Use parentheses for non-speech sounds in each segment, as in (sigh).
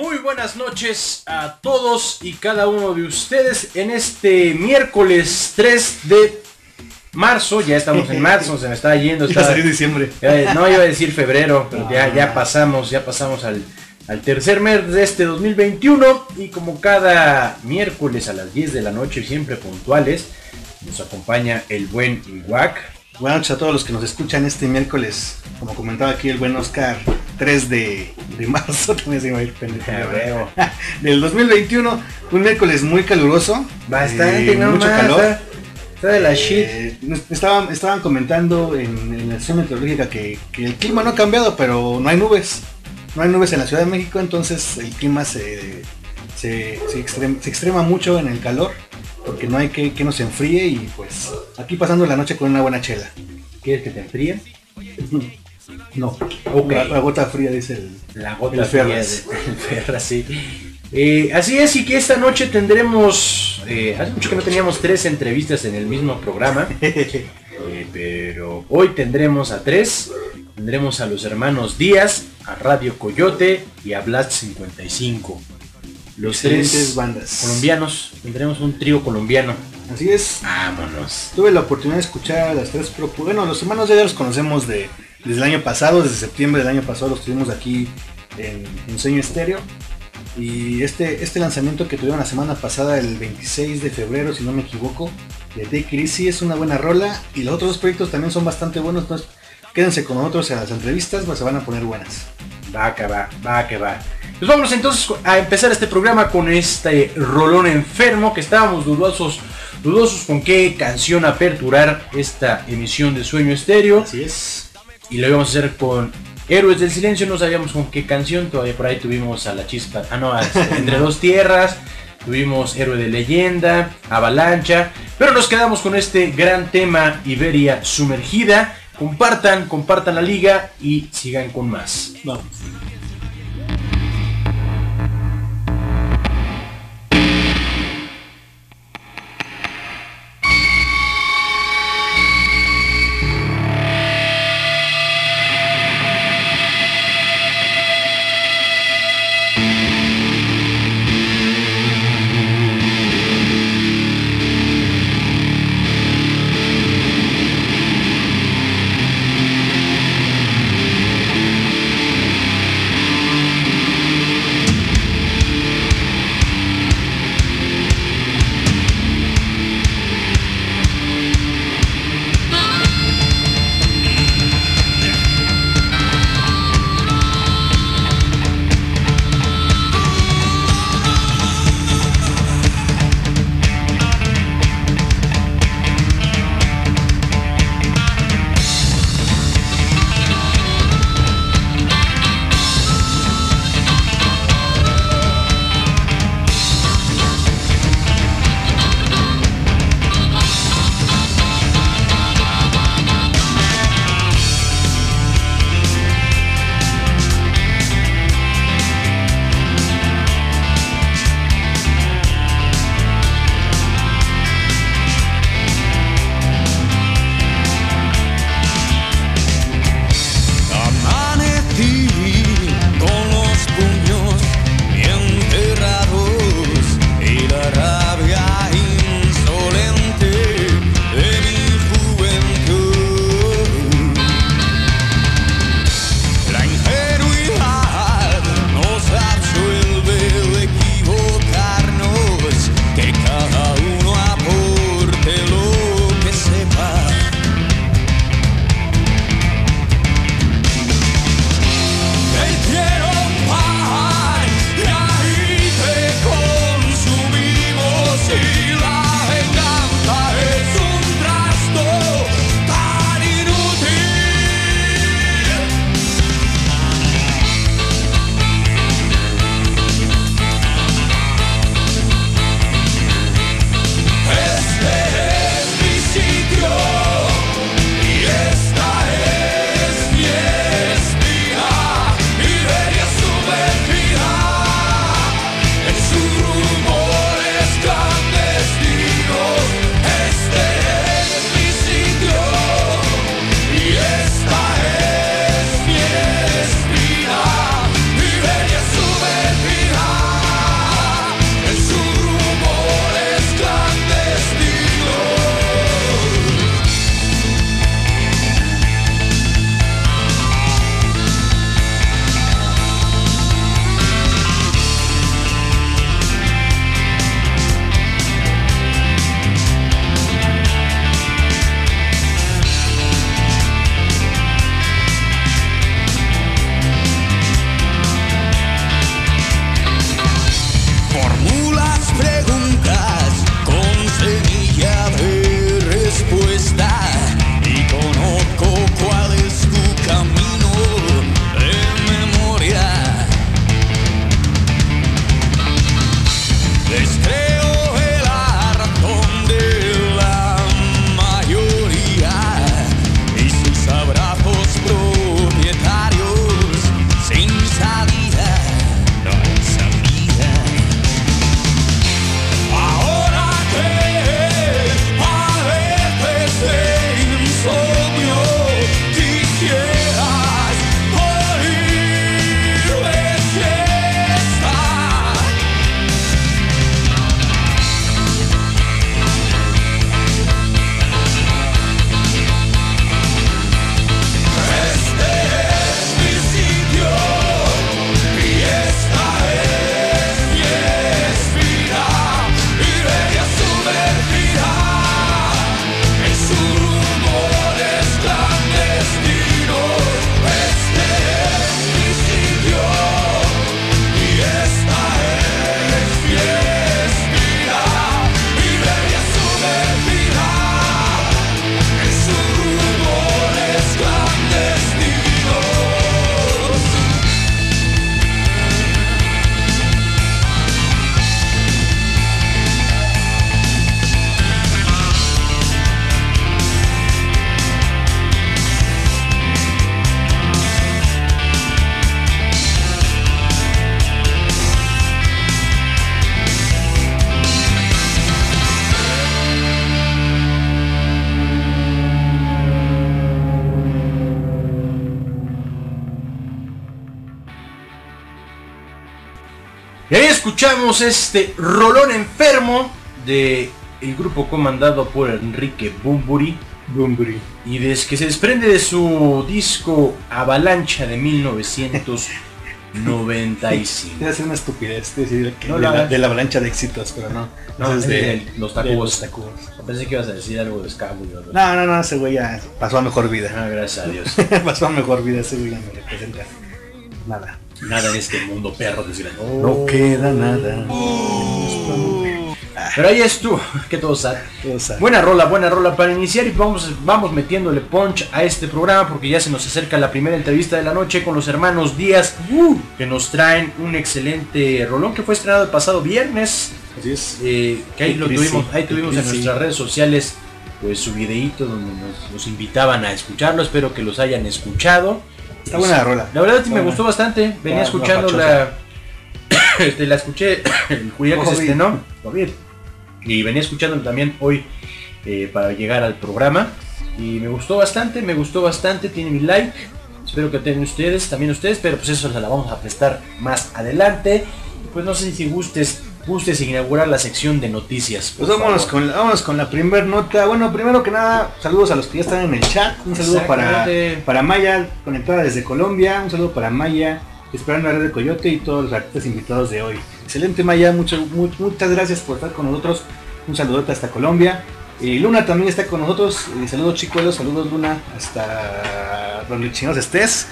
Muy buenas noches a todos y cada uno de ustedes en este miércoles 3 de marzo, ya estamos en marzo, se me está yendo. A salir diciembre. Eh, no iba a decir febrero, pero ya, ya pasamos, ya pasamos al, al tercer mes de este 2021 y como cada miércoles a las 10 de la noche, siempre puntuales, nos acompaña el buen Iwak. Buenas noches a todos los que nos escuchan este miércoles. Como comentaba aquí el buen Oscar, 3 de, de marzo, también se iba a ir pendejo. (laughs) Del 2021, un miércoles muy caluroso. Bastante, eh, no mucho más, calor. Está, está de la shit. Eh, estaban, estaban comentando en, en la estación meteorológica que, que el clima no ha cambiado, pero no hay nubes. No hay nubes en la Ciudad de México, entonces el clima se, se, se extrema, se extrema mucho en el calor, porque no hay que, que nos enfríe y pues aquí pasando la noche con una buena chela. ¿Quieres que te enfríe? (laughs) No, la, la gota fría dice el... La gota El fría Ferraz. de- (laughs) el sí. Eh, así es, y que esta noche tendremos. eh, hace mucho que no teníamos tres entrevistas en el mismo programa. (laughs) eh, pero hoy tendremos a tres. Tendremos a los hermanos Díaz, a Radio Coyote y a Blast 55. Los Excelentes tres bandas. colombianos. Tendremos un trío colombiano. Así es, Vámonos. tuve la oportunidad de escuchar a las tres propu- Bueno, los hermanos ya los conocemos de, desde el año pasado, desde septiembre del año pasado los tuvimos aquí en, en Sueño Estéreo. Y este, este lanzamiento que tuvieron la semana pasada, el 26 de febrero, si no me equivoco, de Take It Easy, es una buena rola. Y los otros dos proyectos también son bastante buenos, entonces quédense con nosotros en las entrevistas, pues se van a poner buenas. Va que va, va que va. Pues vamos entonces a empezar este programa con este rolón enfermo que estábamos dudosos, dudosos con qué canción aperturar esta emisión de Sueño Estéreo. Así es. Y lo íbamos a hacer con Héroes del Silencio, no sabíamos con qué canción, todavía por ahí tuvimos a la chispa, ah no, a este, Entre (laughs) dos Tierras, tuvimos Héroe de Leyenda, Avalancha, pero nos quedamos con este gran tema Iberia sumergida. Compartan, compartan la liga y sigan con más. Vamos. Escuchamos este rolón enfermo de el grupo comandado por Enrique Bumburi. Bumburi. Y desde que se desprende de su disco Avalancha de 1995. (laughs) Debe ser una estupidez decir que No de, la, hagas. de la avalancha de éxitos, pero no. No, Eso es de los tacubos. Pensé que ibas a decir algo de escábulo. ¿no? No, no, no, ese güey ya pasó a mejor vida. Ah, gracias a Dios. (laughs) pasó a mejor vida, ese güey ya me representa. Nada. Nada en este mundo, perro desgraciado. No queda nada. Pero ahí es tú, que todo sea, Buena rola, buena rola para iniciar y vamos, vamos metiéndole punch a este programa porque ya se nos acerca la primera entrevista de la noche con los hermanos Díaz que nos traen un excelente rolón que fue estrenado el pasado viernes. así es. eh, que ahí lo tuvimos, ahí tuvimos en nuestras redes sociales pues su videíto donde nos, nos invitaban a escucharlo, espero que los hayan escuchado. Está buena la rola. La verdad sí me gustó bastante, venía escuchando la, (coughs) este, la escuché (coughs) el día que se estrenó, y venía escuchando también hoy eh, para llegar al programa. Y me gustó bastante, me gustó bastante, tiene mi like, espero que tengan ustedes, también ustedes, pero pues eso se la vamos a prestar más adelante. Pues no sé si gustes, gustes inaugurar la sección de noticias. Pues vámonos favor. con, la- vámonos con la primer nota. Bueno, primero que nada, saludos a los que ya están en el chat. Un saludo para, para Maya, conectada desde Colombia. Un saludo para Maya, esperando a Red de Coyote y todos los artistas invitados de hoy. Excelente Maya, mucho, mu- muchas gracias por estar con nosotros. Un saludote hasta Colombia. Y Luna también está con nosotros. Eh, saludos chicuelos, saludos Luna, hasta donde chinos estés.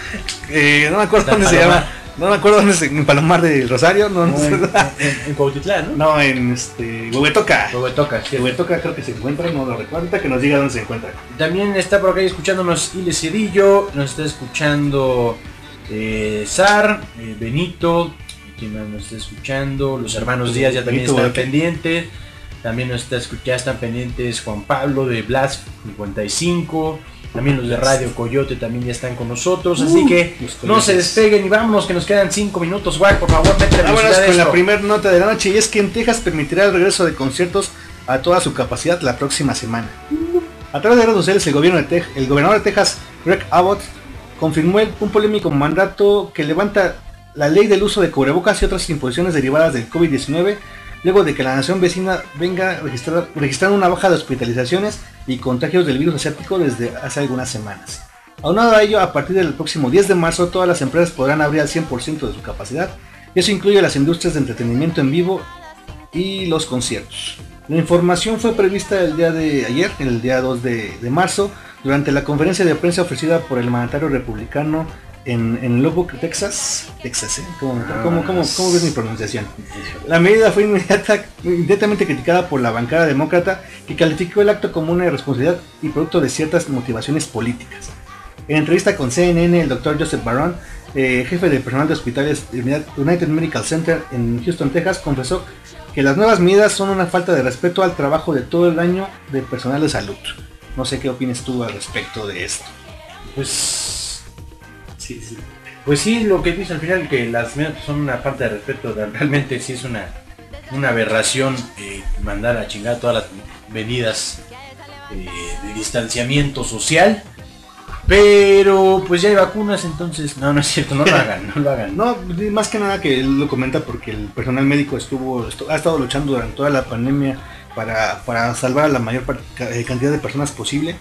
Eh, no me acuerdo Hasta dónde se llama. No me acuerdo dónde es, en Palomar del Rosario. No, No, no, en, en- en Cuautitlán, ¿no? no en este, Huehuetoca. Luego toca, sí. Huehuetoca creo que se encuentra, no lo recuerdo. Que nos diga dónde se encuentra. También está por acá escuchándonos Ile Cedillo, nos está escuchando eh, Sar, eh, Benito, quien nos está escuchando, los hermanos Díaz ya también Benito, están pendientes, también nos está escu- ya están pendientes Juan Pablo de Blas 55, también los de Radio Coyote también ya están con nosotros, así Uh, que no se despeguen y vámonos que nos quedan 5 minutos, guay, por favor, métele Vámonos velocidad a con la primera nota de la noche y es que en Texas permitirá el regreso de conciertos a toda su capacidad la próxima semana. A través de redes sociales el gobierno de el gobernador de Texas, Greg Abbott, confirmó el- un polémico mandato que levanta la ley del uso de cubrebocas y otras imposiciones derivadas del COVID-19 luego de que la nación vecina venga registrando una baja de hospitalizaciones y contagios del virus asiático desde hace algunas semanas. Aunado a ello, a partir del próximo 10 de marzo todas las empresas podrán abrir al 100% de su capacidad eso incluye las industrias de entretenimiento en vivo y los conciertos. La información fue prevista el día de ayer, el día 2 de, de marzo, durante la conferencia de prensa ofrecida por el mandatario republicano en, en Lubbock, Texas. Texas, ¿eh? ¿Cómo, cómo- cómo- cómo ves mi pronunciación? La medida fue inmediata- inmediatamente criticada por la bancada demócrata que calificó el acto como una irresponsabilidad y producto de ciertas motivaciones políticas. En entrevista con CNN, el doctor Joseph Barron, eh, jefe de personal de hospitales United Medical Center en Houston, Texas, confesó que las nuevas medidas son una falta de respeto al trabajo de todo el año de personal de salud. No sé qué opinas tú al respecto de esto. Pues sí, sí. Pues sí, lo que dice al final que las medidas son una falta de respeto, realmente sí es una, una aberración eh, mandar a chingar todas las medidas eh, de distanciamiento social. Pero pues ya hay vacunas, entonces no, no es cierto, no lo (laughs) hagan, no lo hagan. No, más que nada que él lo comenta porque el personal médico estuvo, estu- ha estado luchando durante toda la pandemia para, para salvar a la mayor eh, cantidad de personas posible.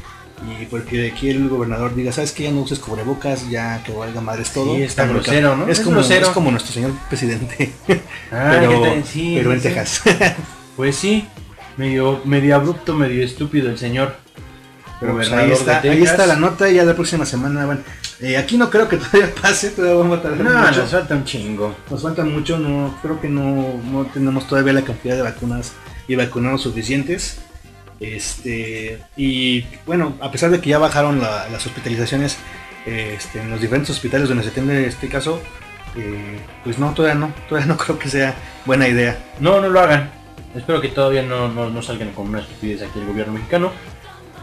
Y porque aquí el gobernador diga, ¿sabes qué? Ya no uses cubrebocas, ya que valga madres todo. Sí, está grosero, ¿no? Es, Es como, grosero. es como nuestro señor presidente. (laughs) Ah, pero pero en sí. Texas. (laughs) Pues sí, medio, medio abrupto, medio estúpido el señor. Pero pues ahí está, de ahí está la nota y ya la próxima semana van. Eh, aquí no creo que (laughs) todavía pase, todavía vamos a tardar No, mucho. nos falta un chingo. Nos falta mucho, no creo que no, no tenemos todavía la cantidad de vacunas y vacunados suficientes. Este y bueno, a pesar de que ya bajaron la- las hospitalizaciones este, en los diferentes hospitales donde se atiende este caso, eh, pues no, todavía no, todavía no (laughs) creo que sea buena idea. No, no lo hagan. Espero que todavía no, no, no salgan con una estupidez aquí el gobierno mexicano.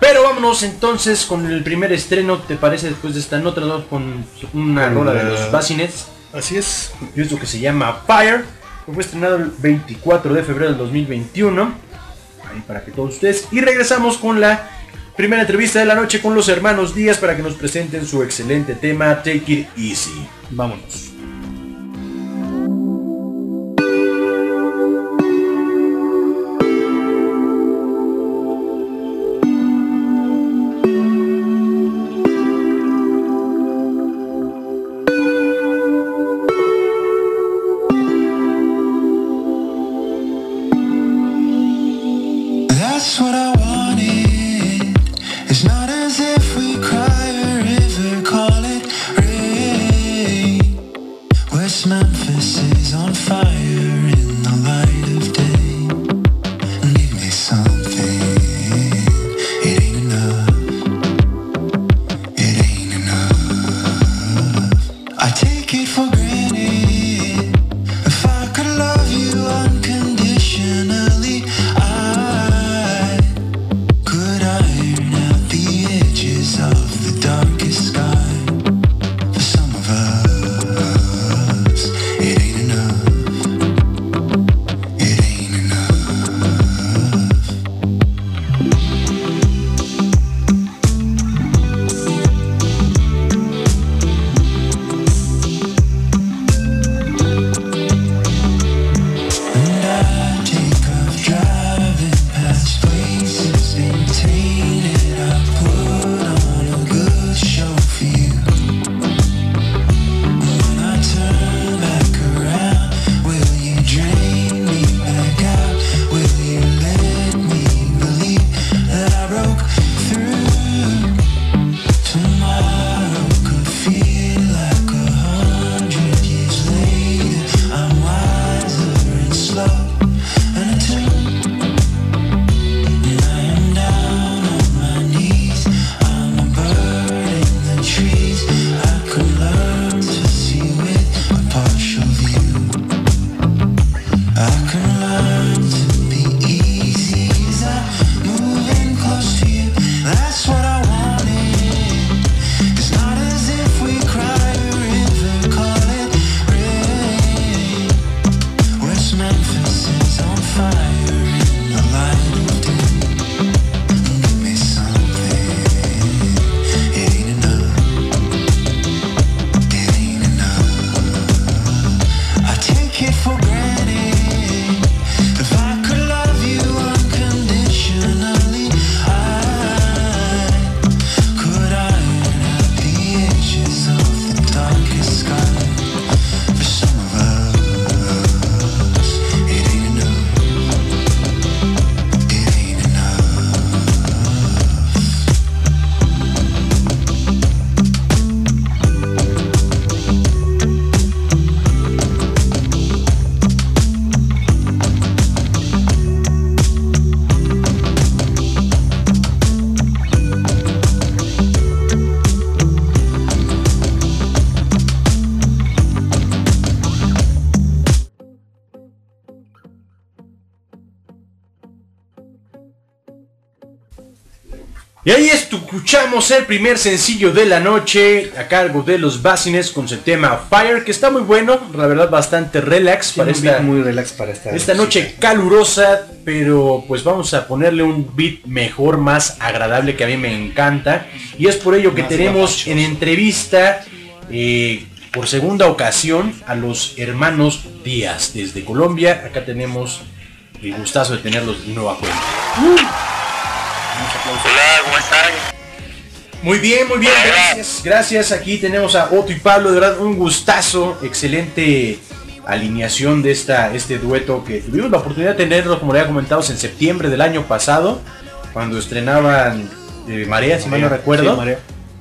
Pero vámonos entonces con el primer estreno, ¿te parece? Después de esta nota, con una rola de los Bacinets. Así es. Y esto que se llama Fire. Fue estrenado el 24 de febrero del 2021. Para que todos ustedes. Y regresamos con la primera entrevista de la noche con los hermanos Díaz para que nos presenten su excelente tema Take It Easy. Vámonos. Escuchamos el primer sencillo de la noche a cargo de los Basines con su tema Fire, que está muy bueno, la verdad bastante relax para esta, muy relax para esta, esta noche calurosa, pero pues vamos a ponerle un beat mejor, más agradable que a mí me encanta. Y es por ello que tenemos en entrevista eh, por segunda ocasión a los hermanos Díaz desde Colombia. Acá tenemos el gustazo de tenerlos de nuevo a cuenta. Hola, ¿cómo están? Muy bien, muy bien, gracias. Gracias. Aquí tenemos a Otto y Pablo, de verdad un gustazo, excelente alineación de esta, este dueto que tuvimos la oportunidad de tenerlo, como le había comentado, en septiembre del año pasado, cuando estrenaban eh, Marea, si mal no recuerdo.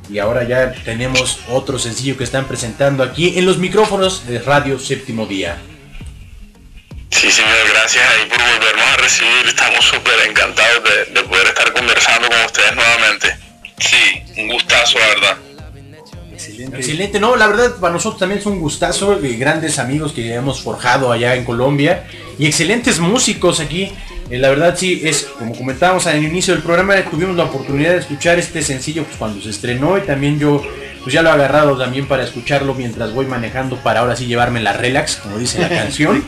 y ahora ya tenemos otro sencillo que están presentando aquí en los micrófonos de Radio Séptimo Día. Sí, señor, gracias ahí por volvernos a recibir. Estamos súper encantados de, poder estar conversando con ustedes nuevamente. Sí, un gustazo, la verdad. Excelente. Excelente, no, la verdad para nosotros también es un gustazo, de grandes amigos que hemos forjado allá en Colombia y excelentes músicos aquí. Eh, la verdad sí, es como comentábamos al inicio del programa, tuvimos la oportunidad de escuchar este sencillo pues, cuando se estrenó y también yo pues ya lo he agarrado también para escucharlo mientras voy manejando para ahora sí llevarme la relax, como dice la (laughs) canción.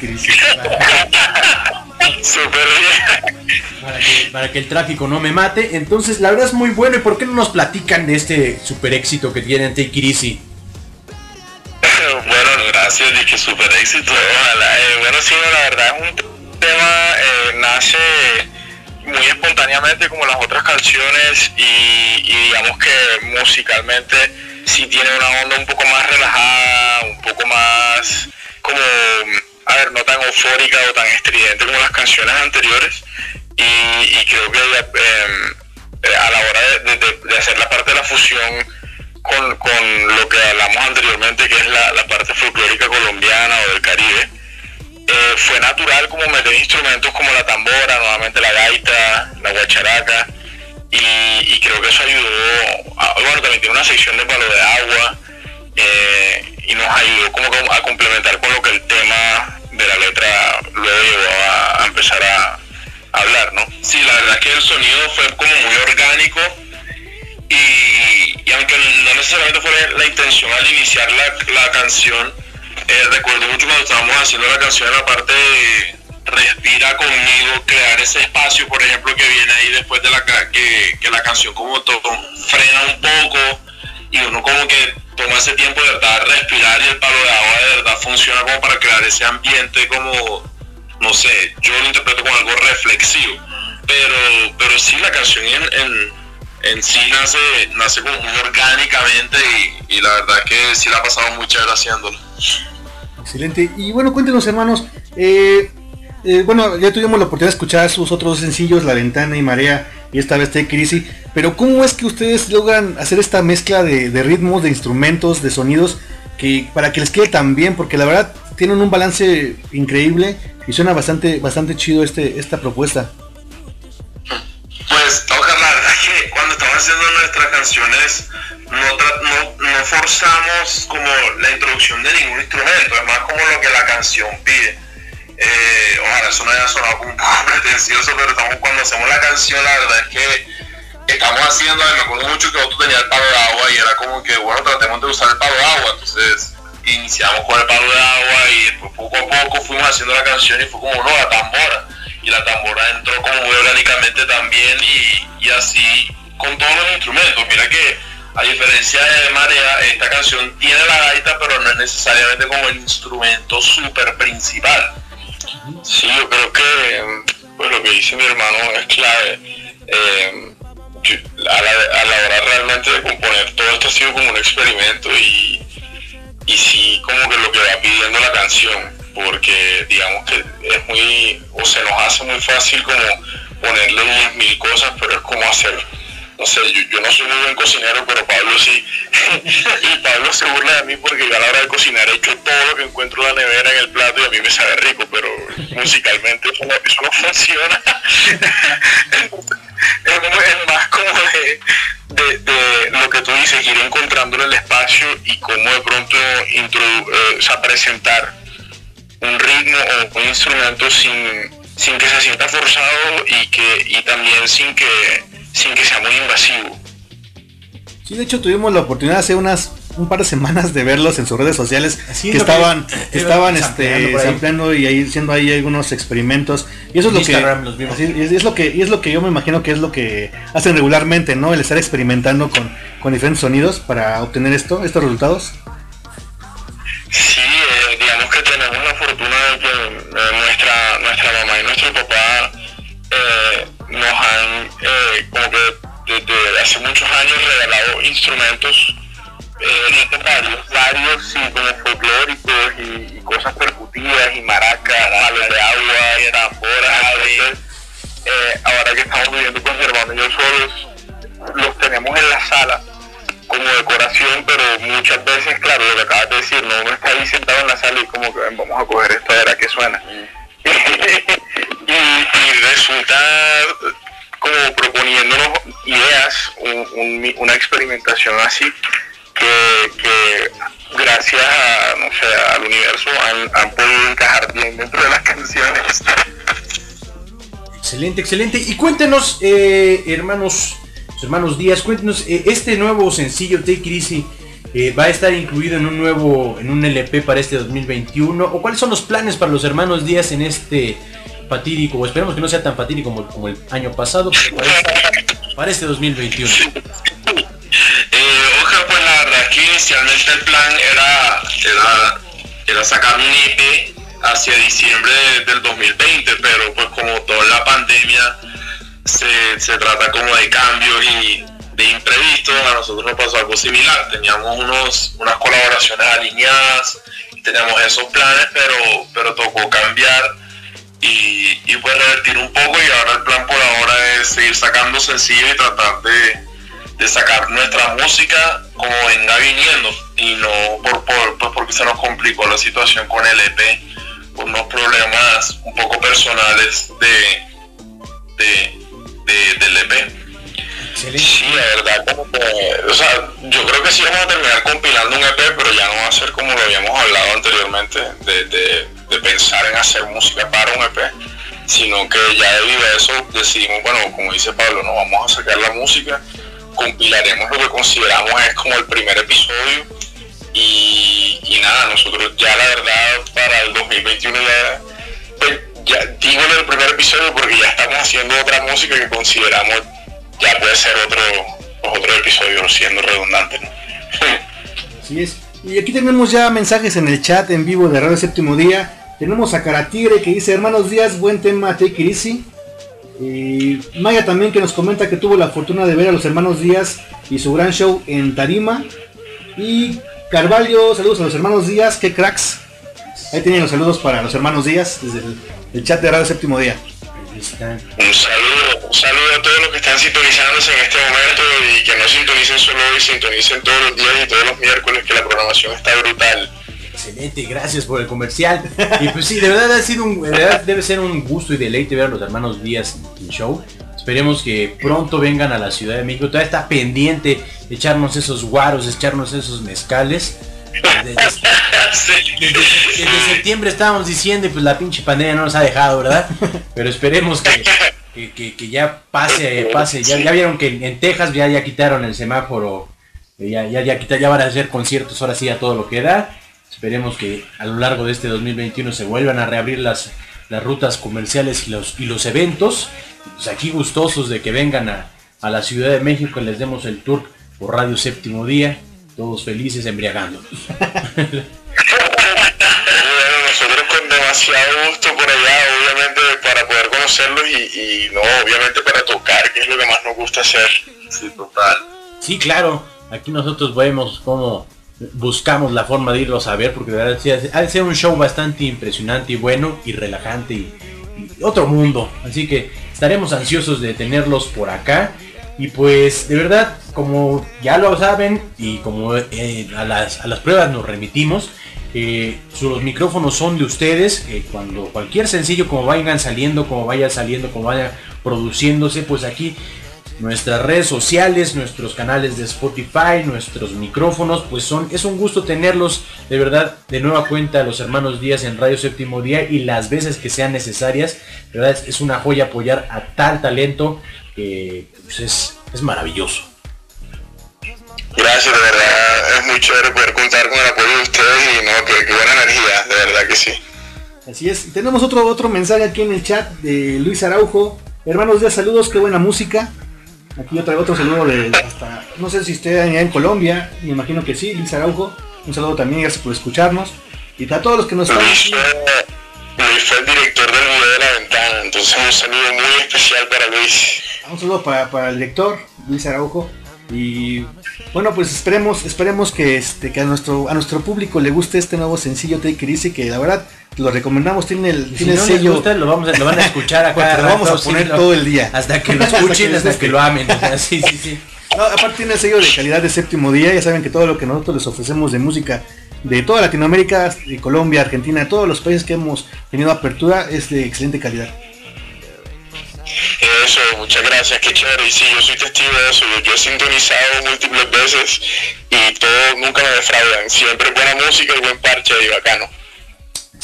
Para que, el tráfico no me mate. Entonces, la verdad es muy bueno. ¿Y por qué no nos platican de este super éxito que tienen Take It Easy? Bueno, gracias, dije super éxito. Eh, bueno, sí, la verdad es un tema, eh, nace muy espontáneamente como las otras canciones y digamos que musicalmente si tiene una onda un poco más relajada, un poco más como, a ver, no tan eufórica o tan estridente como las canciones anteriores. y, creo que em, eh, a la hora de, hacer la parte de la fusión con, con, lo que hablamos anteriormente, que es la, la parte folclórica colombiana o del Caribe, eh, fue natural como meter instrumentos como la tambora, nuevamente la gaita, la guacharaca, y, creo que eso ayudó, a, bueno, también tiene una sección de palo de agua, eh, y nos ayudó como a complementar con lo que el tema de la letra luego llevó a, empezar a, hablar, ¿no? Sí, la verdad es que el sonido fue como muy orgánico y, aunque no necesariamente fue la intención al iniciar la, la canción, eh, recuerdo mucho cuando estábamos haciendo la canción en la parte de respira conmigo, crear ese espacio, por ejemplo, que viene ahí después de la que, que la canción como todo frena un poco y uno como que toma ese tiempo de verdad respirar y el palo de agua de verdad funciona como para crear ese ambiente como, no sé, yo lo interpreto como algo reflexivo, pero, pero sí la canción en, en, sí nace, nace como muy orgánicamente y, la verdad que sí la ha pasado muy chévere haciéndolo. Excelente. Y bueno, cuéntenos hermanos, eh, eh, bueno, ya tuvimos la oportunidad de escuchar sus otros sencillos, La Ventana y Marea, y esta vez Take Crisis. Pero ¿cómo es que ustedes logran hacer esta mezcla de, ritmos, de instrumentos, de sonidos, que para que les quede tan bien? Porque la verdad tienen un balance increíble y suena bastante, bastante chido este, esta propuesta. Pues, la verdad que cuando estamos haciendo nuestras canciones no, no forzamos como la introducción de ningún instrumento, es más como lo que la canción pide eh, ojalá eso no haya sonado un poco (laughs) pretencioso, pero estamos, cuando hacemos la canción, la verdad es que estamos haciendo, me acuerdo mucho que otro tenía el palo de agua y era como que, bueno, tratemos de usar el palo de agua, entonces iniciamos con el palo de agua y después poco a poco fuimos haciendo la canción y fue como, no, la tambora, y la tambora entró como muy orgánicamente también y, y así con todos los instrumentos, mira que a diferencia de Marea, esta canción tiene la gaita, pero no es necesariamente como el instrumento súper principal. Sí, yo creo que pues, lo que dice mi hermano es clave. Eh, a, la, hora realmente de componer todo esto ha sido como un experimento y, y sí como que lo que va pidiendo la canción, porque digamos que es muy, o se nos hace muy fácil como ponerle mil cosas, pero es como hacer no sé, yo, no soy muy buen cocinero, pero Pablo sí. (laughs) y Pablo se burla de mí porque yo a la hora de cocinar he hecho todo lo que encuentro en la nevera en el plato y a mí me sabe rico, pero musicalmente eso no, funciona. (laughs) es, más como de, lo que tú dices, ir encontrando el espacio y cómo de pronto eh, presentar un ritmo o un instrumento sin, sin que se sienta forzado y que y también sin que sin que sea muy invasivo. Sí, de hecho tuvimos la oportunidad hace unas un par de semanas de verlos en sus redes sociales que estaban estaban este sampleando y ahí haciendo ahí algunos experimentos. Y eso es lo que es lo que y es lo que yo me imagino que es lo que hacen regularmente no el estar experimentando con, con diferentes sonidos para obtener esto estos resultados sí eh, digamos que tenemos la fortuna de que eh, nuestra nuestra mamá y nuestro papá eh, nos han, como que desde hace muchos años, regalado instrumentos, varios, varios, sí, como folclóricos Excelente. Y cuéntenos, eh, hermanos, hermanos Díaz, cuéntenos, eh, este nuevo sencillo Take It Easy eh, va a estar incluido en un nuevo, en un LP para este 2021. ¿O cuáles son los planes para los hermanos Díaz en este fatídico, o esperemos que no sea tan fatídico como, el año pasado, para este, 2021? Eh, ojalá, pues la inicialmente el plan era, era, era sacar un EP hacia diciembre del 2020, pero pues como toda la pandemia se, se trata como de cambios y de imprevistos, a nosotros nos pasó algo similar. Teníamos unos, unas colaboraciones alineadas, teníamos esos planes, pero, pero tocó cambiar y, y pues revertir un poco y ahora el plan por ahora es seguir sacando sencillo y tratar de, de sacar nuestra música como venga viniendo y no por, por pues porque se nos complicó la situación con el EP por unos problemas un poco personales de, de, de del EP. Sí, la verdad, como que, o sea, yo creo que sí vamos a terminar compilando un EP, pero ya no va a ser como lo habíamos hablado anteriormente, de, de, de pensar en hacer música para un EP, sino que ya debido a eso decidimos, bueno, como dice Pablo, no vamos a sacar la música, compilaremos lo que consideramos es como el primer episodio y, nada, nosotros ya la verdad para el 2021 ya, pues, ya digo el primer episodio porque ya estamos haciendo otra música que consideramos ya puede ser otro, otro episodio siendo redundante. (laughs) Así es. Y aquí tenemos ya mensajes en el chat en vivo de Radio Séptimo Día. Tenemos a Caratigre que dice, hermanos días, buen tema, take it. Y Maya también que nos comenta que tuvo la fortuna de ver a los hermanos Díaz y su gran show en Tarima. Y Carvalho, saludos a los hermanos Díaz, qué cracks. Ahí tienen los saludos para los hermanos Díaz desde el, el chat de Radio Séptimo Día. Un saludo, un saludo a todos los que están sintonizándose en este momento y que no sintonicen solo hoy, sintonicen todos los días y todos los miércoles que la programación está brutal. Excelente, gracias por el comercial. Y pues sí, de verdad ha sido un, de verdad debe ser un gusto y deleite ver a los hermanos Díaz en show. Esperemos que pronto vengan a la Ciudad de México. Todavía está pendiente echarnos esos guaros, echarnos esos mezcales. (laughs) Desde, desde- desde septiembre estábamos diciendo y pues la pinche pandemia no nos ha dejado, ¿verdad? Pero esperemos que, que, que- que ya pase, pase. Ya, ya vieron que en, en Texas ya, ya quitaron el semáforo. eh, Ya, ya, ya, ya van a hacer conciertos ahora sí a todo lo que da. Esperemos que a lo largo de este 2021 se vuelvan a reabrir las, las rutas comerciales y los, y los eventos. Pues aquí gustosos de que vengan a, a la Ciudad de México y les demos el tour por Radio Séptimo Día. Todos felices embriagándonos. Nosotros con demasiado gusto por allá, obviamente para poder conocerlos y, y no, obviamente para tocar, que es lo que más nos gusta hacer. Sí, total. Sí, claro. Aquí nosotros vemos cómo buscamos la forma de irlos a ver, porque de verdad sí, ha de ser un show bastante impresionante y bueno y relajante y, y otro mundo. Así que estaremos ansiosos de tenerlos por acá. Y pues de verdad, como ya lo saben y como eh, a, las, a las pruebas nos remitimos, eh, su- los micrófonos son de ustedes. eh, cuando cualquier sencillo como vayan saliendo, como vaya saliendo, como vaya produciéndose, pues aquí nuestras redes sociales, nuestros canales de Spotify, nuestros micrófonos, pues son, es un gusto tenerlos de verdad de nueva cuenta los hermanos Díaz en Radio Séptimo Día y las veces que sean necesarias, de verdad es, una joya apoyar a tal talento que pues, es, es maravilloso. Gracias, de verdad, es muy chévere poder contar con el apoyo de ustedes y no, que, que buena energía, de verdad que sí. Así es. Tenemos otro, otro mensaje aquí en el chat de Luis Araujo. Hermanos Díaz, saludos, qué buena música. Aquí otra, otro saludo de hasta, no sé si esté allá en Colombia, me imagino que sí, Luis Araujo. Un saludo también, gracias por escucharnos. Y a todos los que nos están Luis fue, Luis fue el director del video de la ventana, entonces un saludo muy especial para Luis. Un saludo para, para el director, Luis Araujo. Y bueno, pues esperemos, esperemos que este, que a nuestro, a nuestro público le guste este nuevo sencillo Take It Easy, que la verdad lo recomendamos, tiene el, tiene si el no les sello. gusta, lo, vamos a, lo van a escuchar (laughs) acá. Lo vamos a poner todo el día. Hasta que (laughs) lo Hasta que escuchen, hasta guste. que lo amen. o sea, (laughs) sí, sí, sí. No, aparte tiene el sello de calidad de séptimo día, ya saben que todo lo que nosotros les ofrecemos de música de toda Latinoamérica, de Colombia, Argentina, todos los países que hemos tenido apertura es de excelente calidad. Eso, muchas gracias, qué chévere. Y sí, yo soy testigo de eso. Yo, yo he sintonizado múltiples veces y todo nunca me defraudan. Siempre buena música y buen parche y bacano.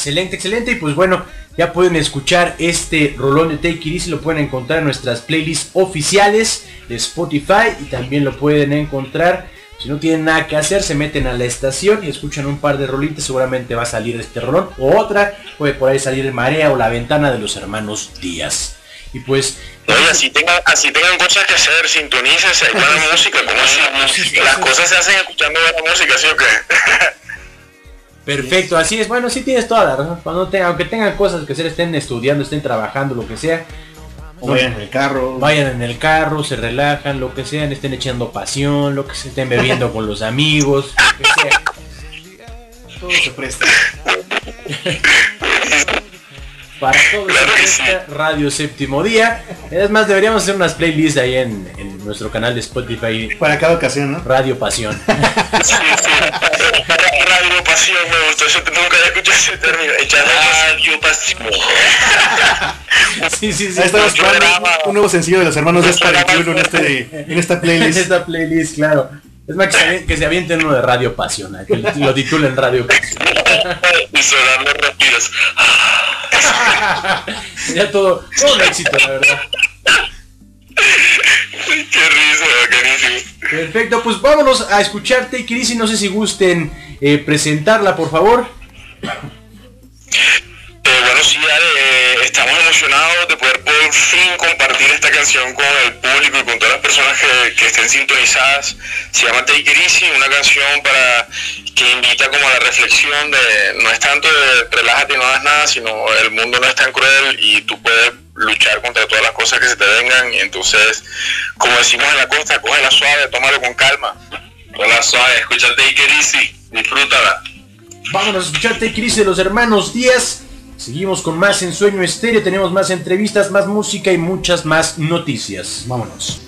Excelente, excelente. Y pues bueno, ya pueden escuchar este rolón de Take It Easy. Lo pueden encontrar en nuestras playlists oficiales de Spotify. Y también lo pueden encontrar. Si no tienen nada que hacer, se meten a la estación y escuchan un par de rolitas. Seguramente va a salir este rolón. O otra. Puede por ahí salir Marea o La Ventana de los Hermanos Díaz. Y pues así tengan, así tengan cosas que hacer, sintonícense, hay buena (laughs) música, como así. Las cosas se hacen escuchando buena música, ¿sí o qué? (laughs) Perfecto, así es. Bueno, sí tienes toda la razón. Cuando aunque tengan cosas que hacer, estén estudiando, estén trabajando, lo que sea. O vayan en el carro. Vayan en el carro, se relajan, lo que sean, estén echando pasión, lo que se estén bebiendo con los amigos, lo que sea. Todo se presta. (laughs) para todos Claro que esta Radio Séptimo Día. Es más, deberíamos hacer unas playlists ahí en, en nuestro canal de Spotify, Para cada ocasión, ¿no? Radio Pasión. (laughs) Sí, sí. Radio Pasión me gustó, yo nunca había escuchado ese término. Echar Radio Pasión. (laughs) Sí, sí, sí. Ahí estamos un nuevo sencillo de los hermanos de Estar en este, en esta (laughs) En playlist. esta playlist, claro. Es más que se, avienten uno de Radio Pasión, que lo titulen Radio Pasión. (laughs) Y los respiros. (laughs) Ya todo, todo un éxito, la verdad. Qué risa, bacanísimo. Perfecto, pues vámonos a escucharte, Cris, y no sé si gusten eh, presentarla, por favor. (laughs) Eh, bueno, sí, Ale, eh, estamos emocionados de poder por fin compartir esta canción con el público y con todas las personas que, estén sintonizadas. Se llama Take It Easy, una canción para que invita como a la reflexión de no es tanto de relájate y no hagas nada, sino el mundo no es tan cruel y tú puedes luchar contra todas las cosas que se te vengan y entonces, como decimos en la costa, cógela suave, tómalo con calma. Tómala suave, escucha Take It Easy, disfrútala. Vámonos a escucharte, Cris, de los hermanos Díaz. Seguimos con más en Sueño Estéreo, tenemos más entrevistas, más música y muchas más noticias. Vámonos.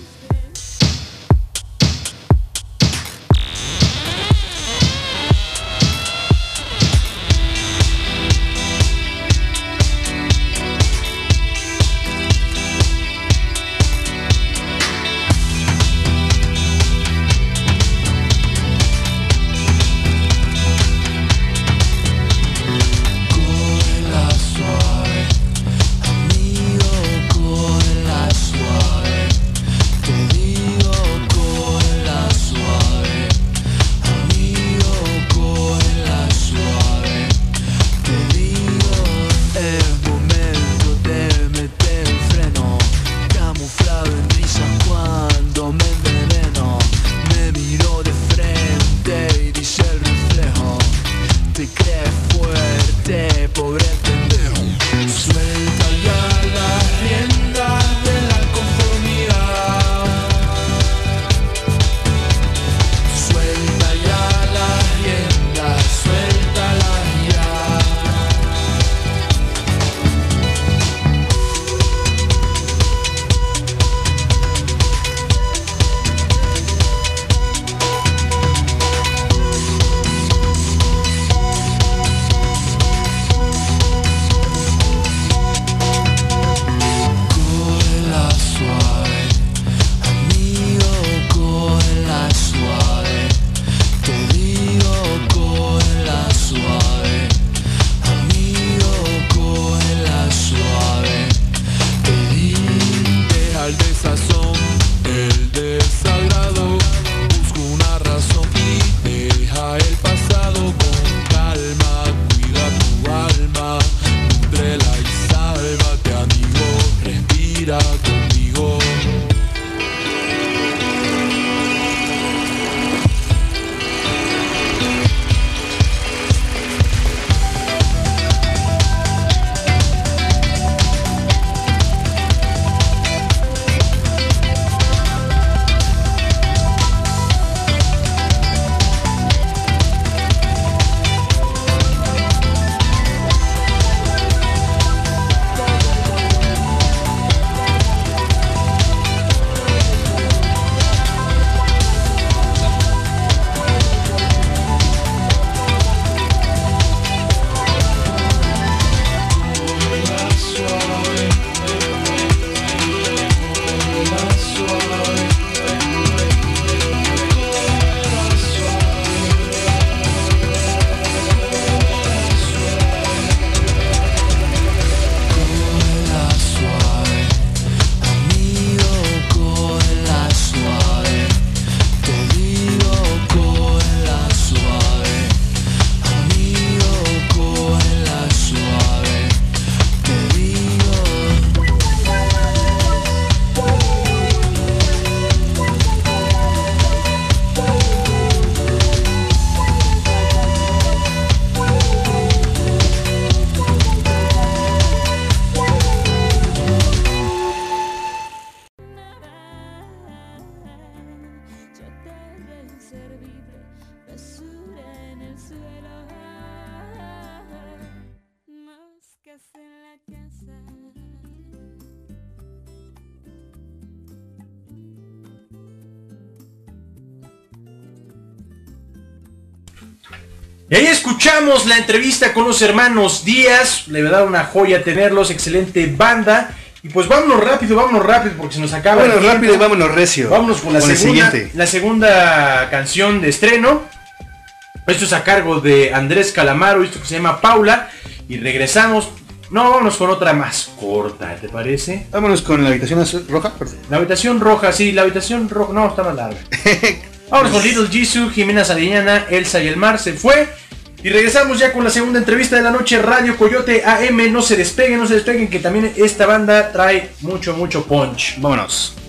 La entrevista con los hermanos Díaz. Le verdad una joya tenerlos, excelente banda. Y pues vámonos rápido, vámonos rápido porque se nos acaba el Vámonos tiempo. rápido y vámonos recio. Vámonos con la el segunda, siguiente. la segunda canción de estreno. Esto es a cargo de Andrés Calamaro, esto que se llama Paula. Y regresamos. No, vámonos con otra más corta, ¿te parece? Vámonos con la habitación azul- roja. perdón. La habitación roja, sí, la habitación roja. No, está más larga. (laughs) Vámonos con Little Jisoo, Jimena Sariñana, Elsa y el Mar se fue. Y regresamos ya con la segunda entrevista de la noche, Radio Coyote AM. No se despeguen, no se despeguen, que también esta banda trae mucho, mucho punch. Vámonos.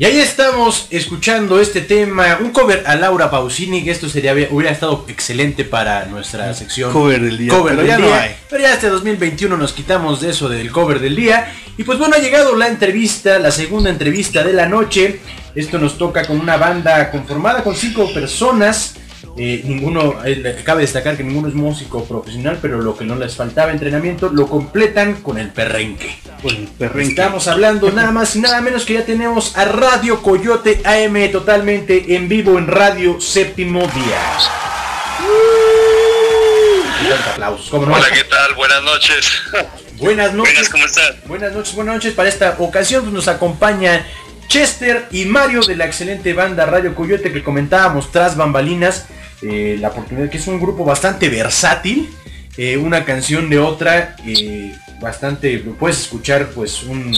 Y ahí estamos escuchando este tema, un cover a Laura Pausini, que esto sería hubiera estado excelente para nuestra sección Cover del día, Cover pero del ya no día. hay. Pero ya este 2021 nos quitamos de eso del cover del día. Y pues bueno, ha llegado la entrevista, la segunda entrevista de la noche. Esto nos toca con una banda conformada con cinco personas. Eh, ninguno, eh, cabe destacar que ninguno es músico profesional, pero lo que no les faltaba entrenamiento lo completan con el perrenque. Con el perrenque. Estamos hablando nada más y nada menos que ya tenemos a Radio Coyote AM totalmente en vivo en Radio Séptimo Día. Aplausos, ¿cómo no? Hola, ¿qué tal? Buenas noches. Buenas (laughs) noches. Buenas, ¿cómo están? Buenas noches, buenas noches. Para esta ocasión pues, nos acompaña Chester y Mario de la excelente banda Radio Coyote que comentábamos tras bambalinas. eh, la oportunidad que es un grupo bastante versátil. Eh, una canción de otra. eh, bastante. Puedes escuchar pues un,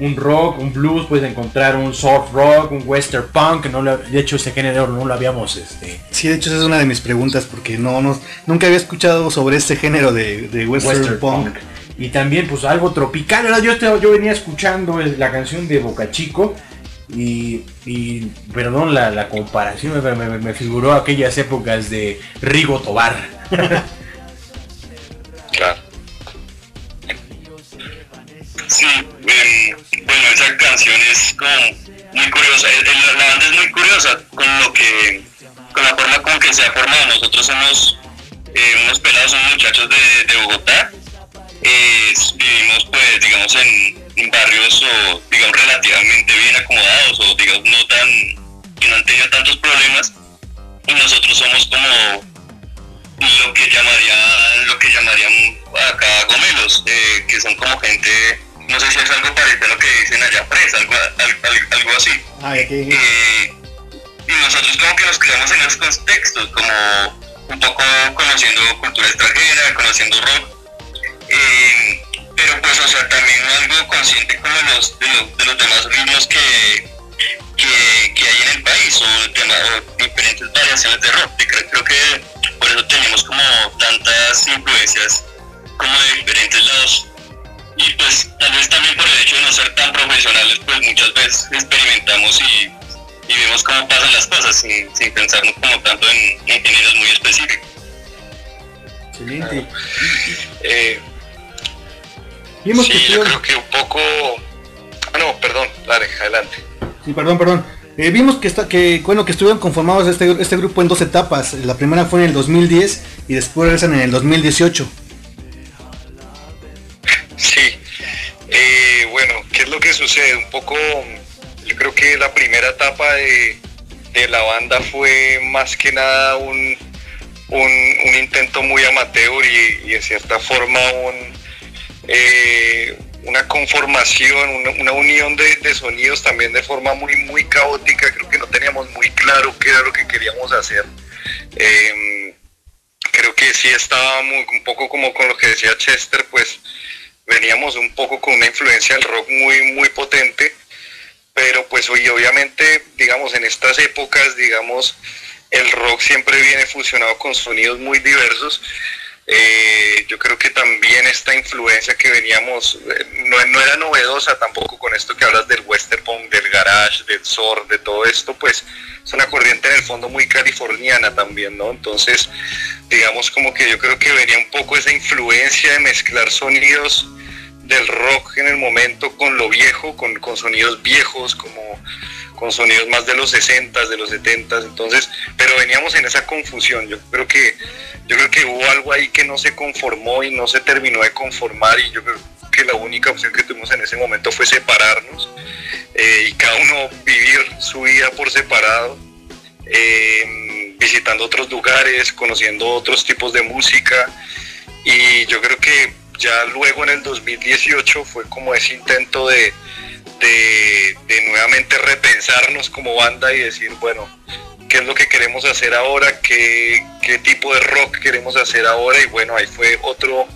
un- rock, un blues, puedes encontrar un soft rock, un western punk. No lo- de hecho, ese género no lo habíamos. Este, Sí, de hecho esa es una de mis preguntas porque no, no nunca había escuchado sobre este género de, de western, Western punk. punk. Y también pues algo tropical. ¿verdad? Yo, yo venía escuchando el- la canción de Boca Chico y, y, perdón la, la comparación, me, me- me figuró aquellas épocas de Rigo Tobar. (laughs) Sí, bueno, esa canción es como muy curiosa. El- el- la banda es muy curiosa con lo que, con la forma con que se ha formado. Nosotros somos eh, unos pelados, unos muchachos de, Bogotá. Eh, vivimos, pues, digamos, en, barrios, o, digamos, relativamente bien acomodados, o digamos, no tan, que no han tenido tantos problemas. Y nosotros somos como lo que llamarían lo que llamarían acá gomelos eh, que son como gente no sé si es algo parecido a lo que dicen allá presa algo, al- al- algo así Ay, aquí- Eh, y nosotros como que nos criamos en esos contextos como un poco conociendo cultura extranjera conociendo rock Eh, pero pues o sea también algo consciente como de los de los, de los demás ritmos que que, que hay en el país o, tema- o diferentes variaciones de rock. Y creo, creo que por eso tenemos como tantas influencias como de diferentes lados. Y pues tal vez también por el hecho de no ser tan profesionales, pues muchas veces experimentamos y, y vemos cómo pasan las cosas sin, sin pensarnos como tanto en, en géneros muy específicos. Excelente. Eh, Vimos sí, que yo creo que un poco... Ah, no, perdón, dale, adelante. Sí, perdón, perdón. Eh, vimos que está, que bueno que estuvieron conformados este, este grupo en dos etapas. La primera fue en el 2010 y después regresan en el 2018. Sí, eh, bueno, ¿qué es lo que sucede? Un poco, yo creo que la primera etapa de, de la banda fue más que nada un, un, intento muy amateur y, y de cierta forma un, eh, una conformación, una, una unión de, de sonidos también de forma muy, muy caótica. Creo que no teníamos muy claro qué era lo que queríamos hacer. Em, creo que sí estaba muy- un poco como con lo que decía Chester, pues veníamos un poco con una influencia del rock muy, muy potente, pero pues hoy obviamente, digamos, en estas épocas, digamos, el rock siempre viene fusionado con sonidos muy diversos. Eh, yo creo que también esta influencia que veníamos, eh, no, no era novedosa tampoco con esto que hablas del western punk, del garage, del soul, de todo esto, pues es una corriente en el fondo muy californiana también, ¿no? Entonces, digamos como que yo creo que venía un poco esa influencia de mezclar sonidos del rock en el momento con lo viejo, con, con sonidos viejos, como con sonidos más de los 60 de los 70 entonces, pero veníamos en esa confusión. Yo creo que yo creo que hubo algo ahí que no se conformó y no se terminó de conformar y yo creo que la única opción que tuvimos en ese momento fue separarnos eh, y cada uno vivir su vida por separado, eh, visitando otros lugares, conociendo otros tipos de música y yo creo que ya luego en el 2018 fue como ese intento de, de, nuevamente repensarnos como banda y decir, bueno, qué es lo que queremos hacer ahora, qué, qué tipo de rock queremos hacer ahora y bueno, ahí fue otro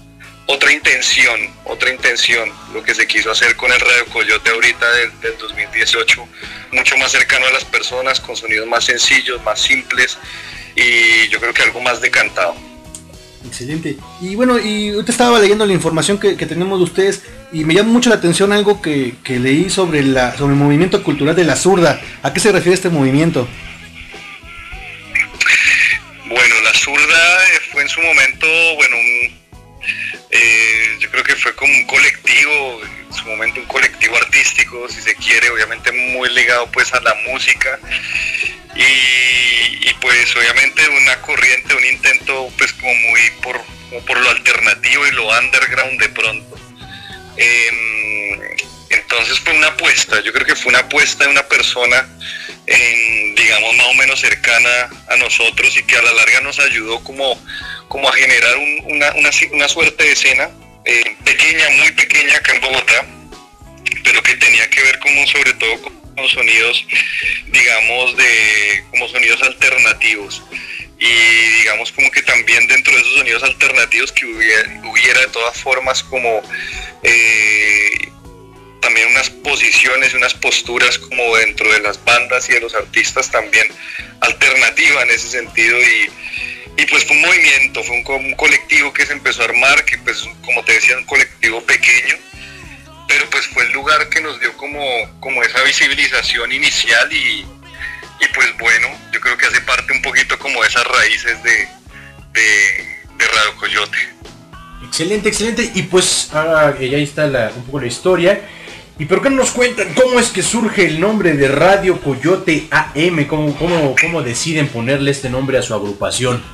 otra intención, otra intención, lo que se quiso hacer con el Radio Coyote ahorita del 2018, mucho más cercano a las personas, con sonidos más sencillos, más simples y yo creo que algo más decantado. Excelente. Y bueno, y ahorita estaba leyendo la información que, tenemos de ustedes y me llama mucho la atención algo que, leí sobre, la, sobre el movimiento cultural de la zurda. ¿A qué se refiere este movimiento? Bueno, la zurda fue en su momento, bueno, un- eh, yo creo que fue como un colectivo, su momento un colectivo artístico, si se quiere, obviamente muy ligado pues a la música y, pues obviamente una corriente, un intento pues como muy por, por lo alternativo y lo underground de pronto. Em, entonces fue una apuesta, yo creo que fue una apuesta de una persona, digamos, más o menos cercana a nosotros y que a la larga nos ayudó como, como a generar un- una, una, suerte de escena eh, pequeña, muy pequeña acá en Bogotá, pero que tenía que ver como sobre todo con sonidos, digamos, de como sonidos alternativos. Y digamos como que también dentro de esos sonidos alternativos que hubiera, hubiera de todas formas como eh, también unas posiciones unas posturas como dentro de las bandas y de los artistas también alternativa en ese sentido y, y pues fue un movimiento, fue un, un colectivo que se empezó a armar, que pues como te decía, un colectivo pequeño, pero pues fue el lugar que nos dio como, como esa visibilización inicial y, y pues bueno, yo creo que hace parte un poquito como de esas raíces de, de, de Radio Coyote. Excelente, excelente. Y pues ahora ya está un poco la historia. ¿Y por qué no nos cuentan cómo es que surge el nombre de Radio Coyote AM? ¿Cómo, cómo, cómo deciden ponerle este nombre a su agrupación?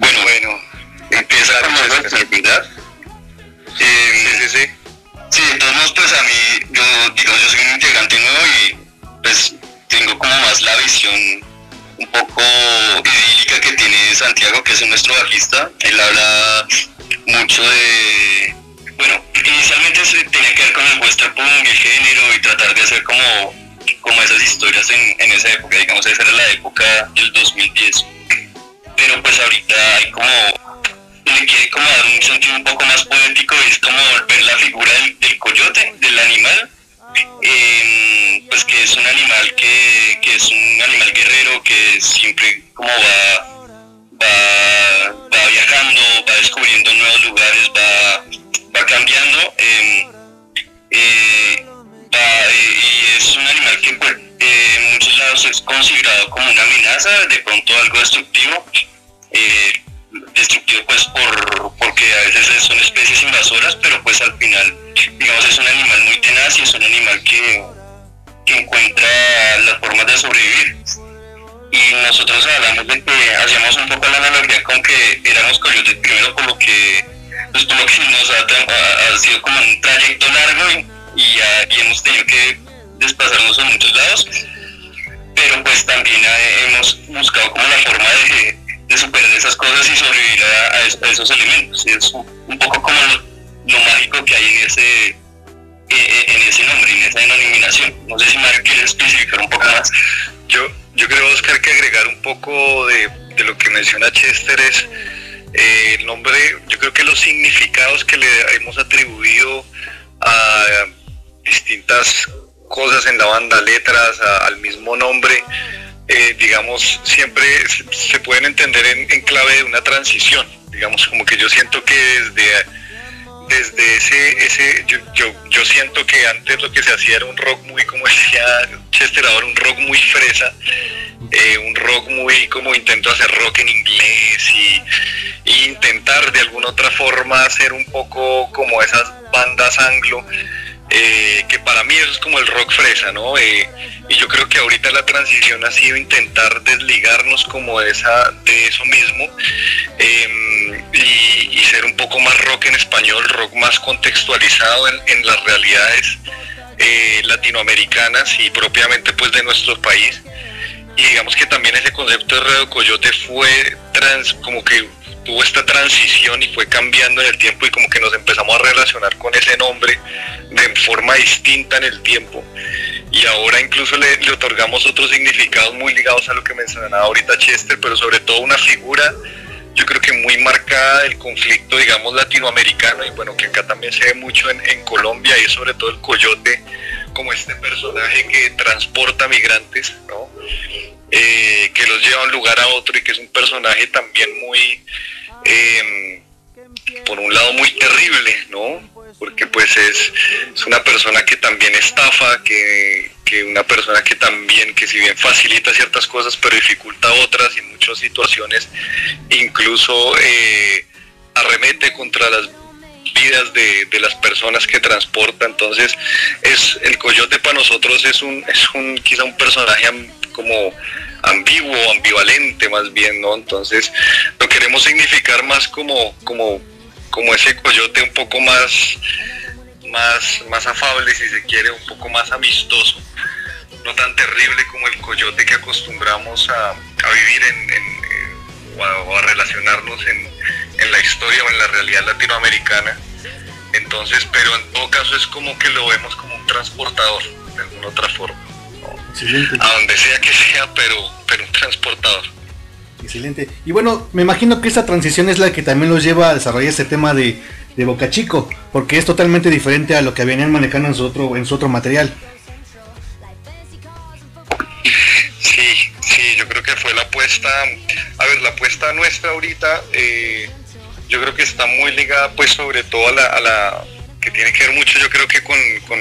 Bueno, bueno, empieza como esa creatividad. sí, sí, sí. Modos, pues a mí, yo, digamos, yo soy un integrante nuevo y pues tengo como más la visión un poco idílica que tiene Santiago, que es nuestro bajista. Él habla mucho de... Bueno, inicialmente se tenía que ver con el western punk, el género y tratar de hacer como, como esas historias en, en esa época, digamos, esa era la época del 2010. Pero pues ahorita hay como le quiere como dar un sentido un poco más poético es como ver la figura del coyote, del animal, eh, pues que es un animal que, que es un animal guerrero que siempre como va, va, va viajando, va descubriendo nuevos lugares, va, va cambiando. eh, eh, va, eh, y es un animal que pues, eh, en muchos lados es considerado como una amenaza, de pronto algo destructivo. eh, destructivo pues por porque a veces son especies invasoras pero pues al final digamos es un animal muy tenaz y es un animal que, encuentra las formas de sobrevivir. Y nosotros hablamos de que hacíamos un poco la analogía con que éramos coyotes primero por lo que pues por lo nos ha, sido como un trayecto largo y, y, ya- y hemos tenido que desplazarnos a muchos lados. Pero pues también eh, hemos buscado como la forma de, de superar esas cosas y sobrevivir a, a es- a esos elementos. Es un, poco como lo, mágico que hay en ese eh, eh, en ese nombre, en esa denominación. No sé si Mario quiere especificar un poco más. Yo, yo creo, Oscar, que agregar un poco de, de lo que menciona Chester es eh, el nombre, yo creo que los significados que le hemos atribuido a distintas cosas en la banda, letras, al mismo nombre, eh, digamos, siempre se, pueden entender en, clave de una transición. Digamos, como que yo siento que desde desde ese, ese yo, yo, siento que antes lo que se hacía era un rock muy, como decía Chester ahora, un rock muy fresa, eh, un rock muy como intento hacer rock en inglés y, y intentar de alguna otra forma hacer un poco como esas bandas anglo, eh, que para mí eso es como el rock fresa, ¿no? Eh, y yo creo que ahorita la transición ha sido intentar desligarnos como de, esa, de eso mismo eh, y, ser un poco más rock en español, rock más contextualizado en, en las realidades eh, latinoamericanas y propiamente pues de nuestro país. Y digamos que también ese concepto de Radio Coyote fue trans, como que tuvo esta transición y fue cambiando en el tiempo y como que nos empezamos a relacionar con ese nombre de forma distinta en el tiempo y ahora incluso le, otorgamos otros significados muy ligados a lo que mencionaba ahorita Chester, pero sobre todo una figura yo creo que muy marcada del conflicto, digamos, latinoamericano y bueno, que acá también se ve mucho en, Colombia y sobre todo el coyote como este personaje que transporta migrantes, ¿no? Eh, que los lleva de un lugar a otro y que es un personaje también muy, eh, por un lado muy terrible, ¿no? Porque pues es, es una persona que también estafa, que, que una persona que también, que si bien facilita ciertas cosas, pero dificulta otras y en muchas situaciones incluso eh, arremete contra las vidas de, de las personas que transporta. Entonces, es el coyote para nosotros es un, es un quizá un personaje como ambiguo, ambivalente más bien, ¿no? Entonces, lo queremos significar más como, como, como ese coyote un poco más, más, más afable, si se quiere, un poco más amistoso no tan terrible como el coyote que acostumbramos a, a vivir en, o, a, o a relacionarnos en, en la historia o en la realidad latinoamericana. Entonces, pero en todo caso es como que lo vemos como un transportador, de alguna otra forma. ¿no? Excelente. A donde sea que sea, pero, pero un transportador. Excelente. Y bueno, me imagino que esta transición es la que también los lleva a desarrollar este tema de, de Boca Chico, porque es totalmente diferente a lo que venían manejando en su otro, en su otro material. Sí, sí, yo creo que fue la apuesta, a ver, la apuesta nuestra ahorita, eh, yo creo que está muy ligada pues sobre todo a la, a la- que tiene que ver mucho yo creo que con, con,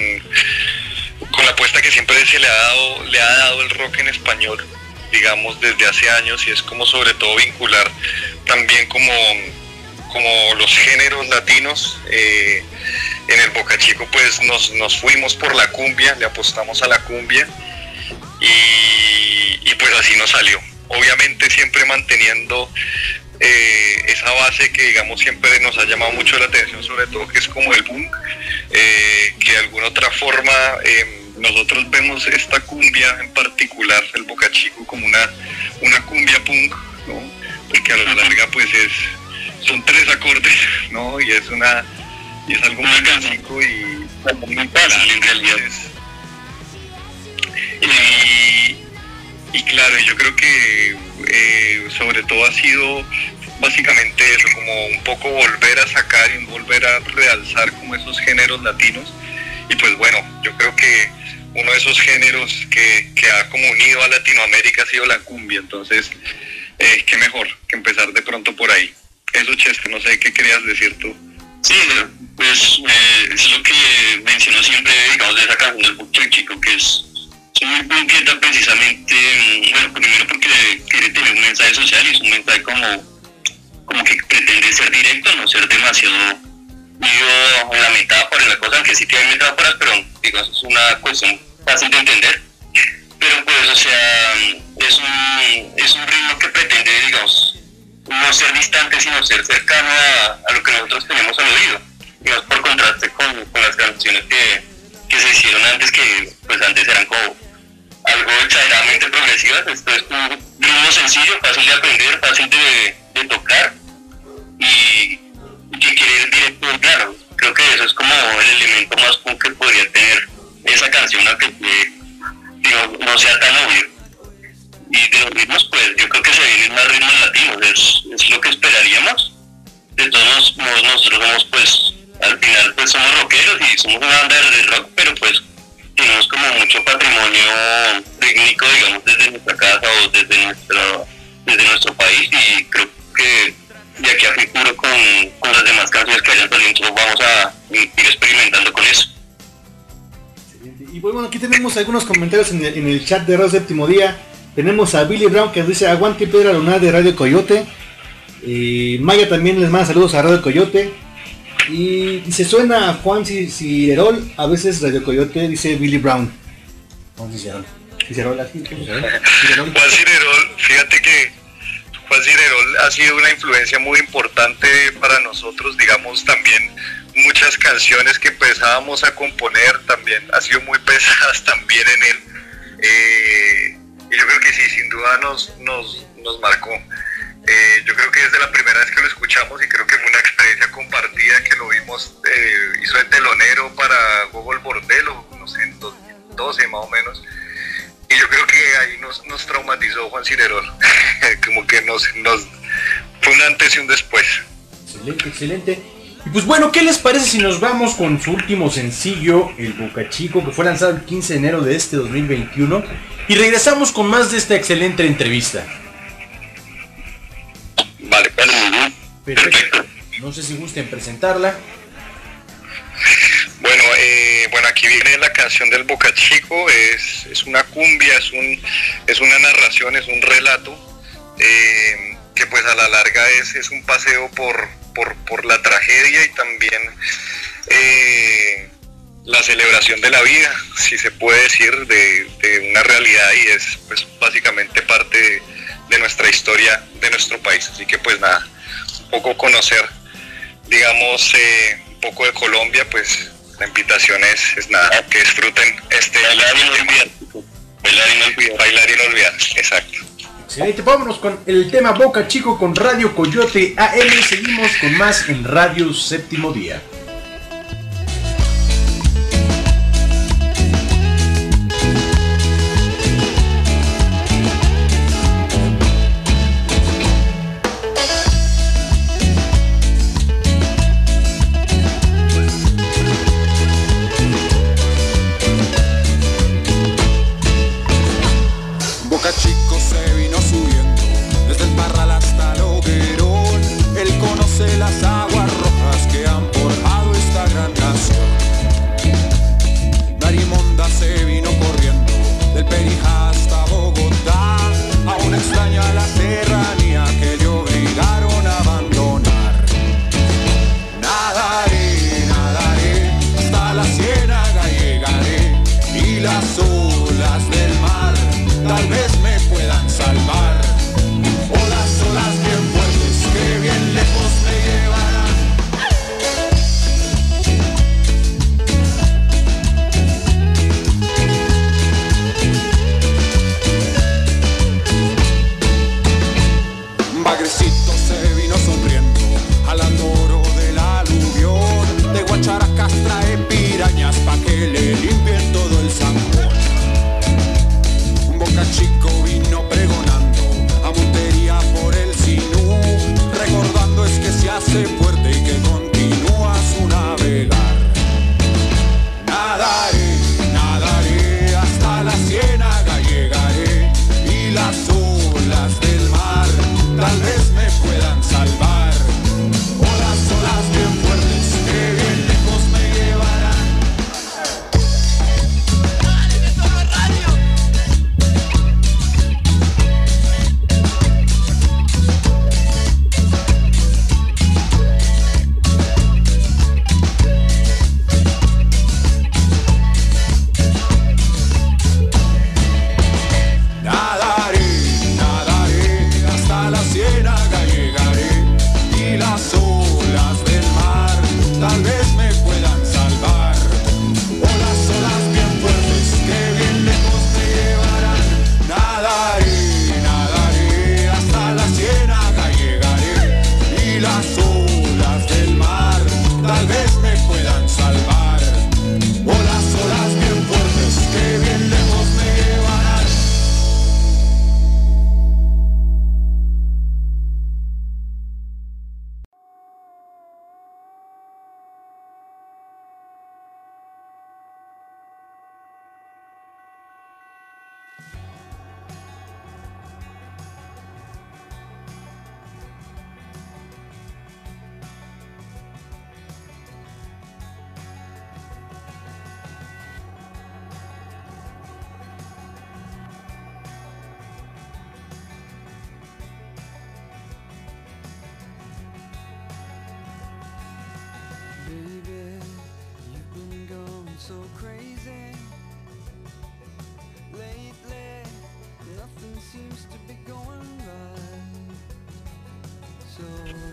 la apuesta que siempre se le ha dado, le ha dado el rock en español, digamos, desde hace años, y es como sobre todo vincular también como, como los géneros latinos. eh, en el Boca Chico pues nos, nos fuimos por la cumbia, le apostamos a la cumbia y, y pues así nos salió. Obviamente siempre manteniendo eh, esa base que digamos siempre nos ha llamado mucho la atención, sobre todo que es como el boom, eh, que de alguna otra forma eh, nosotros vemos esta cumbia en particular, el Boca Chico, como una, una cumbia punk, ¿no? porque a la larga pues es son tres acordes, ¿no? Y es una y es algo muy básico y muy en realidad. Y, claro, yo creo que eh, sobre todo ha sido básicamente eso, como un poco volver a sacar y volver a realzar como esos géneros latinos. Y pues bueno, yo creo que uno de esos géneros que, que ha como unido a Latinoamérica ha sido la cumbia, entonces eh, qué mejor que empezar de pronto por ahí. Eso, Chester, no sé qué querías decir tú. Sí, pues eh, es lo que de entender. Pero pues, o sea, es un, es un ritmo que pretende, digamos, no ser distante, sino ser cercano a, chat de Radio Séptimo Día. Tenemos a Billy Brown que dice aguante Pedra Lunar de Radio Coyote. Y Maya también les manda saludos a Radio Coyote. Y dice suena a Juan Ci- Cicerol, a veces Radio Coyote, dice Billy Brown. Juan Cicerol. Cicerol. Cicerol. Juan Cirerol, fíjate que Juan Cirerol ha sido una influencia muy importante para nosotros, digamos, también muchas canciones que empezábamos a componer también ha sido muy pesadas (laughs) también en él. Eh, y yo creo que sí, sin duda nos, nos, nos marcó. Eh, yo creo que desde la primera vez que lo escuchamos y creo que fue una experiencia compartida que lo vimos, eh, hizo de telonero para Google Bordelo, no sé, en 2012 más o menos. Y yo creo que ahí nos, nos traumatizó Juan Cirerol, (laughs) como que nos, nos fue un antes y un después. Excelente, excelente. Y pues bueno, ¿qué les parece si nos vamos con su último sencillo, El Boca Chico, que fue lanzado el 15 de enero de este 2021? Y regresamos con más de esta excelente entrevista. Vale, pues. Perfecto. No sé si gusten presentarla. Bueno, eh, bueno, aquí viene la canción del Boca Chico, es, es una cumbia, es, un, es una narración, es un relato, eh, que pues a la larga es, es un paseo por, por, por la tragedia y también eh, la celebración de la vida, si se puede decir, de, de una realidad y es pues básicamente parte de, de nuestra historia, de nuestro país. Así que pues nada, un poco conocer, digamos, eh, un poco de Colombia, pues la invitación es, es nada, que disfruten este Bailar y no olvidar. Bailar y no olvidar. Bailar y no olvidar, exacto. Excelente, vámonos con el tema Boca Chico con Radio Coyote AM. Seguimos con más en Radio Séptimo Día.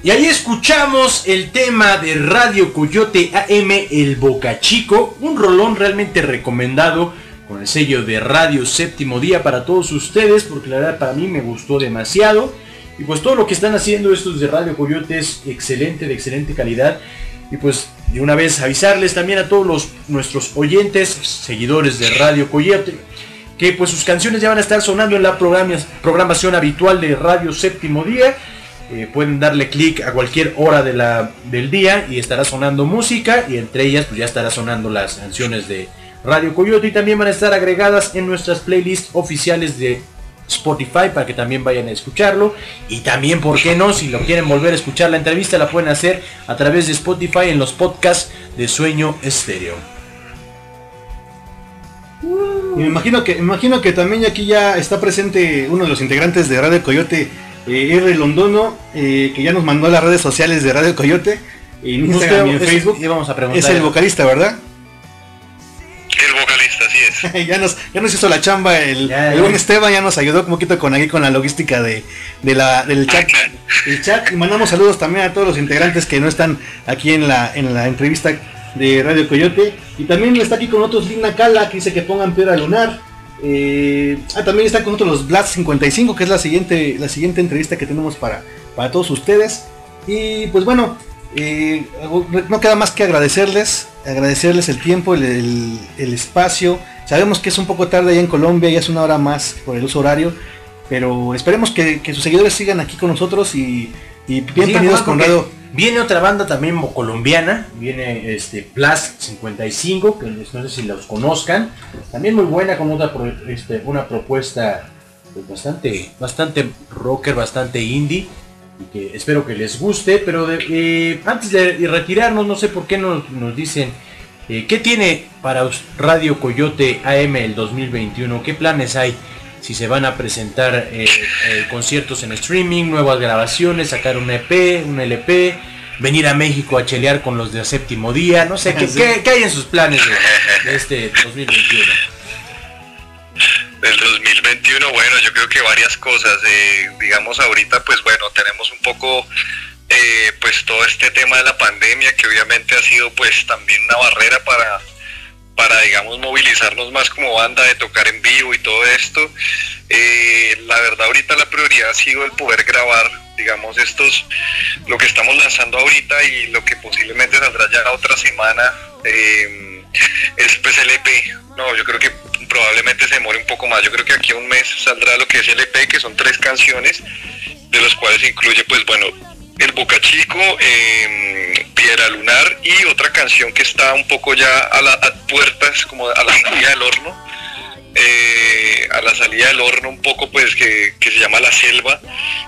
Y ahí escuchamos el tema de Radio Coyote AM El Boca Chico, un rolón realmente recomendado con el sello de Radio Séptimo Día para todos ustedes, porque la verdad para mí me gustó demasiado. Y pues todo lo que están haciendo estos de Radio Coyote es excelente, de excelente calidad. Y pues de una vez avisarles también a todos los, nuestros oyentes, seguidores de Radio Coyote, que pues sus canciones ya van a estar sonando en la programa- programación habitual de Radio Séptimo Día. Eh, pueden darle clic a cualquier hora de la, del día y estará sonando música y entre ellas pues ya estará sonando las canciones de Radio Coyote. Y también van a estar agregadas en nuestras playlists oficiales de Spotify para que también vayan a escucharlo. Y también por qué no si lo quieren volver a escuchar la entrevista la pueden hacer a través de Spotify en los podcasts de Sueño Estéreo. Y me imagino que, me imagino que también aquí ya está presente uno de los integrantes de Radio Coyote eh, R. Londono, eh, que ya nos mandó a las redes sociales de Radio Coyote, en Instagram y en Facebook. íbamos a preguntar. Es el vocalista, ¿verdad? El vocalista, así es. (laughs) ya, nos, ya nos hizo la chamba el, Ya, el ya. Esteban, ya nos ayudó un poquito con aquí con la logística de, de la, del chat, el chat. Y mandamos saludos también a todos los integrantes que no están aquí en la, en la entrevista de Radio Coyote. Y también está aquí con nosotros Lina Cala, que dice que pongan piedra lunar. Eh, ah, también está con nosotros los Blast 55, que es la siguiente, la siguiente entrevista que tenemos para, para todos ustedes. Y pues bueno, eh, no queda más que agradecerles, agradecerles el tiempo, el, el- el espacio. Sabemos que es un poco tarde allá en Colombia, ya es una hora más por el uso horario, pero esperemos que, que sus seguidores sigan aquí con nosotros y, y bienvenidos Sí, con porque Radio. Viene otra banda también colombiana, viene este Plus 55, que no sé si los conozcan, también muy buena con otra pro- este, una propuesta pues, bastante bastante rocker, bastante indie y que espero que les guste, pero de- eh, antes de retirarnos no sé por qué nos, nos dicen eh, qué tiene para Radio Coyote AM el 2021, qué planes hay si se van a presentar eh, eh, conciertos en streaming, nuevas grabaciones, sacar un EP, un LP, venir a México a chelear con los de séptimo día, no sé, ¿qué, (laughs) Sí. qué- qué hay en sus planes de, de este 2021? Del 2021, bueno, yo creo que varias cosas. eh, digamos, ahorita, pues bueno, tenemos un poco, eh, pues todo este tema de la pandemia, que obviamente ha sido, pues también una barrera para, para digamos, movilizarnos más como banda, de tocar en vivo y todo esto. Eh, la verdad, ahorita la prioridad ha sido el poder grabar, digamos, estos, lo que estamos lanzando ahorita y lo que posiblemente saldrá ya la otra semana. eh, es pues el EP. No, yo creo que probablemente se demore un poco más. Yo creo que aquí un mes saldrá lo que es el EP, que son tres canciones, de los cuales incluye, pues bueno, El Boca Chico, eh, Piedra Lunar y otra canción que está un poco ya a, la, a puertas, como a la (laughs) salida del horno. eh, a la salida del horno un poco pues que, que se llama La Selva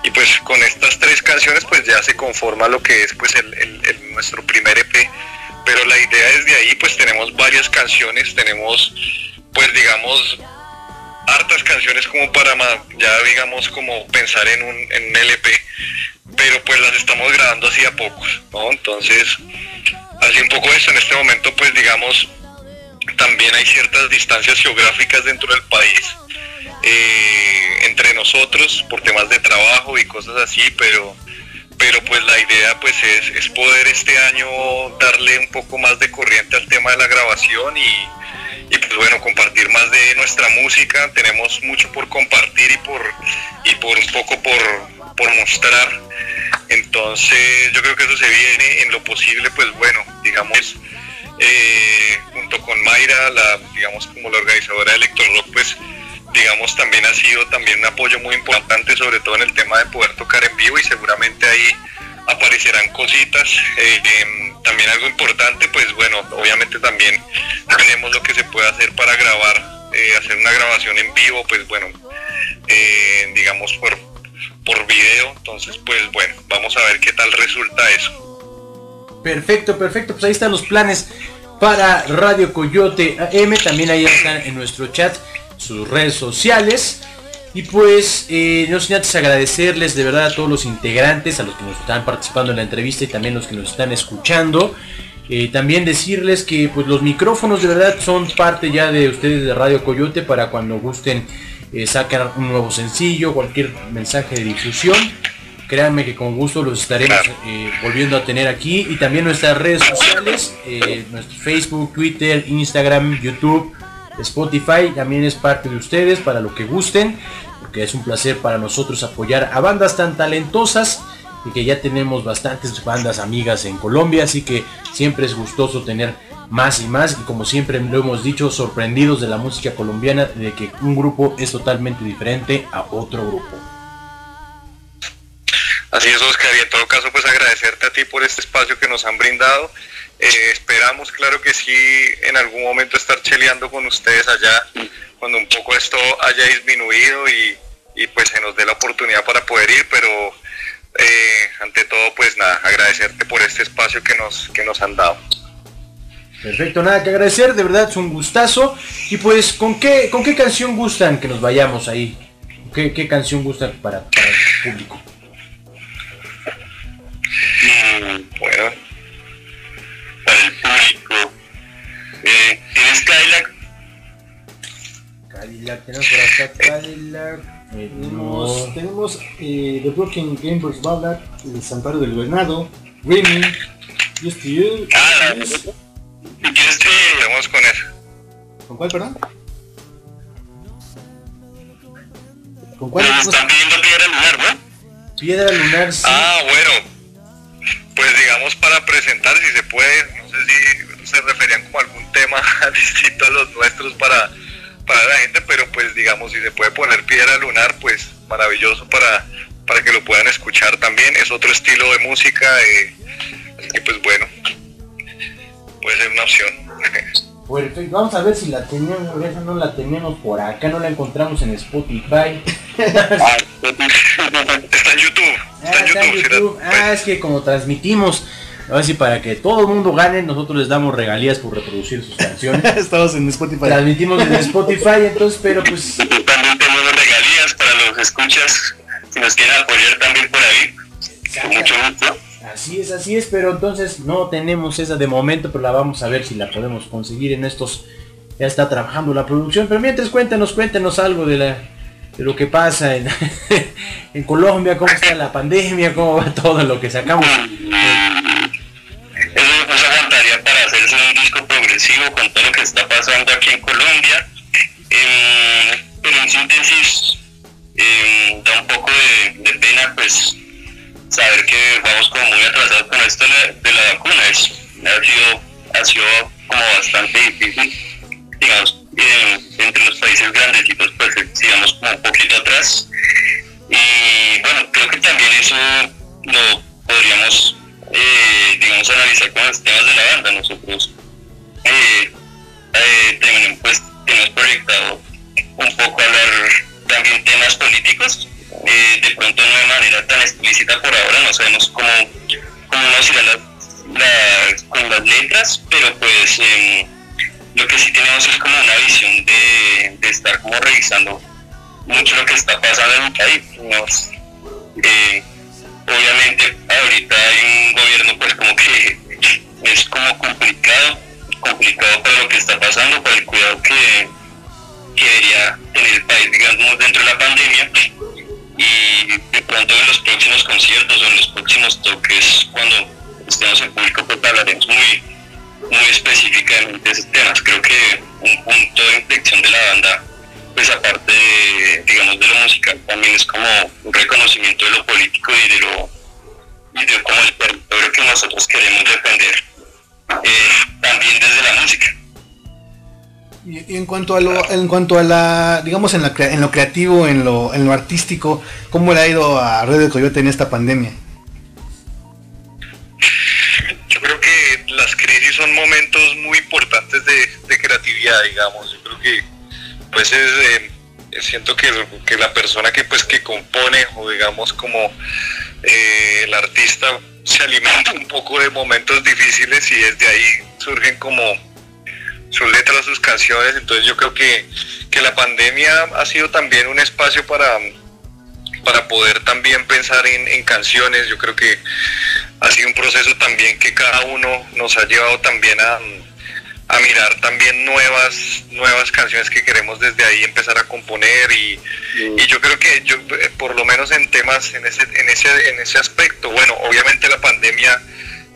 y pues con estas tres canciones pues ya se conforma lo que es pues el, nuestro primer EP pero la idea desde ahí pues tenemos varias canciones, tenemos pues digamos hartas canciones como para ya digamos como pensar en un, en un LP, pero pues las estamos grabando así a pocos, ¿no? Entonces, así un poco eso, en este momento pues digamos también hay ciertas distancias geográficas dentro del país eh, entre nosotros por temas de trabajo y cosas así, pero pero pues la idea pues es, es poder este año darle un poco más de corriente al tema de la grabación y, y, pues bueno compartir más de nuestra música. Tenemos mucho por compartir y por y por un poco por, por mostrar. Entonces yo creo que eso se viene en lo posible pues bueno digamos eh, junto con Mayra la digamos como la organizadora de Electro Rock pues digamos también ha sido también un apoyo muy importante sobre todo en el tema de poder tocar en vivo y seguramente ahí aparecerán cositas Eh, em, también algo importante pues bueno obviamente también tenemos lo que se puede hacer para grabar eh, hacer una grabación en vivo pues bueno eh, digamos por por video entonces pues bueno vamos a ver qué tal resulta eso Perfecto, perfecto. Pues ahí están los planes para Radio Coyote AM. También ahí están en nuestro chat sus redes sociales. Y pues, eh, no sin antes agradecerles de verdad a todos los integrantes, a los que nos están participando en la entrevista y también los que nos están escuchando. Eh, también decirles que pues los micrófonos de verdad son parte ya de ustedes de Radio Coyote para cuando gusten eh, sacar un nuevo sencillo, cualquier mensaje de difusión. Créanme que con gusto los estaremos eh, volviendo a tener aquí y también nuestras redes sociales, eh, nuestro Facebook, Twitter, Instagram, YouTube, Spotify, también es parte de ustedes para lo que gusten, porque es un placer para nosotros apoyar a bandas tan talentosas y que ya tenemos bastantes bandas amigas en Colombia, así que siempre es gustoso tener más y más y como siempre lo hemos dicho, sorprendidos de la música colombiana, de que un grupo es totalmente diferente a otro grupo. Así es, Oscar, y en todo caso, pues agradecerte a ti por este espacio que nos han brindado. Eh, esperamos, claro que sí, en algún momento estar cheleando con ustedes allá, cuando un poco esto haya disminuido y, y pues se nos dé la oportunidad para poder ir, pero eh, ante todo, pues nada, agradecerte por este espacio que nos, que nos han dado. Perfecto, nada que agradecer, de verdad es un gustazo. Y pues, ¿con qué, con qué canción gustan que nos vayamos ahí? ¿Qué, qué canción gustan para, para el público? Mm, bueno, Eh, ¿Tienes Cadillac? Cadillac, tenemos por acá Cadillac. eh, Tenemos, no. tenemos eh, The Broken Gamers Ballad, El Santuario del Venado, Remy, Just to You. Ah, Yes. Si quieres, vamos con eso. ¿Con cuál, perdón? ¿Con cuál? Nos están pidiendo piedra lunar, ¿no? Piedra lunar, sí. Ah, bueno. Pues digamos para presentar, si se puede, no sé si se referían como a algún tema (laughs) distinto a los nuestros para, para la gente, pero pues digamos, si se puede poner piedra lunar, pues maravilloso para, para que lo puedan escuchar también. Es otro estilo de música, eh, así que pues bueno, puede ser una opción. (laughs) Perfecto, vamos a ver si la tenemos, esa no la tenemos por acá, no la encontramos en Spotify. (laughs) está en YouTube, Ah, está en está la- YouTube. Ah, es que como transmitimos, a ver si para que todo el mundo gane, nosotros les damos regalías por reproducir sus canciones. (laughs) Estamos en Spotify. Transmitimos en Spotify, entonces, pero pues También tenemos regalías para los escuchas, si nos quieren apoyar también por ahí, con mucho gusto. así es, así es, pero entonces no tenemos esa de momento, pero la vamos a ver si la podemos conseguir en estos. Ya está trabajando la producción, pero mientras cuéntenos, cuéntenos algo de la de lo que pasa en, (laughs) en Colombia, cómo está la pandemia, cómo va todo lo que sacamos (laughs) pues aguantaría para hacerse un disco progresivo con todo lo que está pasando aquí en Colombia. Pero en síntesis, eh, da un poco de, pena pues saber que vamos como muy atrasados con esto de la, vacuna. Es, ha, sido, ha sido como bastante difícil. Digamos, eh, entre los países grandecitos pues sigamos como un poquito atrás. Y bueno, creo que también eso lo podríamos, eh, digamos, analizar con los temas de la banda. Nosotros eh, eh, pues, proyectado un poco hablar también temas políticos, eh, de pronto no de manera tan explícita por ahora, no sabemos cómo, cómo nos irá la- con las letras, pero pues em, lo que sí tenemos es como una visión de, de estar como revisando mucho lo que está pasando en el país. Eh, obviamente ahorita hay un gobierno pues como que es como complicado, complicado por lo que está pasando, por el cuidado que, que debería tener el país, digamos, dentro de la pandemia. Y de pronto en los próximos conciertos o en los próximos toques, cuando estemos en público, pues hablaremos muy, muy específicamente de esos temas. Creo que un punto de inflexión de la banda, pues aparte de, digamos, de lo musical, también es como un reconocimiento de lo político y de lo y de como el territorio que nosotros queremos defender, también desde la música. Y, y en cuanto a lo, en cuanto a la, digamos en, la, en lo creativo, en lo, en lo artístico, ¿cómo le ha ido a Red de Coyote en esta pandemia? Yo creo que las crisis son momentos muy importantes de, de creatividad, digamos. Yo creo que pues es, eh, siento que, que la persona que pues que compone o digamos como eh, el artista se alimenta un poco de momentos difíciles y desde ahí surgen como sus letras, sus canciones. Entonces yo creo que, que la pandemia ha sido también un espacio para, para poder también pensar en, en canciones. Yo creo que ha sido un proceso también que cada uno nos ha llevado también a, a mirar también nuevas nuevas canciones que queremos desde ahí empezar a componer y, y yo creo que yo eh, por lo menos en temas en ese en ese en ese aspecto bueno obviamente la pandemia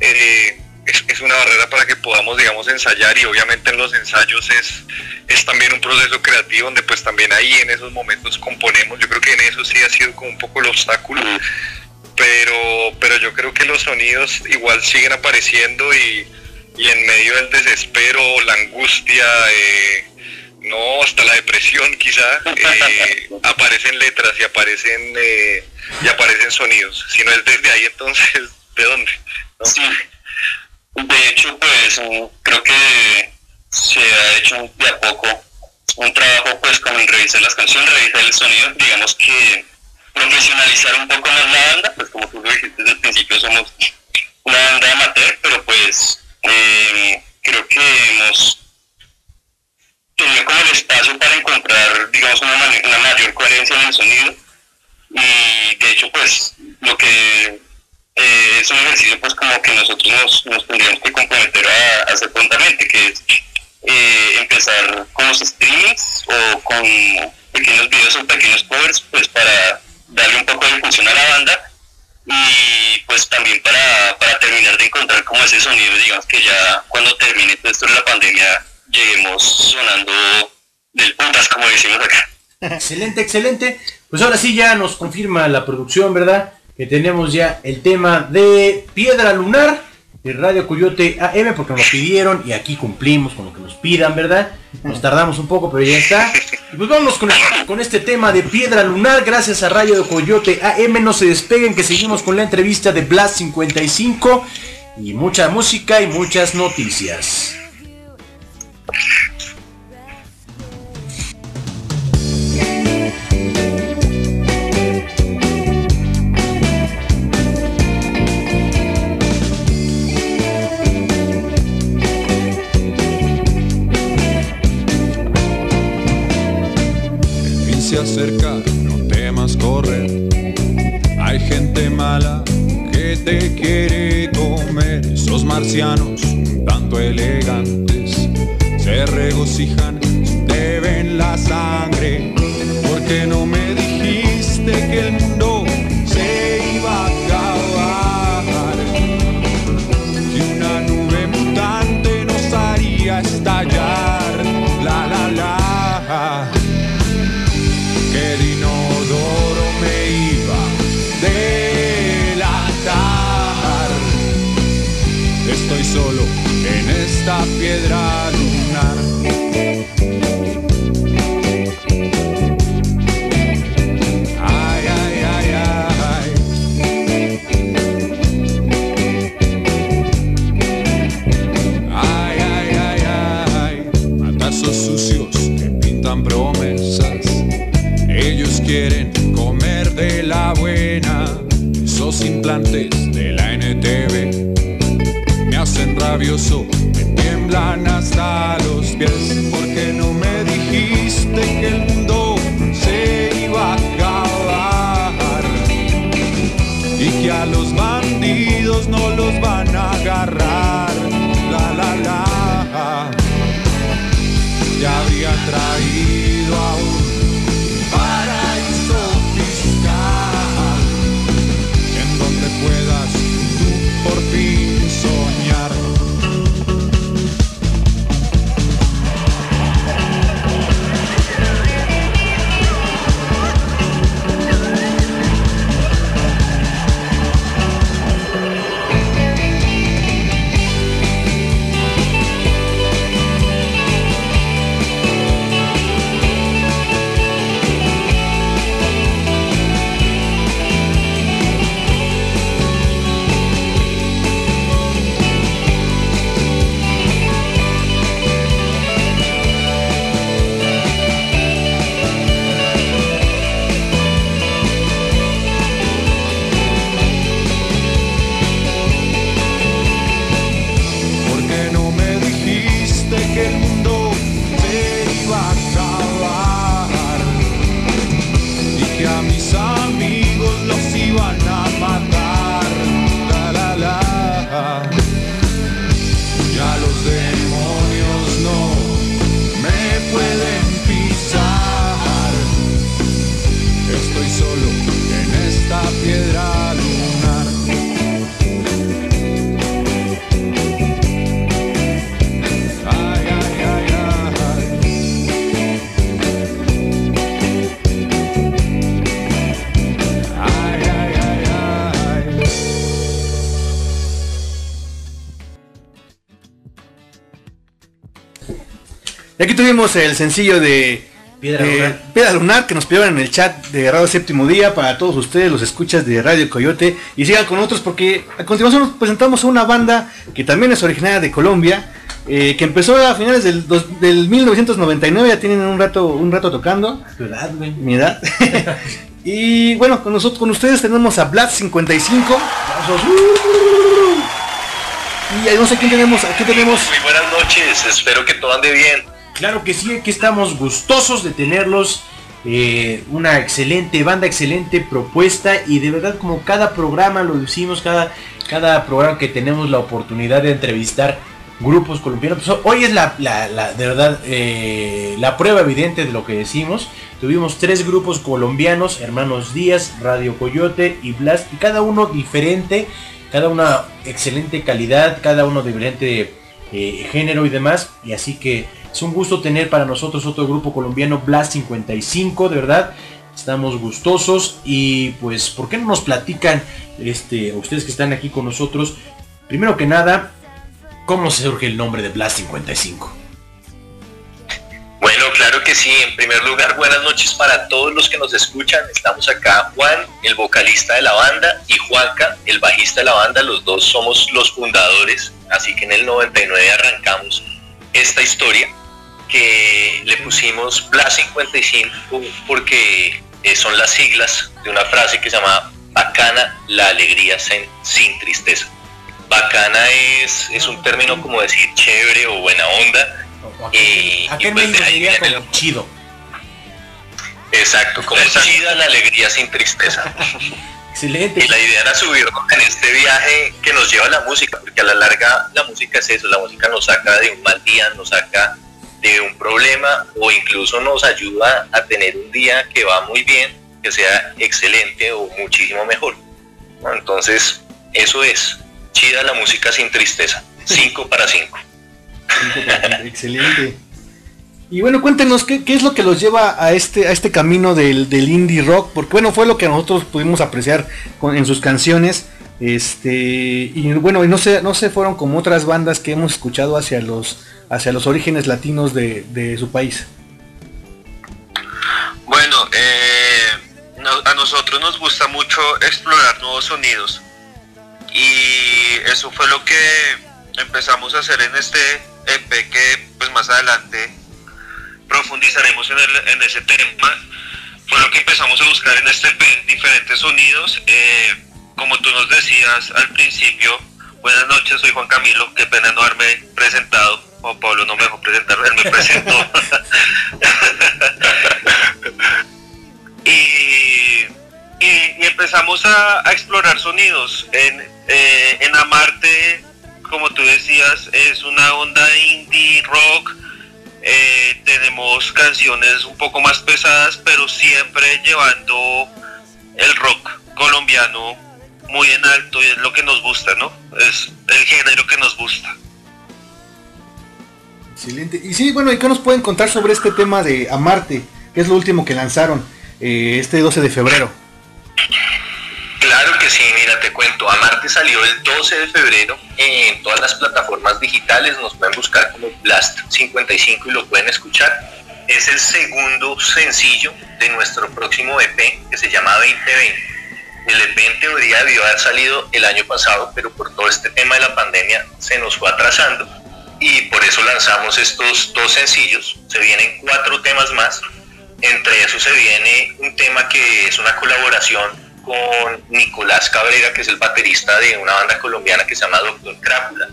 eh, es, es una barrera para que podamos digamos ensayar y obviamente en los ensayos es es también un proceso creativo donde pues también ahí en esos momentos componemos. Yo creo que en eso sí ha sido como un poco el obstáculo pero pero yo creo que los sonidos igual siguen apareciendo y, y en medio del desespero, la angustia, eh, no hasta la depresión quizá, eh, (laughs) aparecen letras y aparecen eh, y aparecen sonidos. Si no es desde ahí, entonces, ¿de dónde? ¿No? Sí. De hecho, pues mm, creo que se ha hecho de a poco un trabajo, pues, como en revisar las canciones, revisar el sonido, digamos que profesionalizar un poco más la banda, pues como tú lo dijiste desde el principio, somos una banda amateur, pero pues eh, creo que hemos tenido como el espacio para encontrar, digamos, una, mayor coherencia en el sonido. Y de hecho, pues lo que eh, es un ejercicio pues como que nosotros nos, tendríamos que comprometer a, hacer prontamente, que es eh, empezar con los streamings o con pequeños videos o pequeños covers pues para darle un poco de difusión a la banda y pues también para, para terminar de encontrar como ese sonido, digamos que ya cuando termine todo esto de la pandemia lleguemos sonando del putas como decimos acá. (laughs) Excelente, excelente. Pues ahora sí ya nos confirma la producción, ¿verdad? Que tenemos ya el tema de Piedra Lunar de Radio Coyote AM porque nos lo pidieron y aquí cumplimos con lo que nos pidan, ¿verdad? Nos tardamos un poco, pero ya está. Y pues vámonos con, con este tema de Piedra Lunar, gracias a Radio Coyote AM. No se despeguen que seguimos con la entrevista de Blast 55 y mucha música y muchas noticias. Acerca, no temas correr. Hay gente mala que te quiere comer. Esos marcianos, un tanto elegantes, se regocijan, te ven la sangre. Porque no me dijiste que el De la NTV me hacen rabioso, me tiemblan hasta los pies. Porque no me dijiste que el mundo se iba a acabar y que a los bandidos no los van a agarrar. La la la. Ya habría traído Y aquí tuvimos el sencillo de Piedra Lunar. Piedra Lunar que nos pidieron en el chat de Radio Séptimo Día para todos ustedes, los escuchas de Radio Coyote. Y sigan con nosotros porque a continuación nos presentamos a una banda que también es originaria de Colombia, eh, que empezó a finales del, dos- del 1999, ya tienen un rato, un rato tocando, Tu edad, güey. mi edad. (laughs) y bueno, con nosotros, con ustedes tenemos a Black 55. Y ahí no sé quién tenemos, aquí tenemos. Muy buenas noches, espero que todo ande bien. Claro que sí, aquí estamos gustosos de tenerlos eh, una excelente banda, excelente propuesta y de verdad como cada programa lo decimos, cada, cada programa que tenemos la oportunidad de entrevistar grupos colombianos, pues hoy es la, la- de verdad eh, la prueba evidente de lo que decimos. Tuvimos tres grupos colombianos, Hermanos Díaz, Radio Coyote y Blast, y cada uno diferente, cada una excelente calidad, cada uno diferente eh, género y demás. Y así que es un gusto tener para nosotros otro grupo colombiano, Blast 55, de verdad. Estamos gustosos y pues, ¿por qué no nos platican, este, ustedes que están aquí con nosotros? Primero que nada, ¿cómo surge el nombre de Blast 55? Claro que sí. En primer lugar, buenas noches para todos los que nos escuchan. Estamos acá Juan, el vocalista de la banda, y Juanca, el bajista de la banda. Los dos somos los fundadores. Así que en el 99 arrancamos esta historia que le pusimos Blas 55 porque eh, son las siglas de una frase que se llama Bacana la alegría sin, sin tristeza. Bacana es, es un término como decir chévere o buena onda. O Y- pues sería viene como chido. Exacto, como chida la alegría sin tristeza. (laughs) Excelente. Y la idea era subirnos en este viaje que nos lleva la música, porque a la larga la música es eso, la música nos saca de un mal día, nos saca de un problema o incluso nos ayuda a tener un día que va muy bien, que sea excelente o muchísimo mejor. ¿no? Entonces, eso es, chida la música sin tristeza, (laughs) 5 para 5. Excelente. Y bueno, cuéntenos, ¿qué, qué es lo que los lleva a este, a este camino del, del indie rock? Porque bueno, fue lo que nosotros pudimos apreciar con- en sus canciones. Este, y bueno, y no se, no se fueron como otras bandas que hemos escuchado hacia los, hacia los orígenes latinos de, de su país. Bueno, eh, a nosotros nos gusta mucho explorar nuevos sonidos y eso fue lo que empezamos a hacer en este EP que pues más adelante profundizaremos en, el- en ese tema. Fue lo que empezamos a buscar en este EP, diferentes sonidos. eh, como tú nos decías al principio, buenas noches, soy Juan Camilo, qué pena no haberme presentado. Juan Pablo no me dejó presentar, él me presentó. (laughs) y, y- empezamos a, a explorar sonidos. En, eh, en Amarte, como tú decías, es una onda indie rock. Eh, tenemos canciones un poco más pesadas, pero siempre llevando el rock colombiano muy en alto y es lo que nos gusta, ¿no? Es el género que nos gusta. Excelente. Y sí, bueno, ¿y qué nos pueden contar sobre este tema de Amarte? Que es lo último que lanzaron eh, este 12 de febrero. Claro que sí, mira, te cuento. Amarte salió el 12 de febrero en todas las plataformas digitales. Nos pueden buscar como Blast 55 y lo pueden escuchar. Es el segundo sencillo de nuestro próximo EP que se llama 2020. El EP en teoría debió haber salido el año pasado, pero por todo este tema de la pandemia se nos fue atrasando y por eso lanzamos estos dos sencillos. Se vienen cuatro temas más. Entre esos se viene un tema que es una colaboración con Nicolás Cabrera, que es el baterista de una banda colombiana que se llama Doctor Crápula,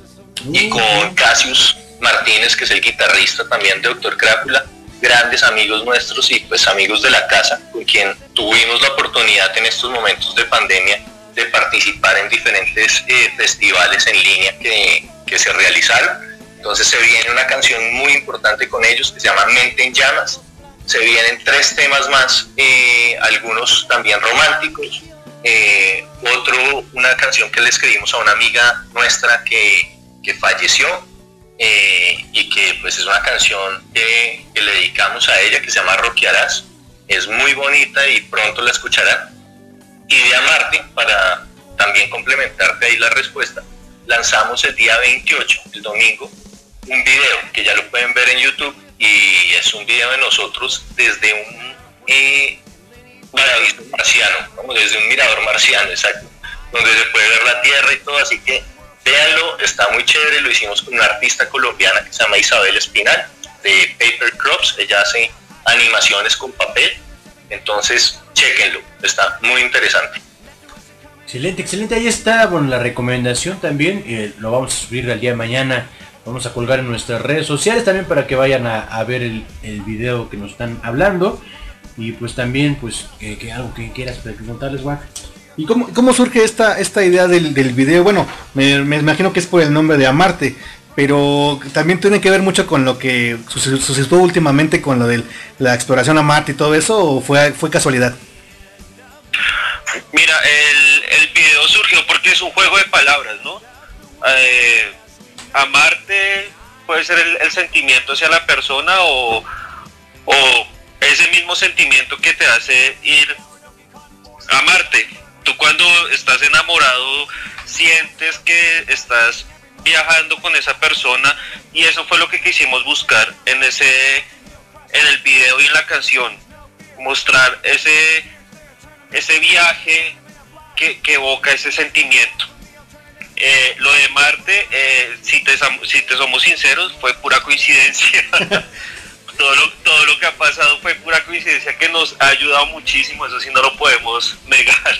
y con Cassius Martínez, que es el guitarrista también de Doctor Crápula, grandes amigos nuestros y pues amigos de la casa, con quien tuvimos la oportunidad en estos momentos de pandemia de participar en diferentes eh, festivales en línea que, que se realizaron. Entonces se viene una canción muy importante con ellos que se llama Mente en Llamas. Se vienen tres temas más, eh, algunos también románticos. eh, otro, una canción que le escribimos a una amiga nuestra que, que falleció eh, y que pues es una canción que, le dedicamos a ella que se llama Roquearás. Es muy bonita y pronto la escucharán. Y de Amarte, para también complementarte ahí la respuesta, lanzamos el día 28, el domingo, un video que ya lo pueden ver en YouTube y es un video de nosotros desde un eh, marciano, ¿no? desde un mirador marciano, exacto, donde se puede ver la tierra y todo, así que véanlo, está muy chévere, lo hicimos con una artista colombiana que se llama Isabel Espinal, de Paper Crops, ella hace animaciones con papel, entonces chequenlo, está muy interesante. Excelente, excelente. Ahí está, bueno, la recomendación también. eh, lo vamos a subir al día de mañana. Vamos a colgar en nuestras redes sociales también para que vayan a, a ver el, el video que nos están hablando. Y pues también, pues, que, que algo que quieras preguntarles, Juan. ¿Y cómo, cómo surge esta, esta idea del, del video? Bueno, me, me imagino que es por el nombre de Amarte, pero también tiene que ver mucho con lo que suce- sucedió últimamente con lo de la exploración a Marte y todo eso, o fue, fue casualidad? Mira, el, el video surgió porque es un juego de palabras, ¿no? Eh, amarte puede ser el, sentimiento hacia la persona o, o ese mismo sentimiento que te hace ir a amarte. Tú cuando estás enamorado sientes que estás viajando con esa persona y eso fue lo que quisimos buscar en ese en el video y en la canción mostrar ese ese viaje que evoca ese sentimiento. Eh, lo de Marte, eh, si, te, sam- si te somos sinceros, fue pura coincidencia. (laughs) todo, lo, todo lo que ha pasado fue pura coincidencia que nos ha ayudado muchísimo, eso sí no lo podemos negar.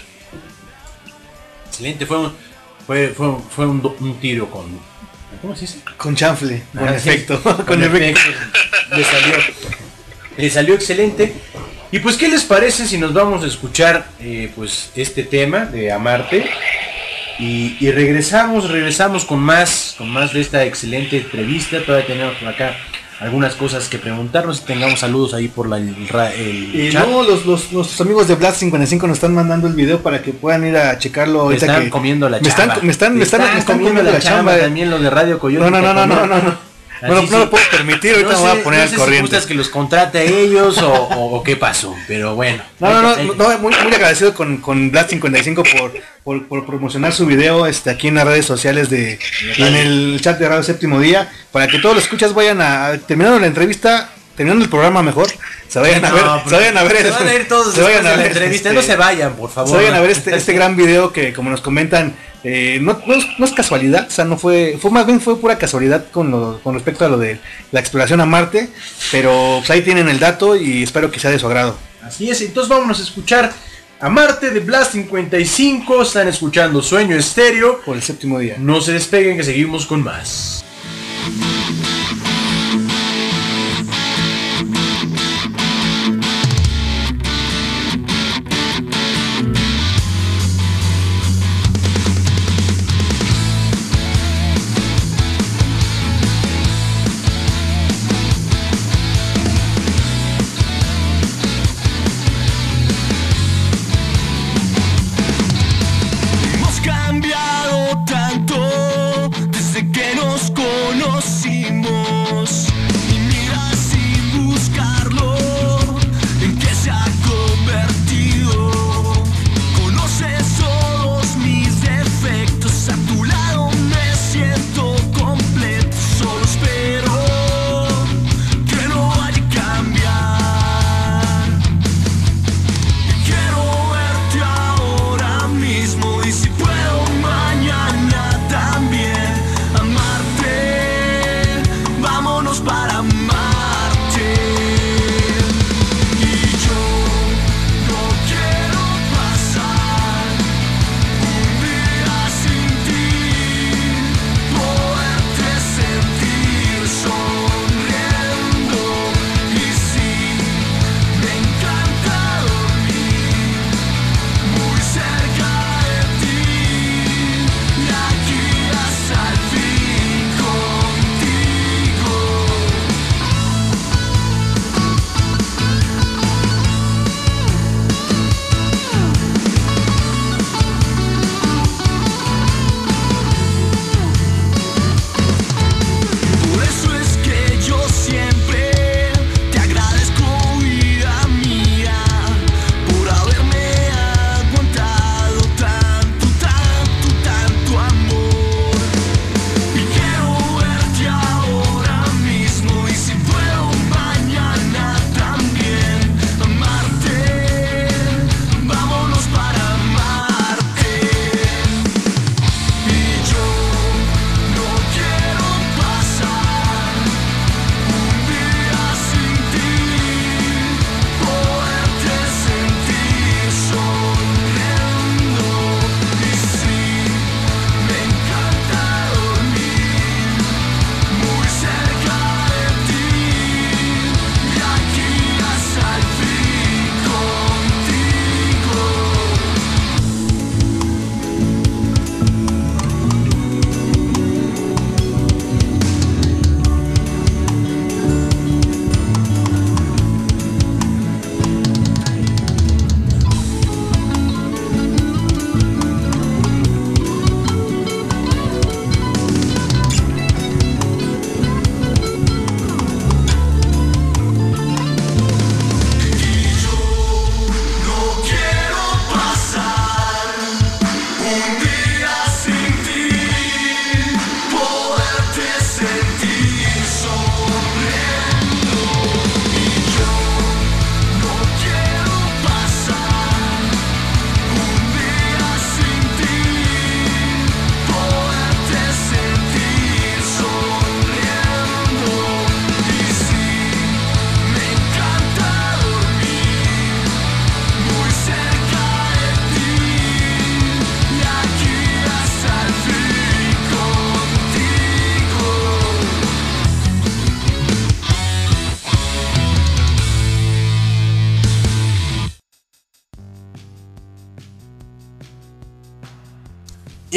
Excelente, fue un, fue, fue, fue un, do- un tiro con. ¿Cómo se dice? Con chanfle, con Ah, sí, efecto. con (laughs) con efecto. efecto. Le salió, le salió excelente. Y pues, ¿qué les parece si nos vamos a escuchar eh, pues este tema de Amarte? Y, y regresamos, regresamos con más, con más de esta excelente entrevista. Todavía tenemos por acá algunas cosas que preguntarnos. Si tengamos saludos ahí por la, el, el Y chat. no, los, los, nuestros amigos de Blast 55 nos están mandando el video para que puedan ir a checarlo Me están que comiendo la me chamba. están, me están, me están, me están comiendo la chamba también los de Radio Coyote. No, no, no, no, no, no, no. Bueno, no lo puedo permitir, ahorita me voy a poner no al Si corriente. gustas que los contrate a ellos o, qué pasó, pero bueno. No, no, no, no, muy, muy agradecido con, con Blast 55 por, por, promocionar su video este, aquí en las redes sociales de en el chat de Radio Séptimo Día, para que todos los escuchas vayan a, terminando la entrevista, terminando el programa mejor, se vayan a ver, No, se vayan a ver, se van a ir todos se vayan a de la ver, entrevista, este, no se vayan, por favor. se vayan a ver este, este (laughs) gran video que como nos comentan, eh, no, no es, no es casualidad, o sea, no fue, fue más bien fue pura casualidad con, lo, con respecto a lo de la exploración a Marte, pero pues, ahí tienen el dato y espero que sea de su agrado. Así es, entonces vámonos a escuchar a Marte de Blast 55. Están escuchando Sueño Estéreo. Por el séptimo día. No se despeguen que seguimos con más.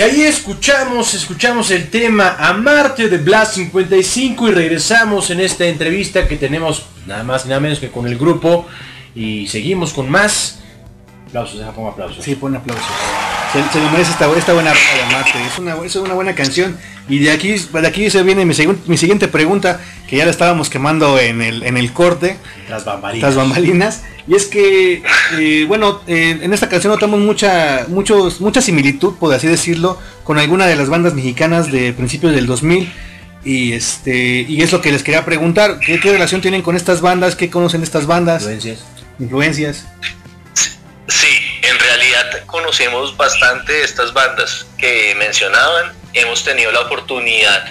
Ahí escuchamos, escuchamos el tema Amarte de Blast 55 y regresamos en esta entrevista que tenemos nada más y nada menos que con el grupo y seguimos con más. Aplausos, deja pongo aplausos. Sí, pon aplausos. Se, se merece esta, buena rola de Marte. Es una, es una buena canción. Y de aquí, de aquí se viene mi, segun- mi siguiente pregunta, que ya la estábamos quemando en el, en el corte, Tras bambalinas. las bambalinas. Y es que, eh, bueno, eh, en esta canción notamos mucha, muchos, mucha similitud, por así decirlo, con alguna de las bandas mexicanas de principios del 2000. Y este y es lo que les quería preguntar, ¿qué, qué relación tienen con estas bandas? ¿Qué conocen estas bandas? Influencias. Influencias. Sí, en realidad conocemos bastante estas bandas que mencionaban. Hemos tenido la oportunidad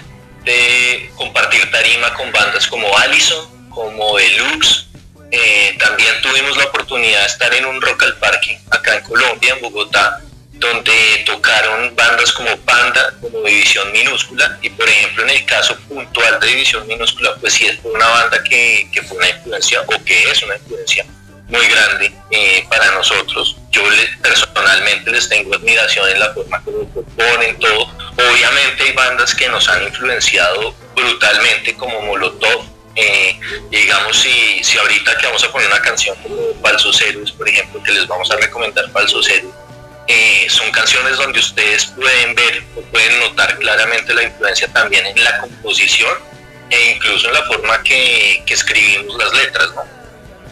de compartir tarima con bandas como Allison, como Deluxe. Eh, también tuvimos la oportunidad de estar en un Rock al Parque acá en Colombia, en Bogotá, donde tocaron bandas como Panda, como División Minúscula. Y por ejemplo, en el caso puntual de División Minúscula, pues sí es una banda que, que fue una influencia o que es una influencia muy grande eh, para nosotros. Yo le- personalmente les tengo admiración en la forma como proponen todo. Obviamente hay bandas que nos han influenciado brutalmente como Molotov. Eh, digamos, si, si ahorita que vamos a poner una canción como Falsos Héroes, por ejemplo, que les vamos a recomendar Falsos Héroes, eh, son canciones donde ustedes pueden ver o pueden notar claramente la influencia también en la composición e incluso en la forma que, que escribimos las letras, ¿no?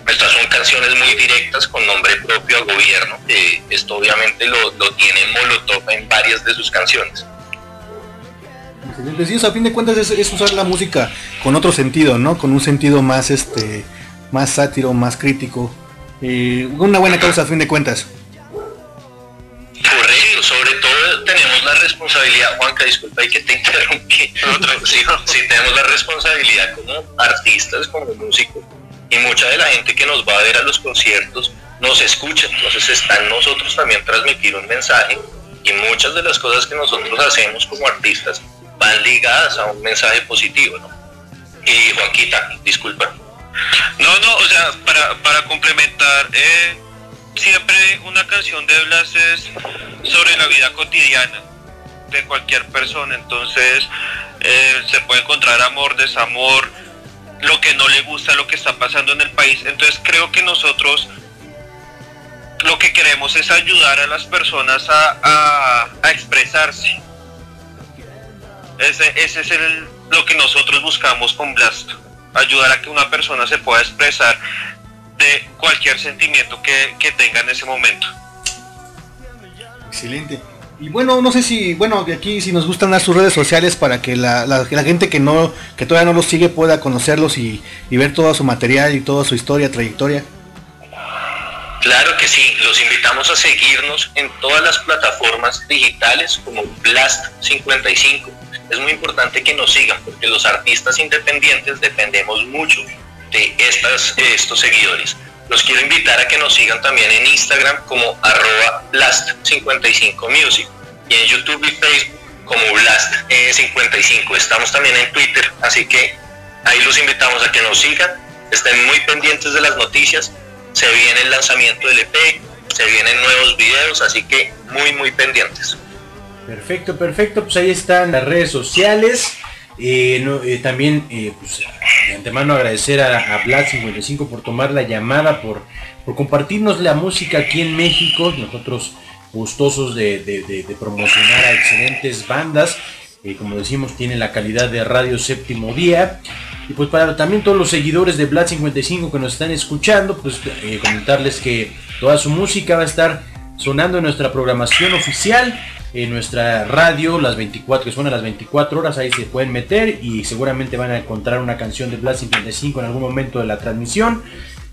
Estas son canciones muy directas con nombre propio al gobierno. que esto obviamente lo, lo tiene Molotov en varias de sus canciones. Excelente. Sí, o sea, a fin de cuentas es, es usar la música con otro sentido, ¿no? Con un sentido más este más sátiro, más crítico. Eh, una buena causa a fin de cuentas. Correcto, sobre todo tenemos la responsabilidad, Juanca, disculpa y que te (laughs) interrumpí, sí, sí, tenemos la responsabilidad como artistas, como músicos, y mucha de la gente que nos va a ver a los conciertos nos escucha, entonces está en nosotros también transmitir un mensaje, y muchas de las cosas que nosotros hacemos como artistas van ligadas a un mensaje positivo, ¿no? Y Juanquita, disculpa. No, no, o sea, para, para complementar, eh, siempre una canción de Blas es sobre la vida cotidiana de cualquier persona, entonces eh, se puede encontrar amor, desamor, lo que no le gusta, lo que está pasando en el país, entonces creo que nosotros lo que queremos es ayudar a las personas a, expresarse. Ese, ese es el, lo que nosotros buscamos con Blast, ayudar a que una persona se pueda expresar de cualquier sentimiento que, que tenga en ese momento. Excelente. Y bueno, no sé si, bueno, de aquí si nos gustan dar sus redes sociales para que la, la- gente que no, que todavía no los sigue pueda conocerlos y, y ver todo su material y toda su historia, trayectoria. Claro que sí, los invitamos a seguirnos en todas las plataformas digitales como Blast 55. Es muy importante que nos sigan porque los artistas independientes dependemos mucho de estas, estos seguidores. Los quiero invitar a que nos sigan también en Instagram como arroba Blast55music y en YouTube y Facebook como Blast55. Estamos también en Twitter, así que ahí los invitamos a que nos sigan, estén muy pendientes de las noticias se viene el lanzamiento del EP, se vienen nuevos videos, así que muy muy pendientes. Perfecto, perfecto. Pues ahí están las redes sociales. Eh, eh, también, eh, pues, de antemano agradecer a, a Vlad55 por tomar la llamada, por, por compartirnos la música aquí en México. Nosotros gustosos de, de- promocionar a excelentes bandas. Como decimos, tiene la calidad de Radio Séptimo Día. Y pues para también todos los seguidores de Vlad55 que nos están escuchando, pues comentarles que toda su música va a estar sonando en nuestra programación oficial, en nuestra radio, las 24, que suena las 24 horas, ahí se pueden meter y seguramente van a encontrar una canción de Vlad 55 en algún momento de la transmisión.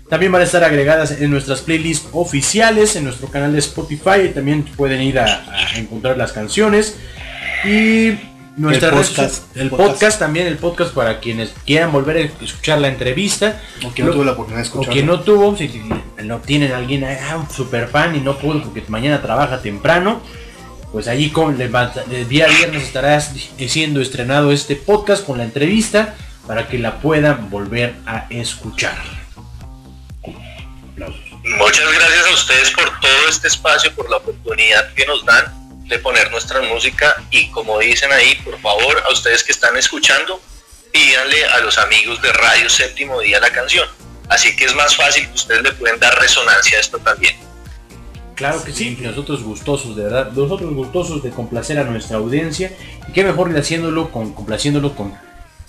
También van a estar agregadas en nuestras playlists oficiales, en nuestro canal de Spotify, y también pueden ir a, a encontrar las canciones. Y nuestra El red podcast, el el podcast. podcast también, el podcast para quienes quieran volver a escuchar la entrevista. O que no tuvo la oportunidad de o que no tuvo, si no tienen a alguien, ah, un super fan y no pudo porque mañana trabaja temprano, pues allí con, levanta- el día viernes estará siendo estrenado este podcast con la entrevista para que la puedan volver a escuchar. Aplausos. Muchas gracias a ustedes por todo este espacio, por la oportunidad que nos dan de poner nuestra música y como dicen ahí, por favor, a ustedes que están escuchando, pídanle a los amigos de Radio Séptimo Día la canción. Así que es más fácil que ustedes le pueden dar resonancia a esto también. Claro que sí, nosotros gustosos, de verdad, nosotros gustosos de complacer a nuestra audiencia. Y qué mejor que haciéndolo con, complaciéndolo con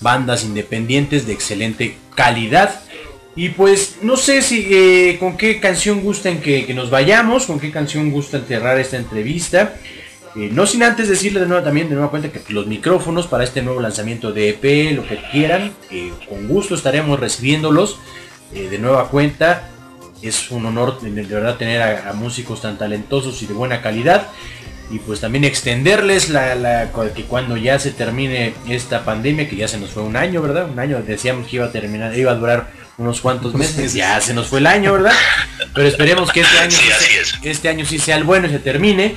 bandas independientes de excelente calidad. Y pues no sé si eh, con qué canción gustan que, que nos vayamos, con qué canción gustan cerrar esta entrevista. Eh, no sin antes decirle de nuevo también, de nueva cuenta, que los micrófonos para este nuevo lanzamiento de EP, lo que quieran, eh, con gusto estaremos recibiéndolos eh, de nueva cuenta. Es un honor de, verdad tener a, a músicos tan talentosos y de buena calidad. Y pues también extenderles la, la- que cuando ya se termine esta pandemia, que ya se nos fue un año, ¿verdad? Un año, decíamos que iba a terminar, iba a durar unos cuantos meses, ya se nos fue el año, ¿verdad? Pero esperemos que este año, Sí, sí así sea- es. este año sí sea el bueno y se termine.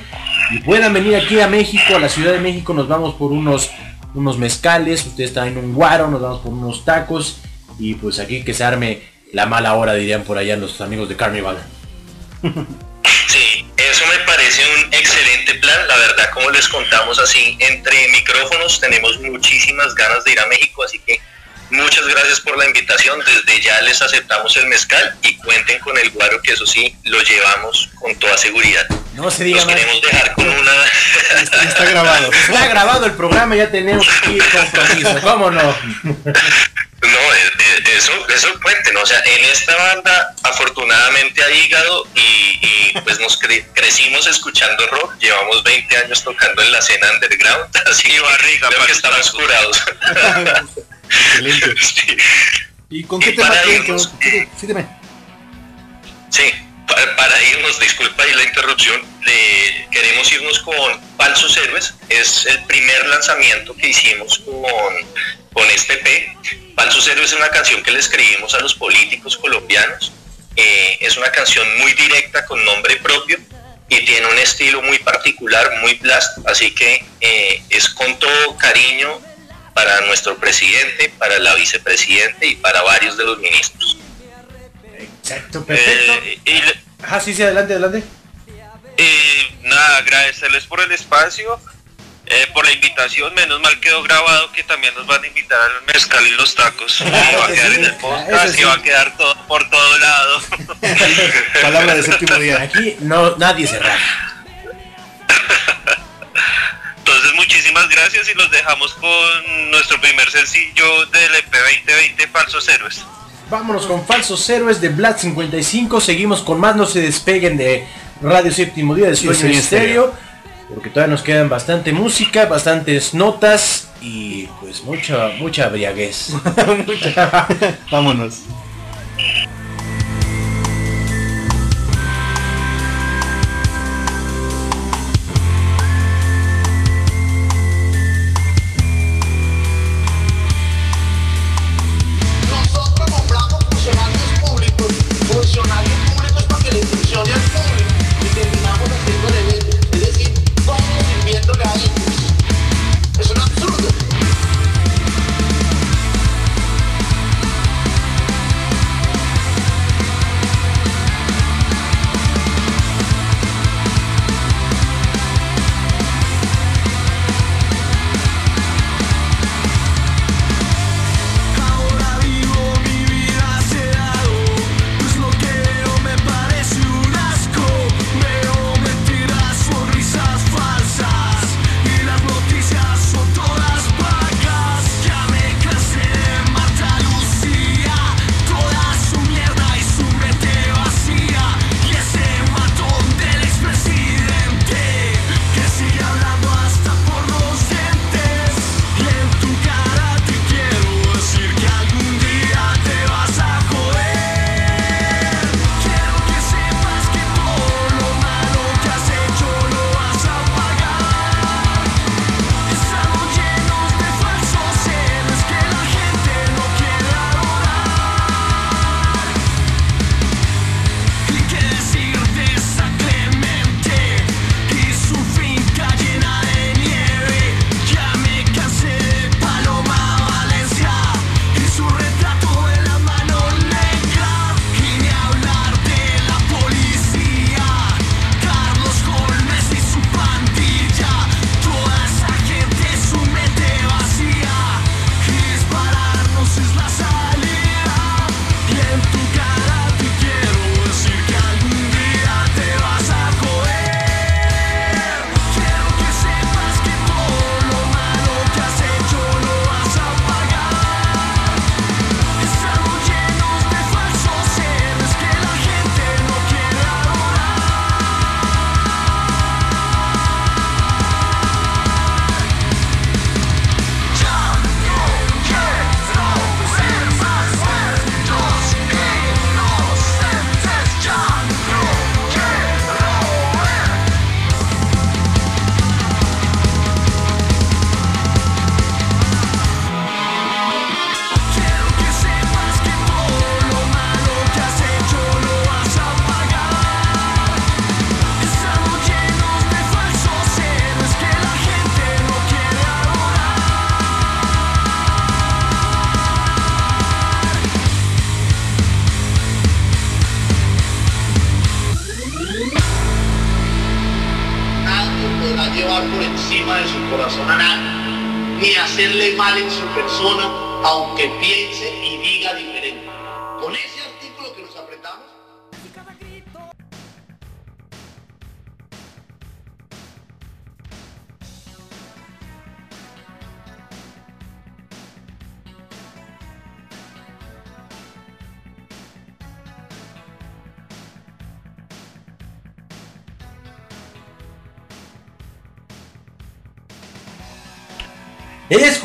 Y puedan venir aquí a México, a la Ciudad de México, nos vamos por unos, unos mezcales, ustedes traen un guaro, nos vamos por unos tacos. Y pues aquí que se arme la mala hora, dirían por allá los amigos de Carnival. Sí, eso me parece un excelente plan. La verdad, como les contamos así, entre micrófonos tenemos muchísimas ganas de ir a México, así que muchas gracias por la invitación. Desde ya les aceptamos el mezcal y cuenten con el guaro, que eso sí, lo llevamos con toda seguridad. No se diga Nos más. queremos dejar con una... Está grabado. Está grabado el programa, ya tenemos aquí el compromiso, ¿cómo no? No, eh, eh, eso, eso cuenten, o sea, en esta banda afortunadamente hay hígado y, y, pues nos cre- crecimos escuchando rock, llevamos 20 años tocando en la escena underground, (laughs) así Y barriga creo que estamos curados. (laughs) Excelente. (laughs) Sí. ¿Y con Y qué tema irnos, sí, sí, dime. Sí, para, para irnos, disculpa ahí la interrupción, queremos irnos con Falsos Héroes. Es el primer lanzamiento que hicimos con, con este P. Falsos Héroes es una canción que le escribimos a los políticos colombianos. Eh, es una canción muy directa con nombre propio y tiene un estilo muy particular, muy blast. Así que eh, es con todo cariño para nuestro presidente, para la vicepresidente y para varios de los ministros. Exacto, perfecto. Eh, y Ajá, sí, sí, adelante, adelante. Y nada, agradecerles por el espacio, eh, por la invitación. Menos mal quedó grabado que también nos van a invitar al mezcal y los tacos. (laughs) Y Claro va a que quedar sí, en el podcast sí. y va a quedar todo por todo lado. (laughs) Palabra de séptimo día. Aquí no, nadie se raja. Entonces muchísimas gracias y los dejamos con nuestro primer sencillo del EP 2020 Falsos Héroes. Vámonos con Falsos Héroes de Black 55. Seguimos con más, no se despeguen de Radio Séptimo Día de Sueño Estéreo. Porque todavía nos quedan bastante música, bastantes notas y pues mucha, mucha briaguez. (laughs) Vámonos.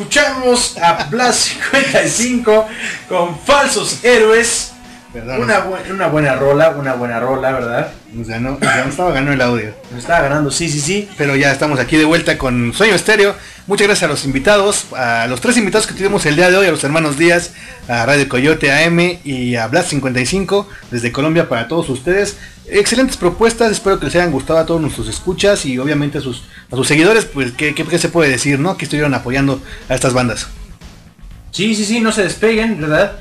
Escuchamos a Blast 55 con Falsos Héroes. Perdón, Una, bu- una buena rola, una buena rola, ¿verdad? nos ganó, nos estaba ganando el audio. Nos estaba ganando, sí, sí, sí. Pero ya estamos aquí de vuelta con Sueño Estéreo. Muchas gracias a los invitados, a los tres invitados que tuvimos el día de hoy, a los hermanos Díaz, a Radio Coyote AM y a Blast 55 desde Colombia para todos ustedes. Excelentes propuestas, espero que les hayan gustado a todos nuestros escuchas y obviamente a sus, a sus seguidores, pues ¿qué, qué, qué se puede decir, ¿no? Que estuvieron apoyando a estas bandas. Sí, sí, sí, no se despeguen, ¿verdad?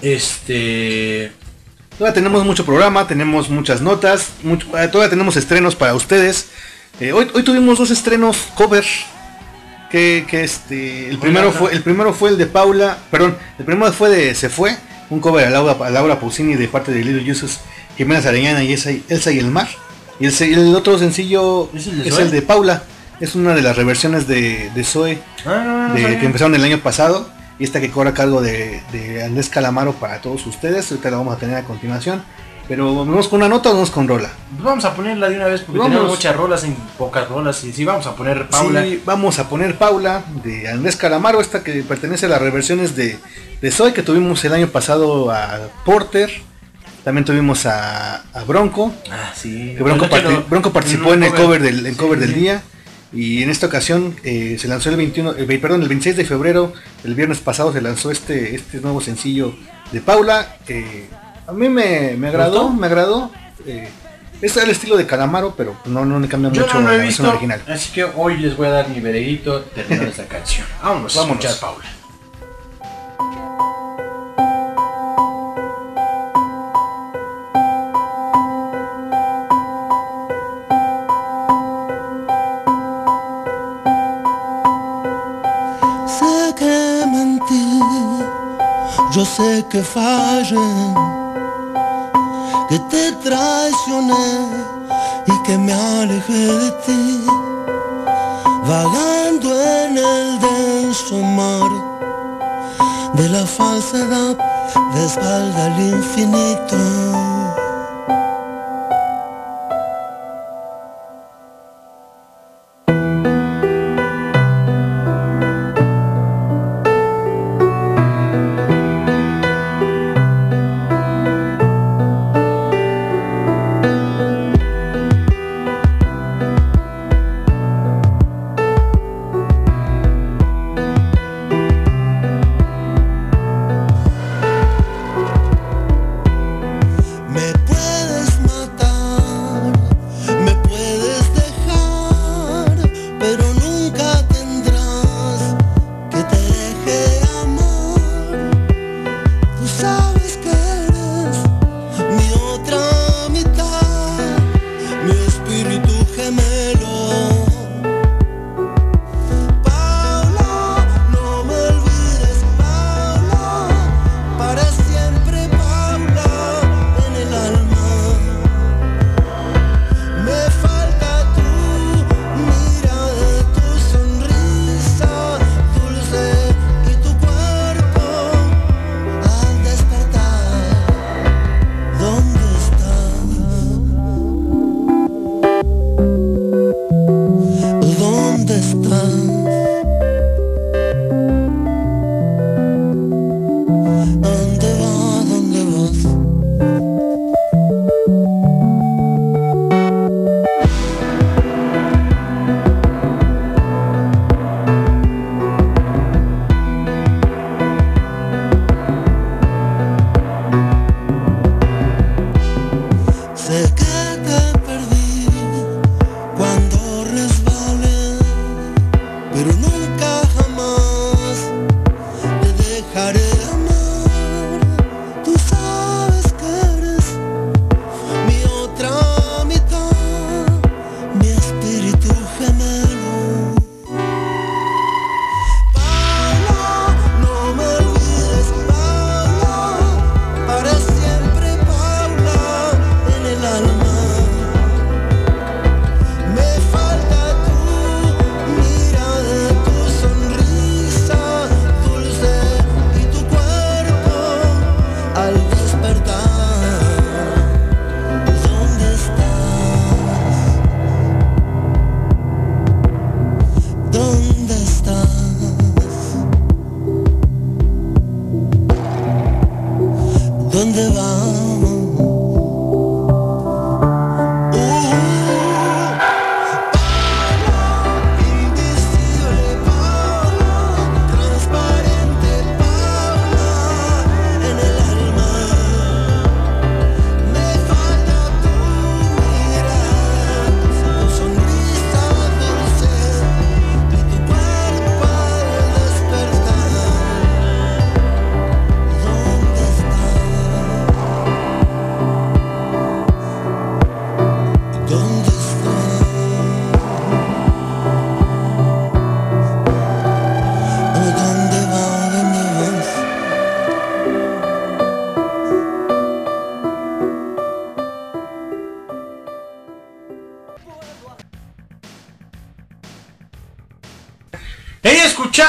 Este. Todavía tenemos mucho programa, tenemos muchas notas, mucho- eh, todavía tenemos estrenos para ustedes. Eh, hoy, hoy tuvimos dos estrenos cover. Que, que este. El primero fue. El primero fue el de Paula. Perdón, el primero fue de Se fue. Un cover a Laura, a Laura Pausini de parte de Little Jesus, Jiménez Arellana y Elsa, Elsa y el Mar. Y el, otro sencillo ¿Es es el de? Paula. Es una de las reversiones de, de Zoe Ah, no, no, de- que empezaron el año pasado y esta que corre a cargo de, de Andrés Calamaro para todos ustedes. Ahorita la vamos a tener a continuación. Pero vamos con una nota o vamos con rola. Pues vamos a ponerla de una vez porque Vamos. tenemos muchas rolas en pocas rolas. Y sí, vamos a poner Paula. Sí, vamos a poner Paula de Andrés Calamaro, esta que pertenece a las reversiones de, de Zoe que tuvimos el año pasado a Porter. También tuvimos a, a Bronco. Ah, sí. que Bronco, participó en el cover del, el cover del día. Y en esta ocasión eh, se lanzó el 21, eh, perdón, el 26 de febrero, el viernes pasado se lanzó este, este nuevo sencillo de Paula. eh, a mí me, me agradó, ¿Gustó? me agradó. eh, es el estilo de Calamaro, pero no, no le cambia Yo mucho no a la versión original. así que hoy les voy a dar mi veredicto terminando esta canción. Vámonos, a Vámonos. escuchar Paula. Yo sé que fallé, que te traicioné y que me alejé de ti, vagando en el denso mar de la falsedad de al infinito.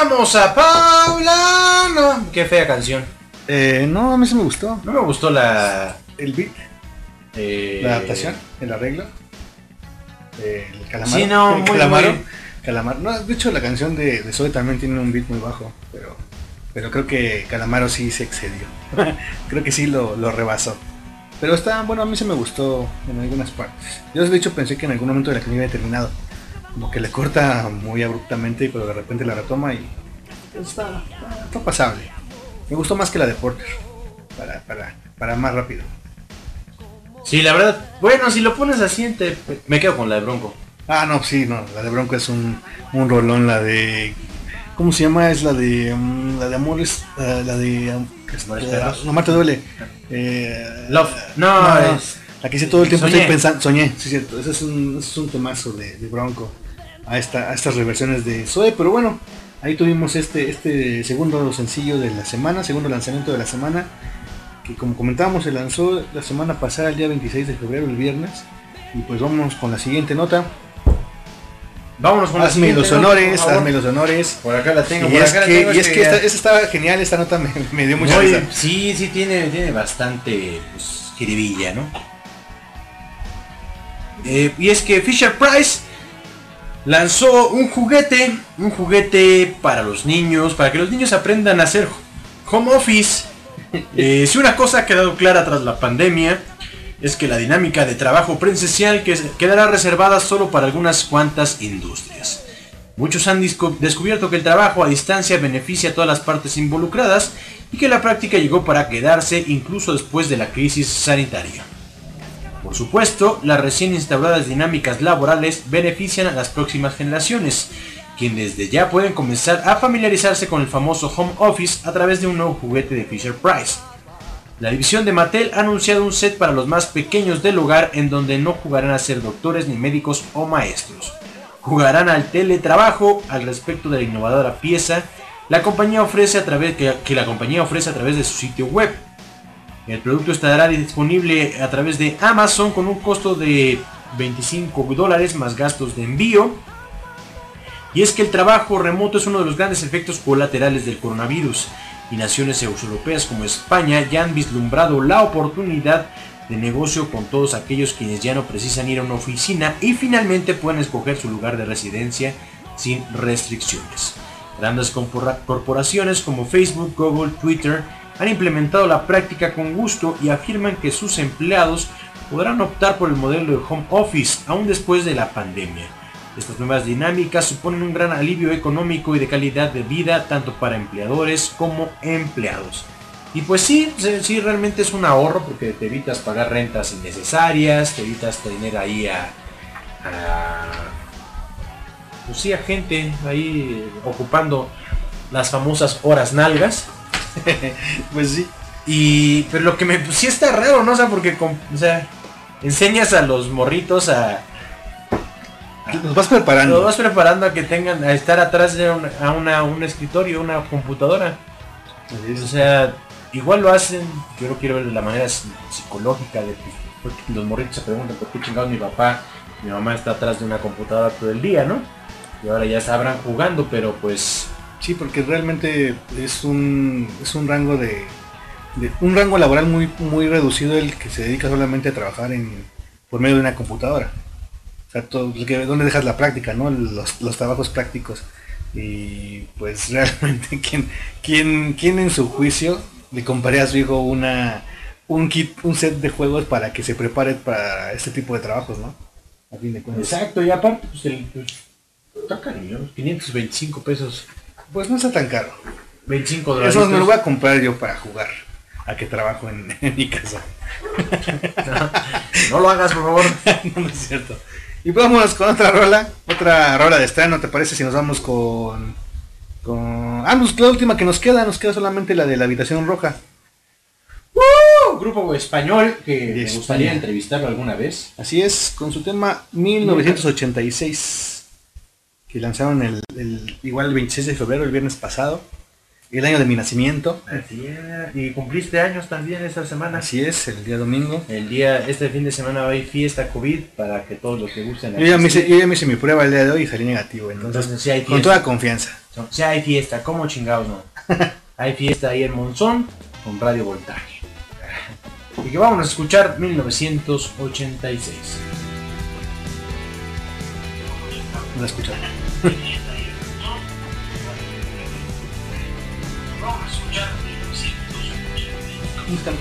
Escuchamos a Paula. No, qué fea canción. Eh, no, a mí sí me gustó. No me gustó la. El beat, eh, la adaptación, el arreglo. el calamaro. Sí, no, el muy, calamaro. muy- Calamaro. No, de hecho, la canción de, de Zoe también tiene un beat muy bajo, pero, pero creo que Calamaro sí se excedió. (laughs) creo que sí lo, lo rebasó. Pero está, bueno, a mí se me gustó en algunas partes. Yo de hecho pensé que en algún momento de la canción había terminado. Como que le corta muy abruptamente, pero de repente la retoma y está, está, pasable. Me gustó más que la de Porter. Para, para, para más rápido. Sí, la verdad. Bueno, si lo pones así, te- me quedo con la de Bronco. Ah, no, sí, no, la de Bronco es un, un rolón, la de... ¿Cómo se llama? Es la de... mm, la de Amores, eh, la de... um, Amores eh, no, Marte duele. Eh, Love. No, no, no, es. La que hice todo el tiempo Soñé. estoy pensando... Soñé, sí, cierto. Ese es un, ese es un temazo de, de Bronco. A, esta, a estas reversiones de Zoe, pero bueno, ahí tuvimos este, este segundo sencillo de la semana, segundo lanzamiento de la semana, que como comentábamos se lanzó la semana pasada, el día 26 de febrero, el viernes. Y pues vamos con la siguiente nota. Vámonos con la Hazme siguiente los nota, honores, favor. hazme los honores. Por acá la tengo, Y por es acá la que, tengo. y es que ya- esta, esta estaba genial, esta nota me, me dio mucha No, risa. sí, sí, tiene, tiene bastante pues, jiribilla, ¿no? Eh, y es que Fisher Price lanzó un juguete, un juguete para los niños, para que los niños aprendan a hacer home office. (laughs) Eh, si una cosa ha quedado clara tras la pandemia, es que la dinámica de trabajo presencial que se- quedará reservada solo para algunas cuantas industrias. Muchos han descubierto que el trabajo a distancia beneficia a todas las partes involucradas y que la práctica llegó para quedarse incluso después de la crisis sanitaria. Por supuesto, las recién instauradas dinámicas laborales benefician a las próximas generaciones, quienes desde ya pueden comenzar a familiarizarse con el famoso home office a través de un nuevo juguete de Fisher Price. La división de Mattel ha anunciado un set para los más pequeños del hogar en donde no jugarán a ser doctores ni médicos o maestros. Jugarán al teletrabajo al respecto de la innovadora pieza la compañía ofrece a través, que, que la compañía ofrece a través de su sitio web. El producto estará disponible a través de Amazon con un costo de 25 dólares más gastos de envío. Y es que el trabajo remoto es uno de los grandes efectos colaterales del coronavirus y naciones europeas como España ya han vislumbrado la oportunidad de negocio con todos aquellos quienes ya no precisan ir a una oficina y finalmente pueden escoger su lugar de residencia sin restricciones. Grandes corpora- corporaciones como Facebook, Google, Twitter han implementado la práctica con gusto y afirman que sus empleados podrán optar por el modelo de home office aún después de la pandemia. Estas nuevas dinámicas suponen un gran alivio económico y de calidad de vida tanto para empleadores como empleados. Y pues sí, sí, realmente es un ahorro porque te evitas pagar rentas innecesarias, te evitas tener ahí a, pues sí, a gente ahí ocupando las famosas horas nalgas. (laughs) Pues sí. Y pero lo que me pues sí está raro, ¿no? O sea, porque com- o sea, enseñas a los morritos a Los vas preparando. los vas preparando a que tengan a estar atrás de un, a una, un escritorio, una computadora. O sea, igual lo hacen, yo lo quiero ver de la manera psi- psicológica de porque los morritos se preguntan por qué chingados mi papá, mi mamá está atrás de una computadora todo el día, ¿no? Y ahora ya sabrán jugando, pero pues Sí, porque realmente es un, es un rango de, un rango laboral muy muy reducido el que se dedica solamente a trabajar en por medio de una computadora. O sea, todo, ¿dónde dejas la práctica, no? Los, los trabajos prácticos. Y pues (laughs) realmente quién quién quién en su juicio le compraría a su hijo una un kit, un set de juegos para que se prepare para este tipo de trabajos, ¿no? Exacto, y aparte pues el pues, está cariño, 525 pesos, Pues no está tan caro. 25 dólares. Eso me lo voy a comprar yo para jugar. A que trabajo en, (laughs) en mi casa. No lo hagas, por favor. (laughs) no, no es cierto. Y pues vámonos con otra rola. Otra rola de estreno, ¿te parece si nos vamos con... con... Ah, pues la última que nos queda. Nos queda solamente la de la habitación roja. Un grupo español que me gustaría entrevistarlo alguna vez. Así es, con su tema 1986. Que lanzaron el, el- igual el 26 de febrero, el viernes pasado. El año de mi nacimiento. Así es, Y cumpliste años también esta semana. Así es, el día domingo. El día, este fin de semana va a haber fiesta COVID para que todos los que gusten Yo ya, me hice, yo ya me hice mi prueba el día de hoy y salí negativo. Entonces, Entonces sí hay con toda confianza. Sea, hay fiesta, como chingados no. (laughs) hay fiesta ahí en Monzón con Radio Voltaje. Y que vamos a escuchar 1986. No la. (laughs) ¿Cómo está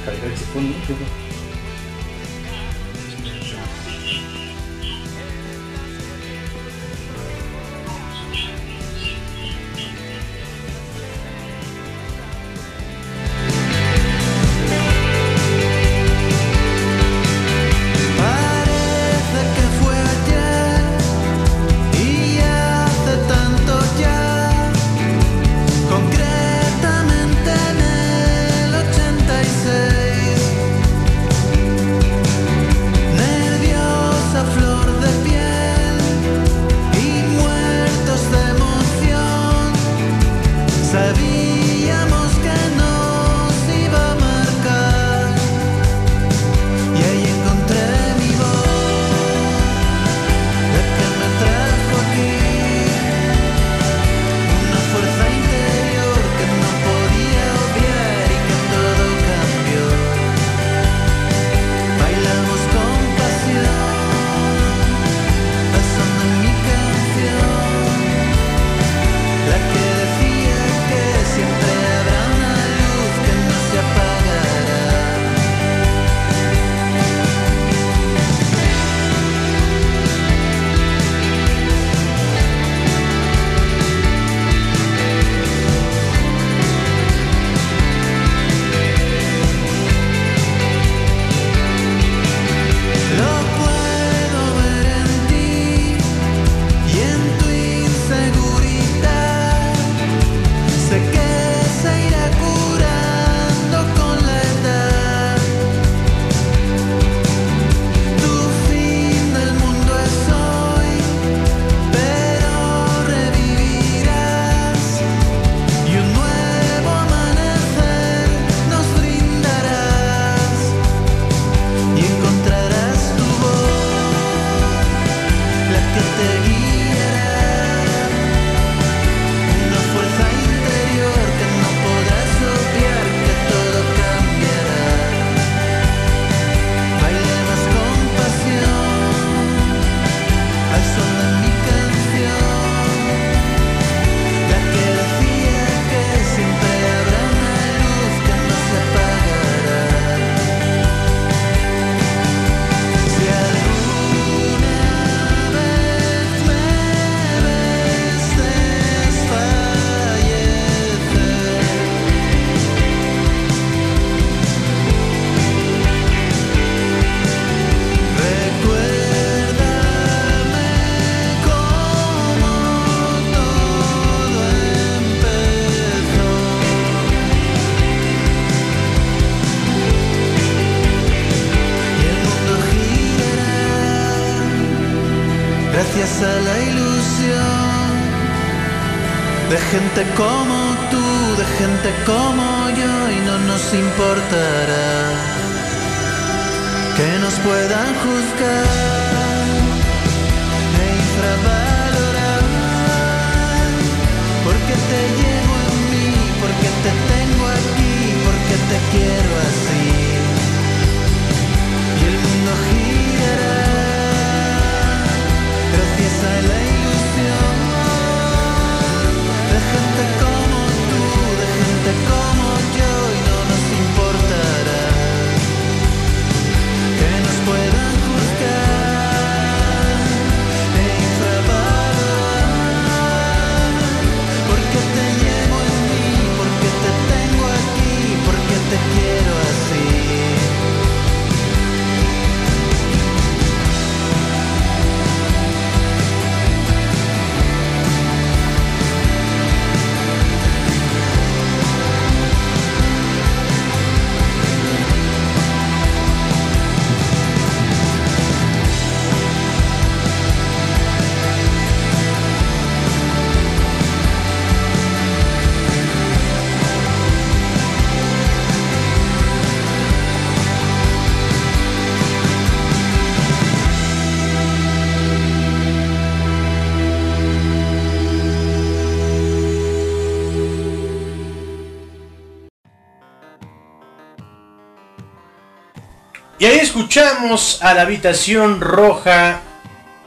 escuchamos a la habitación roja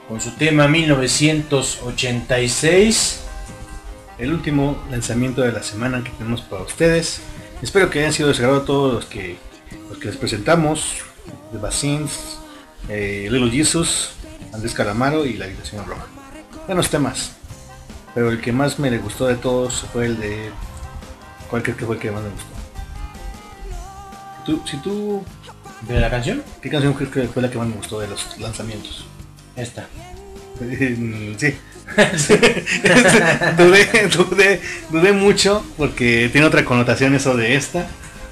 con su tema 1986. El último lanzamiento de la semana que tenemos para ustedes. Espero que hayan sido de su agrado todos los que, los que les presentamos. The Basins, eh, Little Jesus, Andrés Calamaro y La Habitación Roja. Buenos temas. Pero el que más me le gustó de todos fue el de... ¿Cuál creo que fue el que más me gustó? Tú- si tú... ¿De la canción? ¿Qué canción crees que fue la que más me gustó de los lanzamientos? Esta. (laughs) Sí. (laughs) dudé, dudé, dudé mucho porque tiene otra connotación eso de esta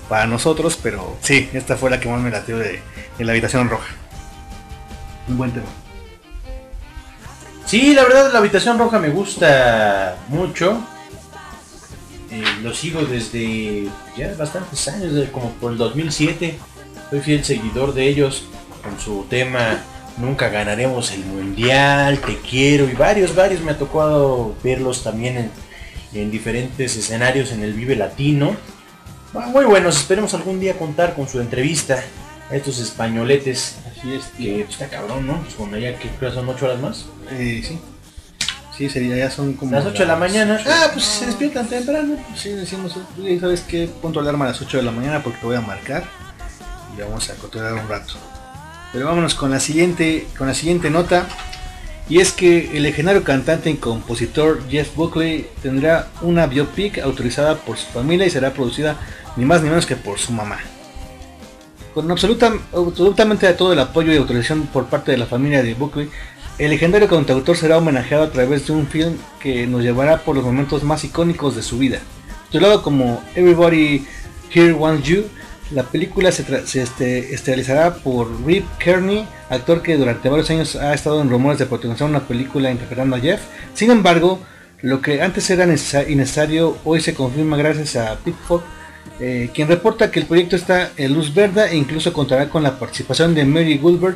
para nosotros, pero sí, esta fue la que más me latió de, de la habitación roja. Un buen tema. Sí, la verdad la habitación roja me gusta mucho. Eh, lo sigo desde ya bastantes años, desde como por el 2007. Soy fiel seguidor de ellos con su tema Nunca ganaremos el mundial, te quiero y varios, varios. Me ha tocado verlos también en, en diferentes escenarios en el Vive Latino. Ah, Muy buenos, esperemos algún día contar con su entrevista a estos españoletes. Así es, Que pues, está cabrón, ¿no? Pues con allá que son 8 horas más. Eh, sí. Sí, sería, ya son como... Las 8 de la mañana. Ah, pues se despiertan temprano. Sí, decimos, "Oye, ¿sabes qué? Pon tu alarma a las 8 de la mañana porque te voy a marcar vamos a cotorrear un rato. Pero vámonos con la siguiente, con la siguiente nota. Y es que el legendario cantante y compositor Jeff Buckley tendrá una biopic autorizada por su familia y será producida ni más ni menos que por su mamá. Con absoluta, absolutamente todo el apoyo y autorización por parte de la familia de Buckley, el legendario cantautor será homenajeado a través de un film que nos llevará por los momentos más icónicos de su vida. Titulado como Everybody Here Wants You, la película se, se este, estelarizará por Rip Kearney, actor que durante varios años ha estado en rumores de protagonizar una película interpretando a Jeff. Sin embargo, lo que antes era necesa- innecesario hoy se confirma gracias a Pitford, eh, quien reporta que el proyecto está en luz verde e incluso contará con la participación de Mary Goldberg,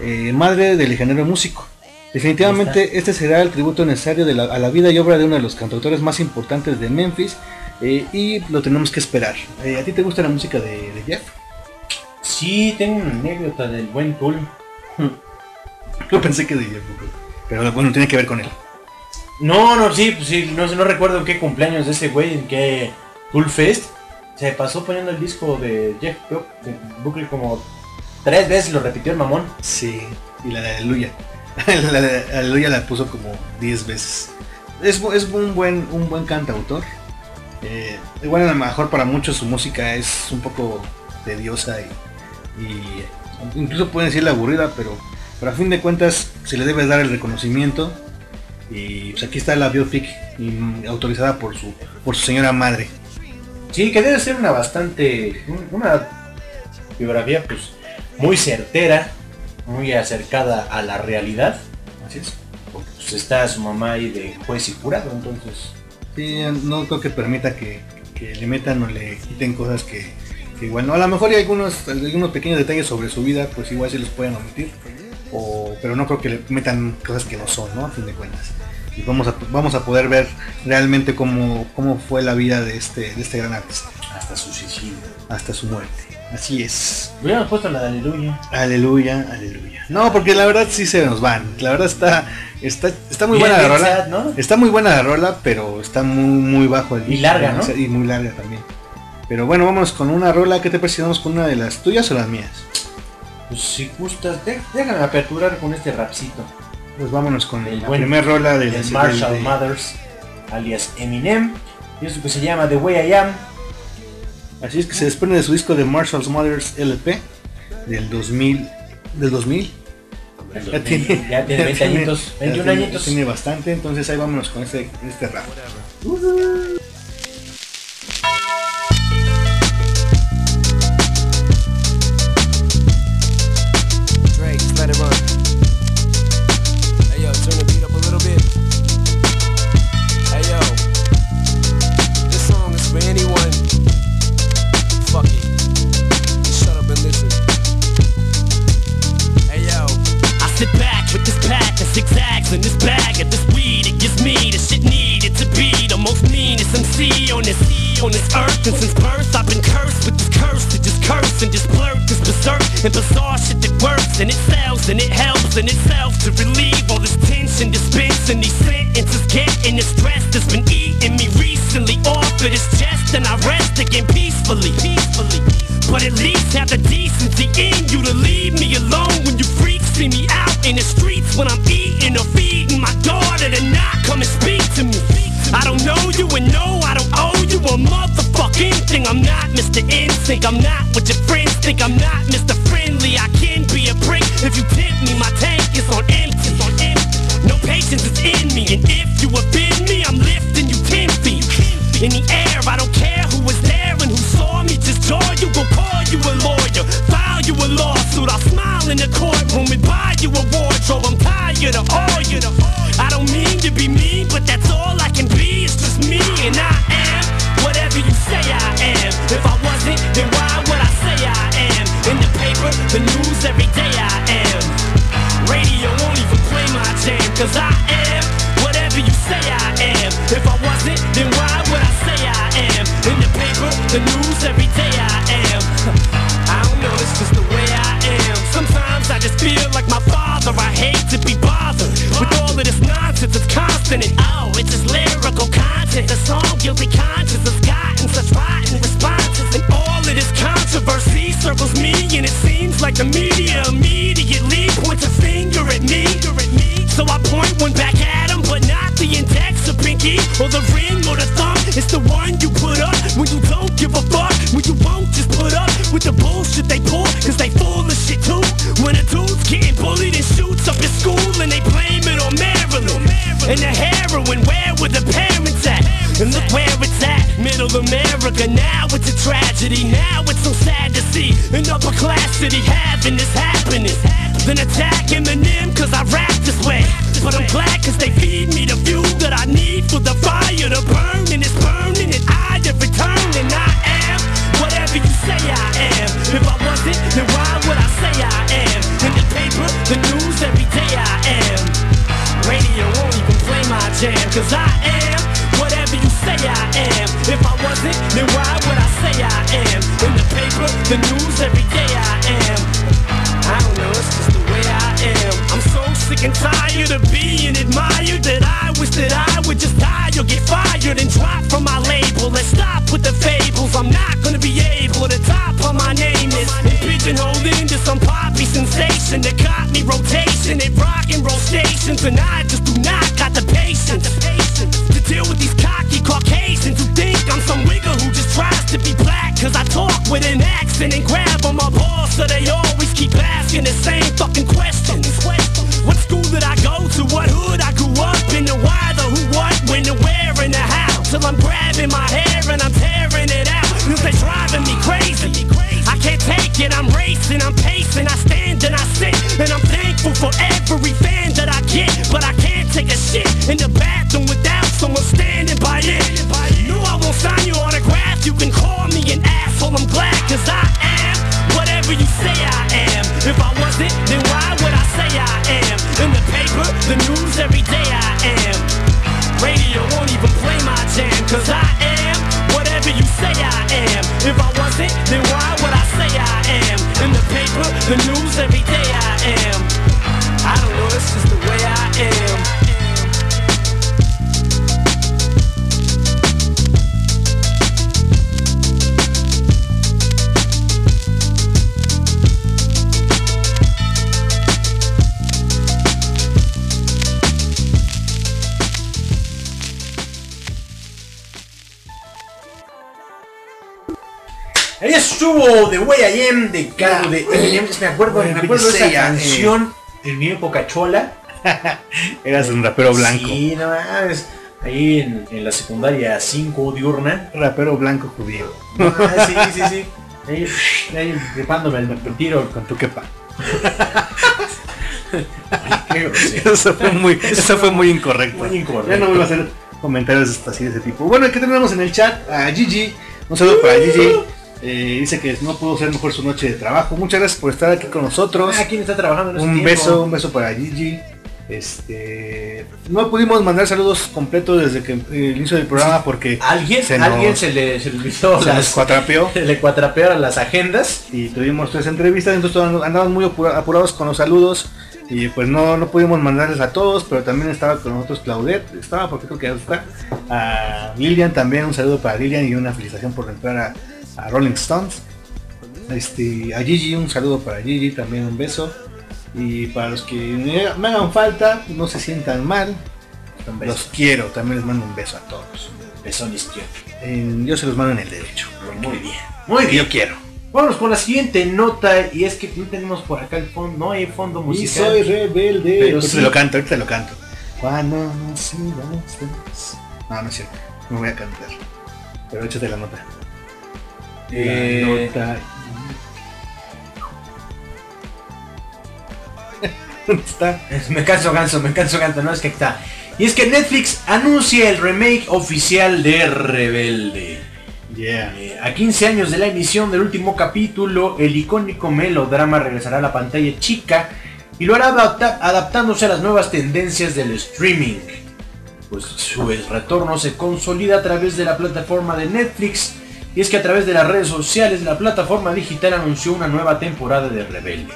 eh, madre del legendario músico. Definitivamente este será el tributo necesario de la- a la vida y obra de uno de los cantautores más importantes de Memphis eh, y lo tenemos que esperar. Eh, ¿A ti te gusta la música de, de Jeff? Sí, tengo una anécdota del buen Tool. (laughs) Yo pensé que de Jeff, pero bueno, tiene que ver con él. No, no, sí, pues sí, no, no recuerdo en qué cumpleaños de ese güey, en qué Tool Fest. Se pasó poniendo el disco de Jeff de Buckley como tres veces, lo repitió el mamón. Sí, y la de Aleluya. (laughs) la de Aleluya la puso como 10 veces. Es, es un buen un buen cantautor. Eh, igual a lo mejor para muchos su música es un poco tediosa y, y incluso pueden decirle aburrida, pero, pero a fin de cuentas se le debe dar el reconocimiento. Y pues aquí está la biopic y, autorizada por su por su señora madre. Sí, que debe ser una bastante, un- una biografía pues muy certera, muy acercada a la realidad. Así es. Porque pues está su mamá ahí de juez y jurado, entonces... Sí, no creo que permita que, que le metan o le quiten cosas que, que igual no. A lo mejor hay algunos, algunos pequeños detalles sobre su vida, pues igual sí los pueden omitir. O, pero no creo que le metan cosas que no son, ¿no? A fin de cuentas. Y vamos a, vamos a poder ver realmente cómo, cómo fue la vida de este, de este gran artista. Hasta su suicidio. Hasta su muerte. Así es. Hubiéramos puesto la de Aleluya. Aleluya, aleluya. No, porque la verdad sí se nos van. La verdad está, está, está muy Bien, buena la rola. sad, ¿no? Está muy buena la rola, pero está muy, muy bajo el Y larga, ¿no? Y muy larga también. Pero bueno, vámonos con una rola. ¿Qué te parece? vamos con una de las tuyas o las mías? Pues si gustas, déjame aperturar con este rapcito. Pues vámonos con El la primera rola de Marshall de- Mothers, alias Eminem. Y esto que se llama The Way I Am. Así es que se desprende de su disco de Marshall's Mothers LP del 2000. Del 2000. Ya tiene, ya tiene 20 añitos, 21 ya tiene- añitos. Tiene bastante, entonces ahí vámonos con este, este rap. Let it run. Sit back with this pack of zigzags and this bag of this weed. It gives me the shit needed to be the most meanest MC on this on this earth. And since birth, I've been cursed with this curse to just curse and just blurt this berserk and bizarre shit that works and it sells and it helps in itself to relieve all this tension dispensing these sentences getting the stress that's been eating me recently off of this chest and I rest again peacefully peacefully but at least have the decency in you to leave me alone when you freaks see me out in the streets when I'm eating or feeding my daughter to not come and speak to me I don't know you and no, I don't owe you a motherfucking thing. I'm not Mr. Instinct, I'm not what your friends think. I'm not Mr. Friendly, I can be a prick if you tempt me. My tank is on empty, on empty. No patience is in me, and if you offend me, I'm lifting you ten feet in the air. I don't in the courtroom and buy you a wardrobe. I'm tired of all you. I don't mean to be mean, but that's all I can be. It's just me, and I am whatever you say I am. If I wasn't, then why would I say I am? In the paper, the news, every day I am. Radio won't even play my jam, cause I am whatever you say I am. If I wasn't, then why would I say I am? In the paper, the news, every day I am. Just feel like my father. I hate to be bothered with all of this nonsense. It's constant and oh, it's just lyrical content. The song guilty conscience has gotten such rotten responses, and all of this controversy circles me, and it seems like the media immediately points a finger at me. Finger at me. So I point one back at him, but not the index or pinky or the ring or the thumb. It's the one you put up when you don't give a fuck. When you won't just put up bullied and shoots up his school and they blame it on Maryland. And the heroin, where were the parents at? And look where it's at, middle America. Now it's a tragedy, now it's so sad to see an upper class city having this happiness. Then attack Eminem cause I rap this way. But I'm glad cause they feed me jam Cause I am whatever you say I am. If I wasn't, then why would I say I am? In the paper, the news, every day I am. I don't know, it's just the way I am. I'm so sick and tired of being admired That I wish that I would just die or get fired And drop from my label. Let's stop with the fables. I'm not gonna be able to top on my name is. Pigeonholed into some poppy sensation That got me rotation. At rock and roll stations And I just do not got the patience To deal with these cocky Caucasians Who think I'm some wigger who just tries to be black. Cause I talk with an accent and grab on my balls So they always keep asking the same fucking questions. What school did I go to? What hood I grew up in? The why, the who, what, when, the where, and the how? Till I'm grabbing my hair and I'm tearing it out. Cause they driving me crazy. I can't take it, I'm racing, I'm pacing. I stand and I sit And I'm thankful for every fan that I get. But I can't take a shit in the bathroom without someone standing by it. No, I won't sign your autograph You can call me an asshole, I'm glad Cause I am whatever you say I am. If I wasn't, then why would I say I am? In the paper, the news, every day I am. Radio won't even play my jam Cause I am whatever you say I am. If I wasn't, then why would I say I am? In the paper, the news, every day estuvo The Way I Am de Cargo de Eminem. Me acuerdo, me acuerdo de esa Bella, canción en mi época chola. (laughs) Eras un rapero blanco. Sí, no mames. Ahí en, en la secundaria 5 diurna. Rapero blanco judío. Ah, sí, sí, sí. Ahí, ahí trepándome el, tiro con tu quepa. (laughs) Eso fue muy, eso fue muy incorrecto. Muy incorrecto. Ya no vuelvo a hacer comentarios así de ese tipo. Bueno, ¿qué tenemos en el chat? A Gigi. Un saludo para Gigi. Eh, dice que no pudo ser mejor su noche de trabajo. Muchas gracias por estar aquí con nosotros. Ah, ¿quién está trabajando en Un tiempo? beso, un beso para Gigi. Este, no pudimos mandar saludos completos desde que el inicio del programa porque Alguien, se alguien se le, se olvidó se las- cuatrapeó. se (laughs) le cuatrapearon las agendas. y tuvimos tres entrevistas, entonces andábamos muy apura- apurados con los saludos y pues no, no pudimos mandarles a todos, pero también estaba con nosotros Claudette, estaba porque creo que ya está, a Lilian también, un saludo para Lilian y una felicitación por entrar a, a Rolling Stones. Este, a Gigi, un saludo para Gigi, también un beso. Y para los que me hagan falta, no se sientan mal, los quiero, también les mando un beso a todos. Besón izquierdo. En- yo se los mando en el derecho. Muy bien. Muy bien. Yo quiero. Vámonos con la siguiente nota y es que no tenemos por acá el fondo, no hay fondo Y musical. soy rebelde. Pero Ahorita sí. te lo canto, ahorita te lo canto. Cuando. No, no es cierto. No voy a cantar. Pero échate la nota. Eh, La nota. ¿Dónde está? Me canso ganso, me canso ganso, no es que está. Y es que Netflix anuncia el remake oficial de Rebelde. Yeah. Eh, a 15 años de la emisión del último capítulo, el icónico melodrama regresará a la pantalla chica y lo hará adapta- adaptándose a las nuevas tendencias del streaming. Pues su retorno se consolida a través de la plataforma de Netflix y es que a través de las redes sociales la plataforma digital anunció una nueva temporada de Rebelde.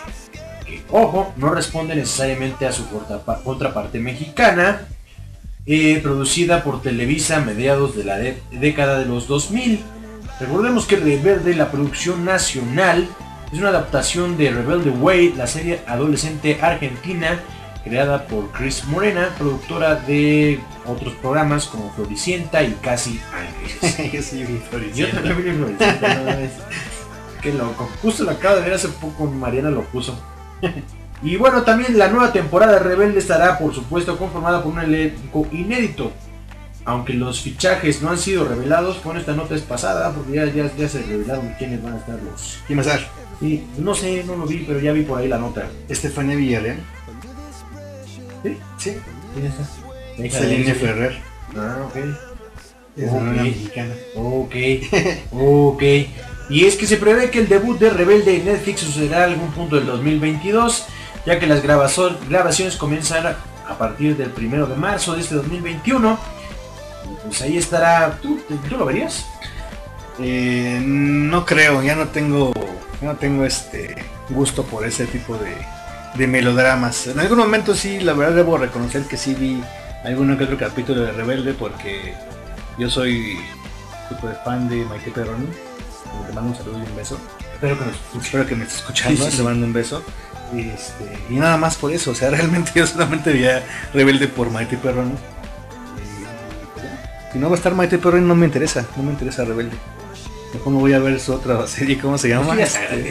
Que, ojo, no responde necesariamente a su contrapa- contraparte mexicana, eh, producida por Televisa a mediados de la década de los 2000. Recordemos que Rebelde, la producción nacional, es una adaptación de Rebelde Way, la serie adolescente argentina creada por Chris Morena, productora de otros programas como Floricienta y Casi Ángeles. (laughs) Yo soy un Yo floricienta. también Floricienta, no mames. Qué loco. Justo lo acabo de ver hace poco, Mariana lo puso. Y bueno, también la nueva temporada de Rebelde estará, por supuesto, conformada por un elenco inédito. Aunque los fichajes no han sido revelados, bueno, esta nota es pasada, porque ya, ya, ya se revelaron quiénes van a estar los... ¿Quién va a estar? Sí, no sé, no lo vi, pero ya vi por ahí la nota. Estefanía Villarreal. ¿Sí? Sí. Celine. Ferrer. Ah, ok. Es una mexicana. Ok, (laughs) ok. Y es que se prevé que el debut de Rebelde en Netflix sucederá en algún punto del 2022, ya que las grabaciones comienzan a partir del primero de marzo de este 2021. Y Pues ahí estará. ¿Tú, ¿tú lo verías? Eh, no creo, ya no tengo, ya no tengo este gusto por ese tipo de, de melodramas. En algún momento sí, la verdad debo reconocer que sí vi alguno que otro capítulo de Rebelde porque yo soy tipo de fan de Maite Perroni. Le mando un saludo y un beso. Espero que nos. Espero que me esté escuchando, Sí, sí, le sí. mando un beso. Y, este, y nada más por eso, o sea, (laughs) realmente yo solamente veía Rebelde por Maite Perroni. Si no va a estar Maite Perroni no me interesa, no me interesa Rebelde. Mejor me voy a ver su otra serie, ¿cómo se llama? Este,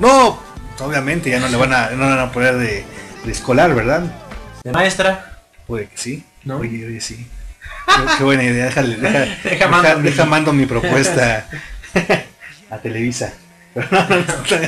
no, obviamente ya no le van a, no le van a poner de, de escolar, ¿verdad? ¿De maestra? Puede que sí. ¿No? Oye, oye, sí. Qué, qué buena idea, déjale, (laughs) deja, mando mi- deja mando mi propuesta a Televisa. (laughs) Pero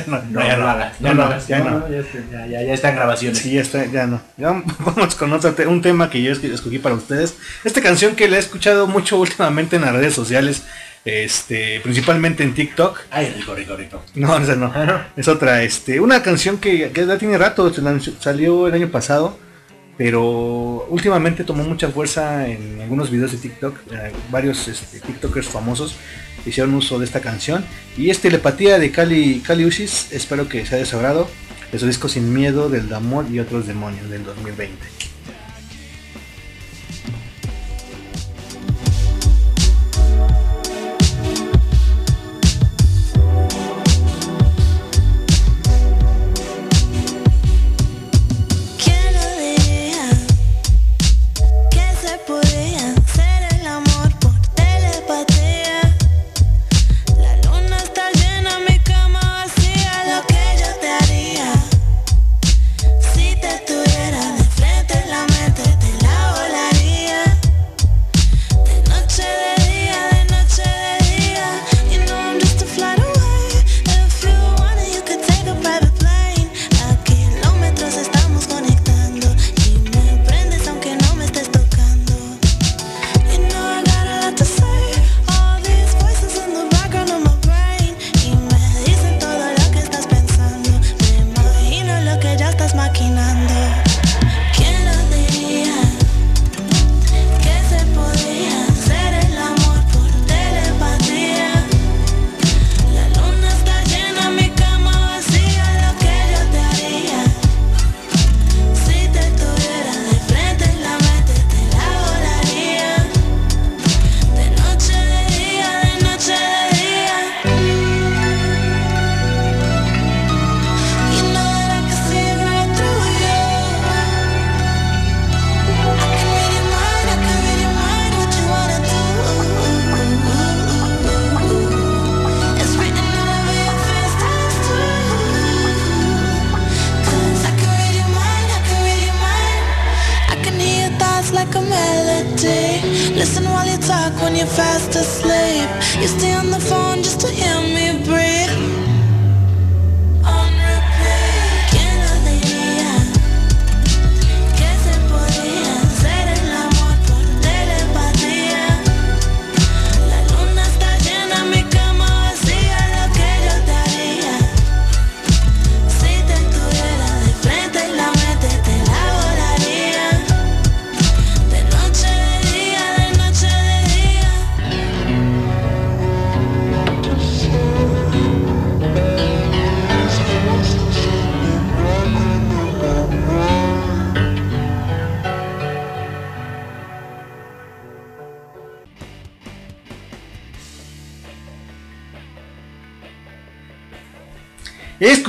no, no, ya no, ya no. Ya no, ya ya, está- ya, ya, ya está en grabaciones. Sí, ya está, ya no. Ya (laughs) vamos con otro te- un tema que yo esco- escogí para ustedes. Esta canción que la he escuchado mucho últimamente en las redes sociales, este, principalmente en TikTok. Ay, rico, rico, rico. No, esa no. Ah, no. Es otra, este, una canción que, que ya tiene rato, se salió el año pasado, pero últimamente tomó mucha fuerza en algunos videos de TikTok. eh, varios este, TikTokers famosos hicieron uso de esta canción. Y es Telepatía de Cali, Cali Uchis, espero que sea de su agrado. De su disco Sin Miedo, del Amor y otros demonios del 2020.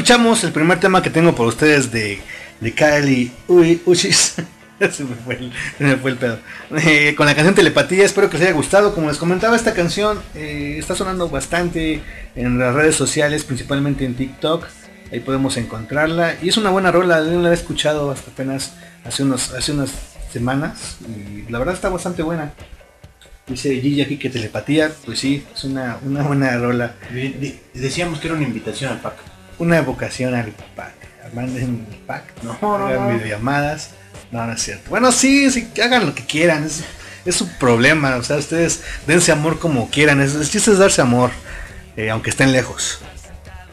Escuchamos el primer tema que tengo por ustedes de, de Kylie Uy, Uchis. (laughs) se, me fue el, me fue el pedo. Eh, con la canción Telepatía, espero que les haya gustado. Como les comentaba, esta canción eh, está sonando bastante en las redes sociales, principalmente en TikTok. Ahí podemos encontrarla. Y es una buena rola, yo la he escuchado hasta apenas hace, unos, hace unas semanas. Y la verdad está bastante buena. Dice Gigi aquí que telepatía, pues sí, es una, una buena rola. Decíamos que era una invitación al pack. Una evocación al pack. Manden el pack, No, no, hagan no. videollamadas. No, no es cierto. Bueno, sí, sí, hagan lo que quieran. Es, es su problema. O sea, ustedes dense amor como quieran. Es, el chiste es darse amor, eh, aunque estén lejos.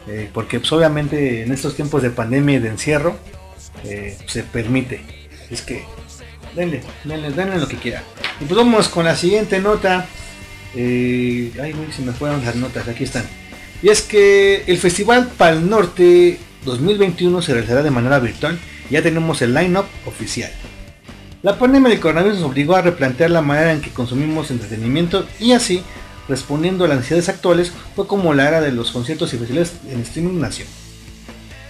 Eh, porque pues, obviamente en estos tiempos de pandemia y de encierro eh, se permite. Es que denle, denle, denle lo que quieran. Y pues vamos con la siguiente nota. Eh, ay, se me fueron las notas. Aquí están. Y es que el Festival Pal Norte 2021 se realizará de manera virtual. Ya tenemos el line-up oficial. La pandemia del coronavirus nos obligó a replantear la manera en que consumimos entretenimiento y así, respondiendo a las necesidades actuales, fue como la era de los conciertos y festivales en streaming nació.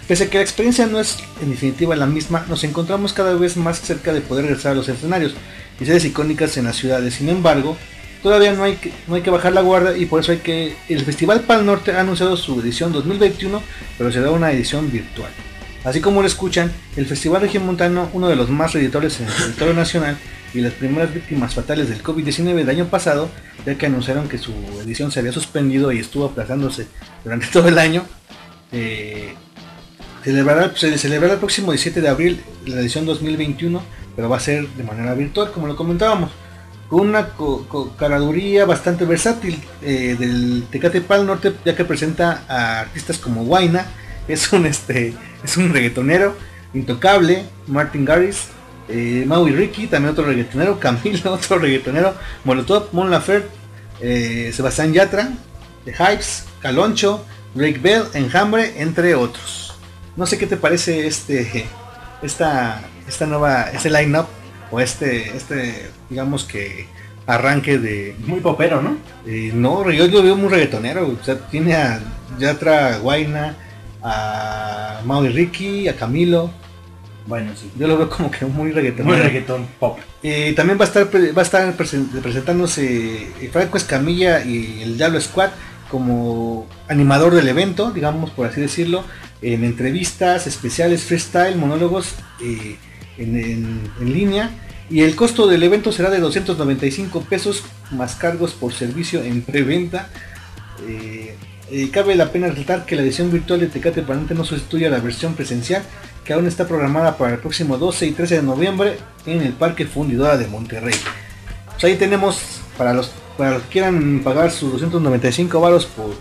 Pese a que la experiencia no es en definitiva la misma, nos encontramos cada vez más cerca de poder regresar a los escenarios y sedes icónicas en las ciudades. Sin embargo, todavía no hay que, no hay que bajar la guardia y por eso hay que... El Festival Pal Norte ha anunciado su edición 2021, pero será una edición virtual. Así como lo escuchan, el Festival Regiomontano, uno de los más reditores en el territorio nacional y las primeras víctimas fatales del COVID-19 del año pasado, ya que anunciaron que su edición se había suspendido y estuvo aplazándose durante (laughs) todo el año, eh, celebrará, se celebrará el próximo 17 de abril la edición 2021, pero va a ser de manera virtual, como lo comentábamos, con una co- caraduría bastante versátil eh, del Tecate Pal Norte, ya que presenta a artistas como Guaina, (laughs) es un este reggaetonero intocable, Martin Garris, eh, Maui Ricky, también otro reggaetonero, (laughs) Camilo, otro reggaetonero, Molotov, Mon Laferte, eh, Sebastián Yatra, The Hypes, Caloncho, Drake Bell, Enjambre, entre otros. No sé qué te parece este (laughs) esta esta nueva este line-up o este este digamos que arranque de Muy popero, ¿no? eh, no, yo lo veo muy reggaetonero. O sea, tiene a Yatra Guaina, a Maui Ricky, a Camilo. Bueno, sí. Yo lo veo como que muy reggaetonero. Muy reggaetón pop. Eh, también va a estar va a estar presen- presentándose eh, Franco Escamilla y el Diablo Squad como animador del evento, digamos por así decirlo, en entrevistas especiales, freestyle, monólogos eh, en, línea. Y el costo del evento será de 295 pesos más cargos por servicio en preventa. Eh, eh, cabe la pena resaltar que la edición virtual de Tecate Panante no sustituye a la versión presencial que aún está programada para el próximo 12 y 13 de noviembre en el Parque Fundidora de Monterrey. Pues ahí tenemos para los, para los que quieran pagar sus 295 varos por,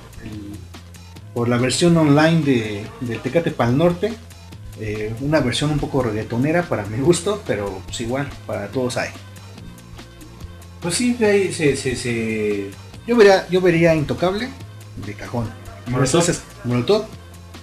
por la versión online de, de Tecate Pal Norte. Eh, una versión un poco reggaetonera para mi gusto, pero pues igual, para todos hay. Pues sí, ahí se, se, se... Yo vería, yo vería Intocable de cajón. Molotov. Entonces, Molotov,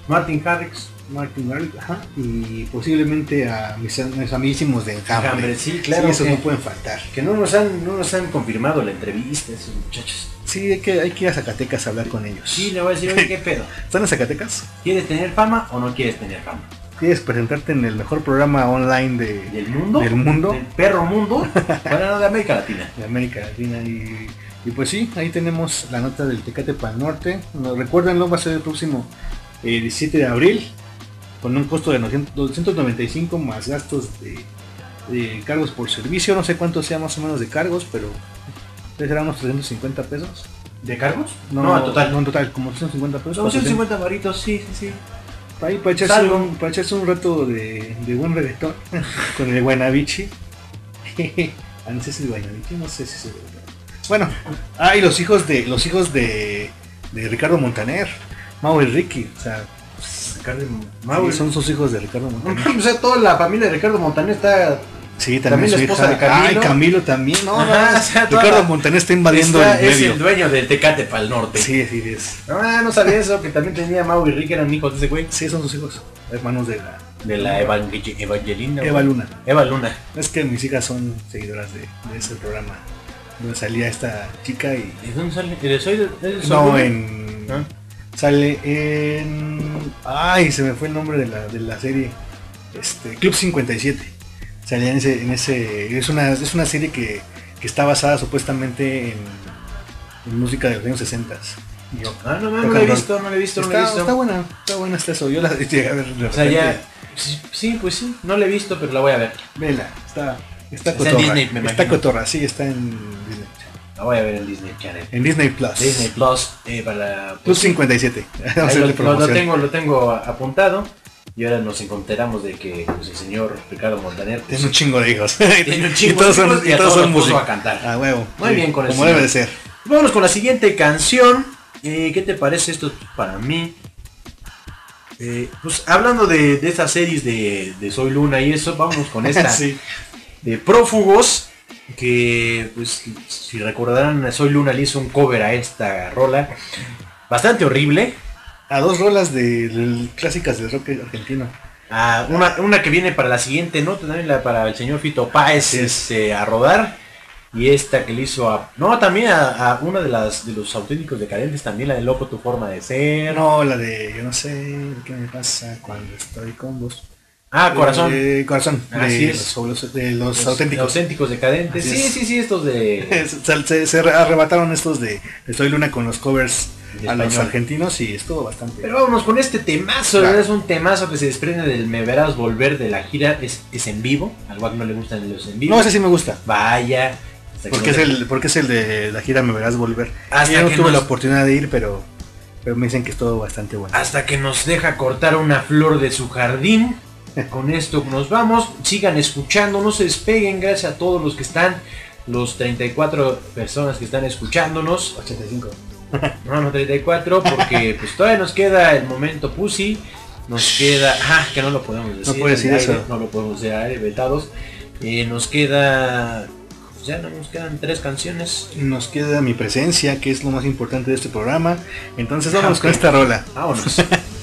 Martin Harrix. Martin Garrix, ajá, y posiblemente a mis, mis amiguísimos de Enjambre. Enjambre, sí, claro esos que- no pueden faltar. Que no nos han, no nos han confirmado la entrevista esos muchachos. Sí, hay que, hay que ir a Zacatecas a hablar con ellos. Sí, le voy a decir, oye, ¿qué pedo? (laughs) ¿Están en Zacatecas? ¿Quieres tener fama o no quieres tener fama? ¿Quieres presentarte en el mejor programa online de, ¿Del mundo? del mundo? ¿Del perro mundo? (laughs) Bueno, no, de América Latina. de América Latina y, y pues sí, ahí tenemos la nota del Tecate Pal Norte. No, recuérdenlo, va a ser el próximo eh, 17 de abril con un costo de 900 295 más gastos de, de cargos por servicio, no sé cuánto sea más o menos de cargos, pero será unos 350 pesos. ¿De cargos? No, No, en total. No, en total, como 350 pesos. Son 400. 150 varitos, sí, sí, sí. Ahí para echarse, un, para echarse un rato de, de buen reggaetón (laughs) con el Guaynabichi. ah, (laughs) no sé si es Guaynabichi, no sé si es Bueno, ah, y los hijos de los hijos de, de Ricardo Montaner, Mau y Ricky, o sea, Mau y- sí, son sus hijos de Ricardo (laughs) Montaner. O sea, toda la familia de Ricardo Montaner está. Sí, También también, la su esposa hija. de Camilo. Ay, Camilo también, no, Ajá, no, o sea, toda Ricardo la- Montaner está invadiendo está- el es medio. el dueño del Tecate para el norte. Sí, sí, es. Ah, no sabía eso, que también tenía Mau y Rick, eran hijos de ese güey. Sí, son sus hijos, hermanos de la De la Evangel- Evangelina. Eva. Luna. Eva Luna. Es que mis hijas son seguidoras de, de ese programa donde salía esta chica y ¿Y dónde sale? ¿De Soy de- Soy no en ¿Ah? sale en ay se me fue el nombre de la, de la serie este Club 57 salía en ese en ese es una es una serie que, que está basada supuestamente en, en música de los años 60 Ah, no, no, no lo he visto, no lo he visto, no lo he está, visto. está buena está buena está eso yo la llegué a ver O sea, ya. Sí, pues sí, no la he visto, pero la voy a ver. vela está está Está en cotorra Disney, me está imagino. cotorra sí está en Disney La voy a ver en Disney Channel. en Disney Plus Disney Plus, eh, para. Pues, sí. 57 (laughs) Vamos a Ahí hacerle lo, lo- tengo, lo tengo apuntado. Y ahora nos encontramos de que pues, el señor Ricardo Montaner pues, Tiene un chingo de hijos. Tiene (laughs) un chingo y todos de son, hijos y y a todos todos son músicos. a cantar. A huevo. Muy bien con el Como señor. debe de ser. Vámonos con la siguiente canción. Eh, ¿Qué te parece esto para mí? Eh, pues hablando de, de estas series de, de Soy Luna y eso, vámonos con (laughs) esta Sí. de Prófugos. Que pues si recordarán, Soy Luna le hizo un cover a esta rola. Bastante horrible. A dos rolas de, de clásicas del rock argentino. Ah, una, una que viene para la siguiente nota, también la para el señor Fito Páez este, a rodar. Y esta que le hizo a. No, también a, a una de las de los auténticos decadentes, también la de Loco tu forma de ser. No, la de yo no sé qué me pasa cuando estoy con vos. Ah, corazón. Eh, corazón. Así de, es. Los, de los, Los auténticos. auténticos decadentes. Así Sí, es. sí, sí, estos de. (laughs) se, arrebataron estos de, Soy Luna con los covers a los argentinos y estuvo bastante. Pero vámonos con este temazo, es un temazo que se desprende del Me Verás Volver de la gira, es, es en vivo, al Wack no le gustan los en vivo. no, ese sí me gusta. Vaya. Porque es, el, porque es el de la gira Me Verás Volver. Hasta Yo no que tuve nos- la oportunidad de ir, pero, pero me dicen que estuvo bastante bueno. hasta que nos deja cortar una flor de su jardín. Con esto nos vamos. Sigan escuchando, no se despeguen. Gracias a todos los que están, los 34 personas que están escuchándonos. 85. No, no 34, porque (laughs) pues todavía nos queda el momento pussy. Nos queda. Ah, que no lo podemos decir. puede decir aire, eso. No lo podemos decir aire, vetados. Eh, nos queda. pues, ya no nos quedan tres canciones. Nos queda mi presencia, que es lo más importante de este programa. Entonces vamos Ok. con esta rola. Vámonos. (laughs)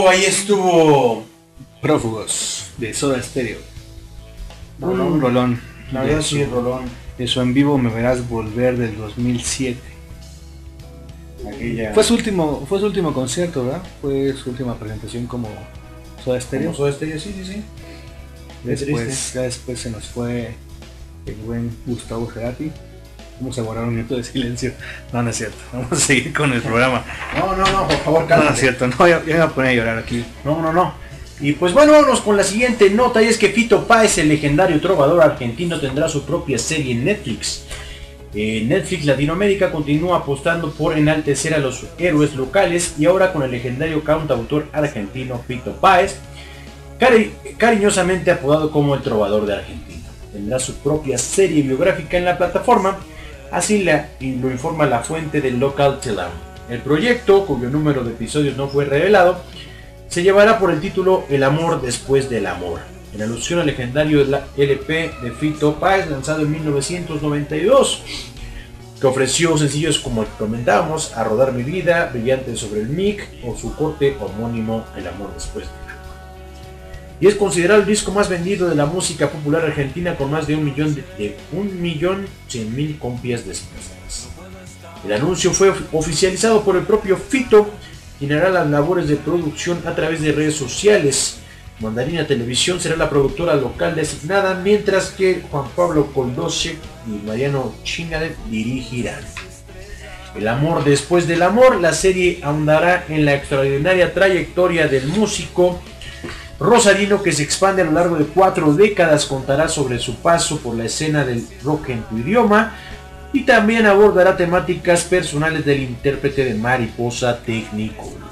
estuvo, ahí estuvo. Prófugos de Soda Stereo. Rolón. Un rolón. La De verdad su- sí, rolón. De su en vivo me verás volver del 2007. Aquella- Fue su último, fue su último concierto, ¿verdad? Fue su última presentación como Soda Stereo. Como Soda Stereo, sí, sí, sí. Después, ya después se nos fue el buen Gustavo Cerati. Vamos a guardar un minuto de silencio. No, no es cierto. Vamos a seguir con el programa. No, no, no, por favor, No, cálmate. no es cierto. No, me voy a poner a llorar aquí. No, no, no. Y pues bueno, vámonos con la siguiente nota y es que Fito Páez, el legendario trovador argentino, tendrá su propia serie en Netflix. Eh, Netflix Latinoamérica continúa apostando por enaltecer a los héroes locales y ahora con el legendario cantautor argentino Fito Páez, cari- cariñosamente apodado como el trovador de Argentina. Tendrá su propia serie biográfica en la plataforma, así la- lo informa la fuente del Local Telegram. El proyecto, cuyo número de episodios no fue revelado, se llevará por el título El amor después del amor, en alusión al legendario LP de Fito Páez lanzado en 1992, que ofreció sencillos como comentábamos, A Rodar Mi Vida, Brillante sobre el Mic o su corte homónimo El amor después del amor. Y es considerado el disco más vendido de la música popular argentina con más de un millón de, de un millón cien mil copias desplazadas. El anuncio fue of- oficializado por el propio Fito, quien hará las labores de producción a través de redes sociales. Mandarina Televisión será la productora local designada, mientras que Juan Pablo Coldosche y Mariano Chingadet dirigirán. El amor después del amor, la serie ahondará en la extraordinaria trayectoria del músico Rosarino que se expande a lo largo de cuatro décadas, contará sobre su paso por la escena del rock en tu idioma y también abordará temáticas personales del intérprete de Mariposa Technicolor.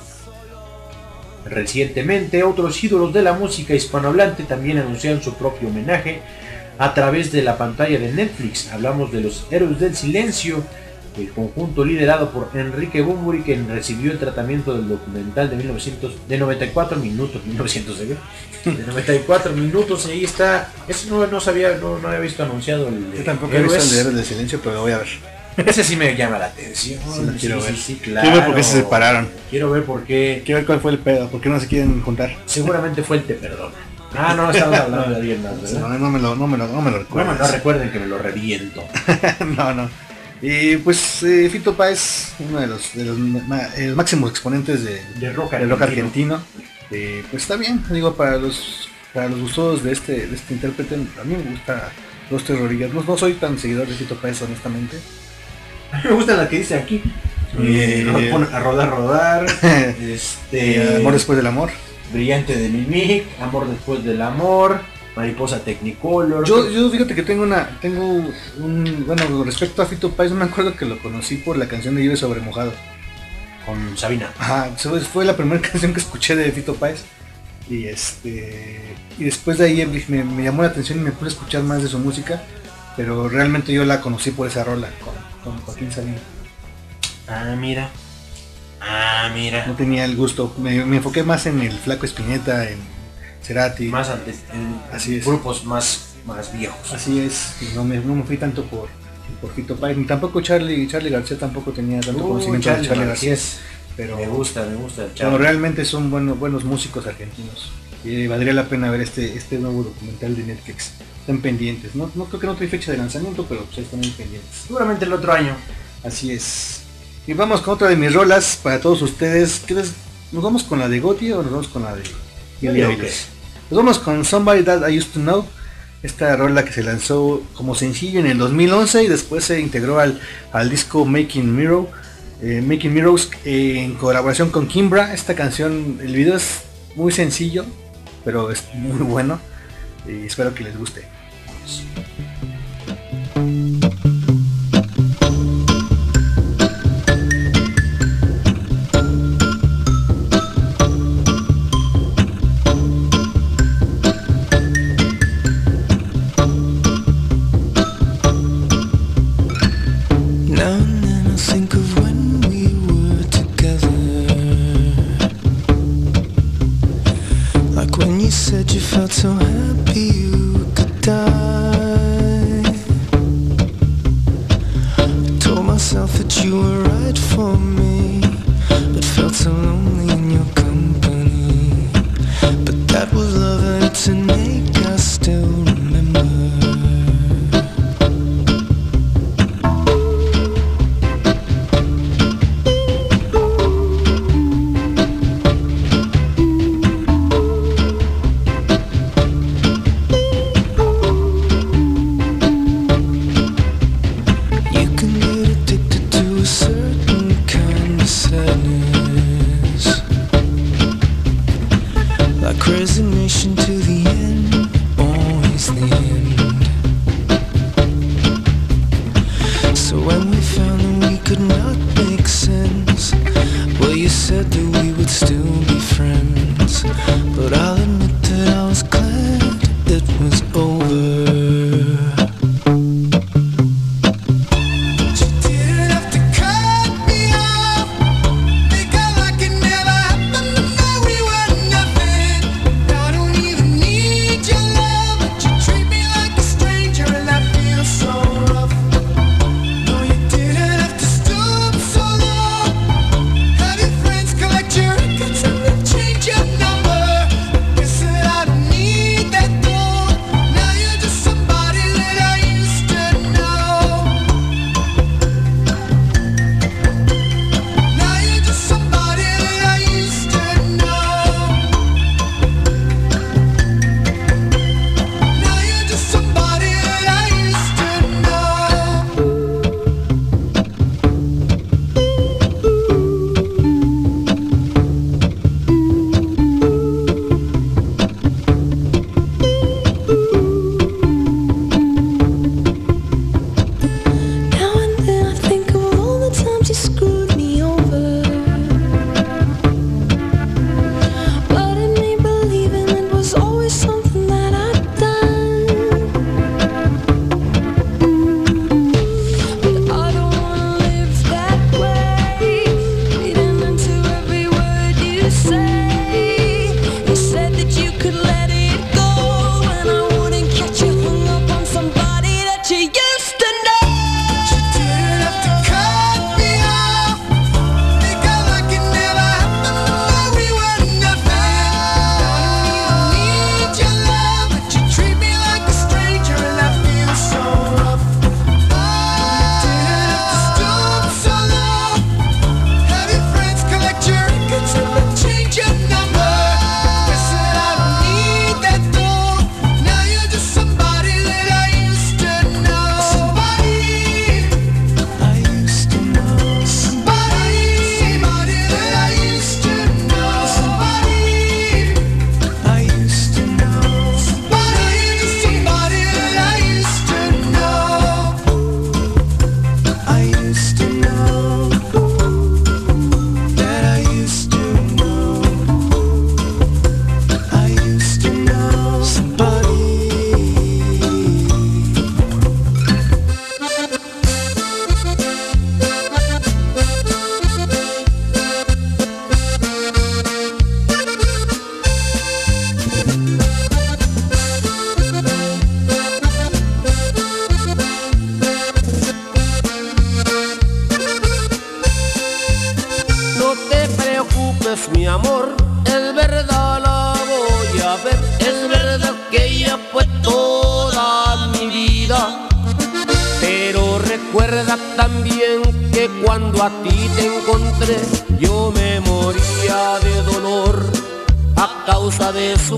Recientemente, otros ídolos de la música hispanohablante también anunciaron su propio homenaje a través de la pantalla de Netflix. Hablamos de los Héroes del Silencio, el conjunto liderado por Enrique Bumburi, quien recibió el tratamiento del documental de 1900, de 94 minutos, 1900, ¿eh? de 94 minutos, ahí está, eso no, no sabía, no, no había visto anunciado el Yo tampoco he visto el de Héroes del Silencio, pero lo voy a ver. Ese sí me llama la atención. Sí, quiero ver. sí, Quiero ver por qué se claro. separaron. Quiero ver por qué. Quiero ver cuál fue el pedo. ¿Por qué no se quieren juntar? Seguramente fue el te perdona. Ah, no, estamos hablando de alguien más, (laughs) ¿verdad? No, no me lo, no me lo, no me lo no recuerden que me lo reviento. (laughs) no, no. Y pues eh, Fito Páez, uno de los, de los eh, máximos exponentes de, De rock del rock argentino. argentino. Eh, pues está bien, digo, para los para los gustosos de este, de este intérprete, a mí me gusta los terrorillas. No, no soy tan seguidor de Fito Páez, honestamente. A mí me gusta la que dice aquí. Eh, a rodar, rodar. (laughs) Este, Amor después del amor. Brillante de Mimic. Amor después del amor. Mariposa Technicolor. Yo, yo fíjate que tengo una, tengo un, bueno, con respecto a Fito Páez, no me acuerdo que lo conocí por la canción de Vive sobre mojado. Con Sabina. Ajá, fue- fue la primera (laughs) canción que escuché de Fito Páez. Y este y después de ahí me, me llamó la atención y me puse a escuchar más de su música. pero realmente yo la conocí por esa rola con, con Joaquín Sabina. Ah, mira. Ah, mira. No tenía el gusto, me, me enfoqué más en el Flaco Espineta, en Cerati. Más antes, en Así es. grupos más, más viejos. Así es, no me, no me fui tanto por, por Fito Páez, ni tampoco Charlie, Charlie García tampoco tenía tanto Uh, conocimiento de Charlie García García. es- Pero, Me gusta, me gusta. Charlie. realmente son buenos, buenos músicos argentinos. Y valdría la pena ver este, este nuevo documental de Netflix. Están pendientes, no, no creo que no trae fecha de lanzamiento, pero pues están muy pendientes. Seguramente el otro año. Así es. Y vamos con otra de mis rolas para todos ustedes. ¿Qué les- ¿Nos vamos con la de Gotti o nos vamos con la de. Eilish? Nos vamos con Somebody That I Used to Know. Esta rola que se lanzó como sencillo en el 2011 y después se integró al, al disco Making Mirror. eh, Making Mirrors eh, en colaboración con Kimbra. Esta canción, el video es muy sencillo, pero es muy bueno. Y espero que les guste.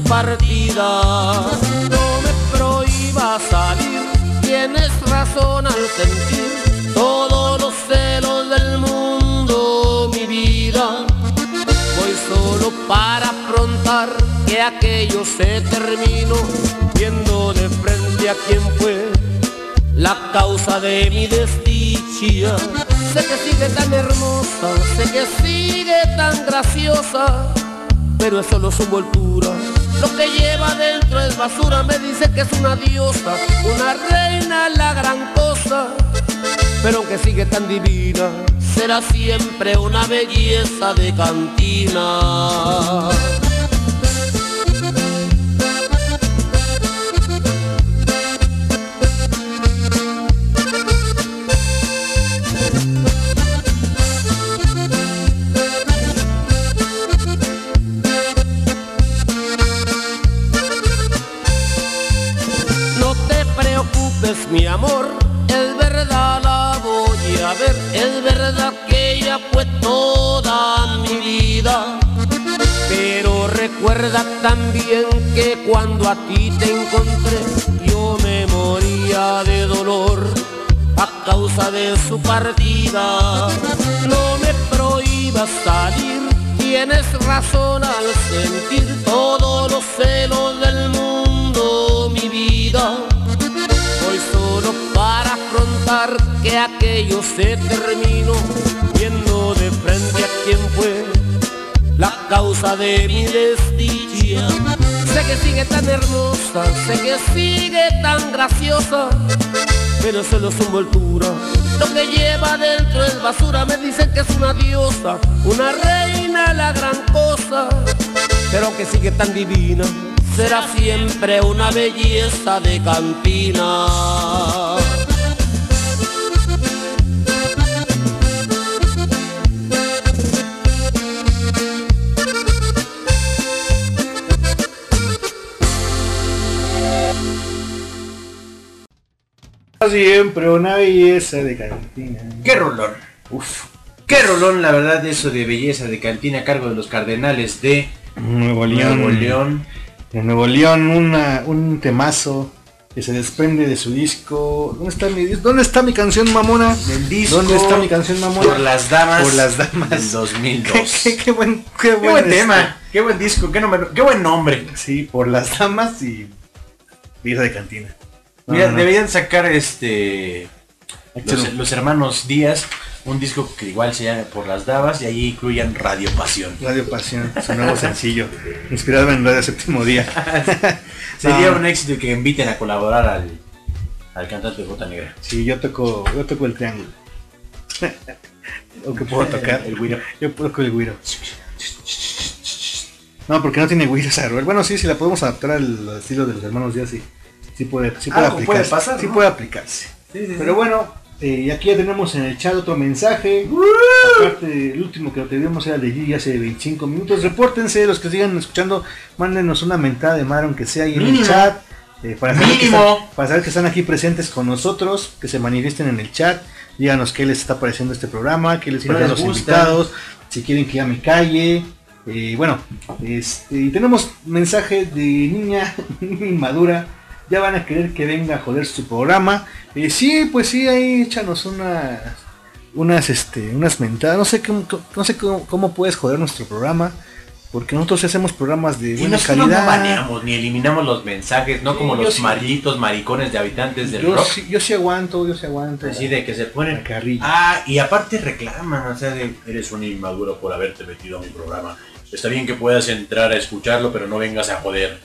Partida. No me prohíba salir, tienes razón al sentir todos los celos del mundo, mi vida. Voy solo para afrontar que aquello se terminó, viendo de frente a quien fue la causa de mi desdicha. Sé que sigue tan hermosa, sé que sigue tan graciosa, pero es solo su. Lo que lleva dentro es basura, me dice que es una diosa, una reina, la gran cosa. Pero aunque sigue tan divina, será siempre una belleza de cantina. Recuerda también que cuando a ti te encontré, yo me moría de dolor a causa de su partida. No me prohíbas salir, tienes razón al sentir todos los celos del mundo, mi vida. Hoy solo para afrontar que aquello se terminó, viendo de frente a quien fue la causa de mi desdicha. Sé que sigue tan hermosa, sé que sigue tan graciosa, pero solo su envoltura. Lo que lleva dentro es basura, me dicen que es una diosa, una reina, la gran cosa. Pero aunque sigue tan divina, será siempre una belleza de cantina. Siempre una belleza de cantina. ¡Qué rolón! Uf. ¡Qué rolón, la verdad, eso de belleza de cantina a cargo de los cardenales de Nuevo León. Nuevo León. De Nuevo León, una, un temazo que se desprende de su disco. ¿Dónde está mi, ¿dónde está mi canción mamona? Del disco ¿Dónde está mi canción mamona? Por las damas Por las damas. del 2002. (laughs) qué, qué- qué buen, qué buen, buen este, tema, qué buen disco, qué, número- qué buen nombre. Sí, por las damas y vida de cantina. Mira, no, no. deberían sacar este los, hermanos Díaz, un disco que igual se llama Por las Davas y allí incluyan Radio Pasión. Radio Pasión, su nuevo sencillo, inspirado en Radio Séptimo Día. (laughs) Sería un éxito que inviten a colaborar al, al cantante de Bota Negra. Sí, yo toco, yo toco el triángulo. ¿O qué puedo (laughs) tocar? El güiro. Yo toco el güiro. No, porque no tiene güiro esa. Bueno, sí, si la podemos adaptar al, al estilo de los hermanos Díaz, sí. Sí puede, sí puede aplicarse. pasar, Sí ¿no? puede aplicarse. Sí, sí, Pero bueno, eh, y aquí ya tenemos en el chat otro mensaje. Aparte, el último que teníamos era de Gigi hace 25 minutos. Repórtense, los que sigan escuchando, mándenos una mentada de madre, aunque sea ahí en el chat. eh, para, saber que están, para saber que están aquí presentes con nosotros, que se manifiesten en el chat. Díganos qué les está pareciendo este programa, qué les no parecen los gusta. invitados, si quieren que ya me calle. Eh, bueno, este, y tenemos mensaje de niña (laughs) inmadura. Ya van a querer que venga a joder su programa. Eh, sí, pues sí, ahí échanos unas, unas, este, unas mentadas. No sé cómo, no sé cómo, cómo puedes joder nuestro programa. Porque nosotros hacemos programas de Y buena nosotros no calidad. baneamos ni eliminamos los mensajes, no Sí, como los sí. malditos maricones de habitantes del yo, rock. sí, yo sí aguanto, yo sí aguanto. Así de que se ponen La carrilla. Ah, y aparte reclaman, o sea, de, eres un inmaduro por haberte metido a mi programa. Está bien que puedas entrar a escucharlo, pero no vengas a joder.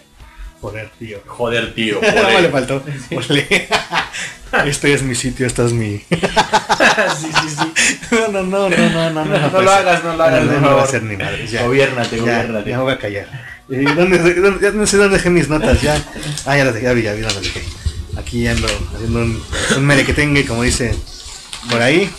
Joder, tío. Joder, tío. (laughs) No Joder. le faltó. (laughs) Este es mi sitio, esta es mi. (laughs) sí, sí, sí. No, no, no, no, no, no, No, no puede lo hagas, no lo hagas, No, por no va a ser ni madre. Ya. Gobiérnate, Ya, gobiérnate. Ya me voy a callar. Eh, ¿dónde, dónde- ya no sé dónde dejé mis notas, ya. Ah, ya las dejé, ya vi, ya vi dónde las dejé. Aquí ando haciendo un, un merequetengue, como dice por ahí,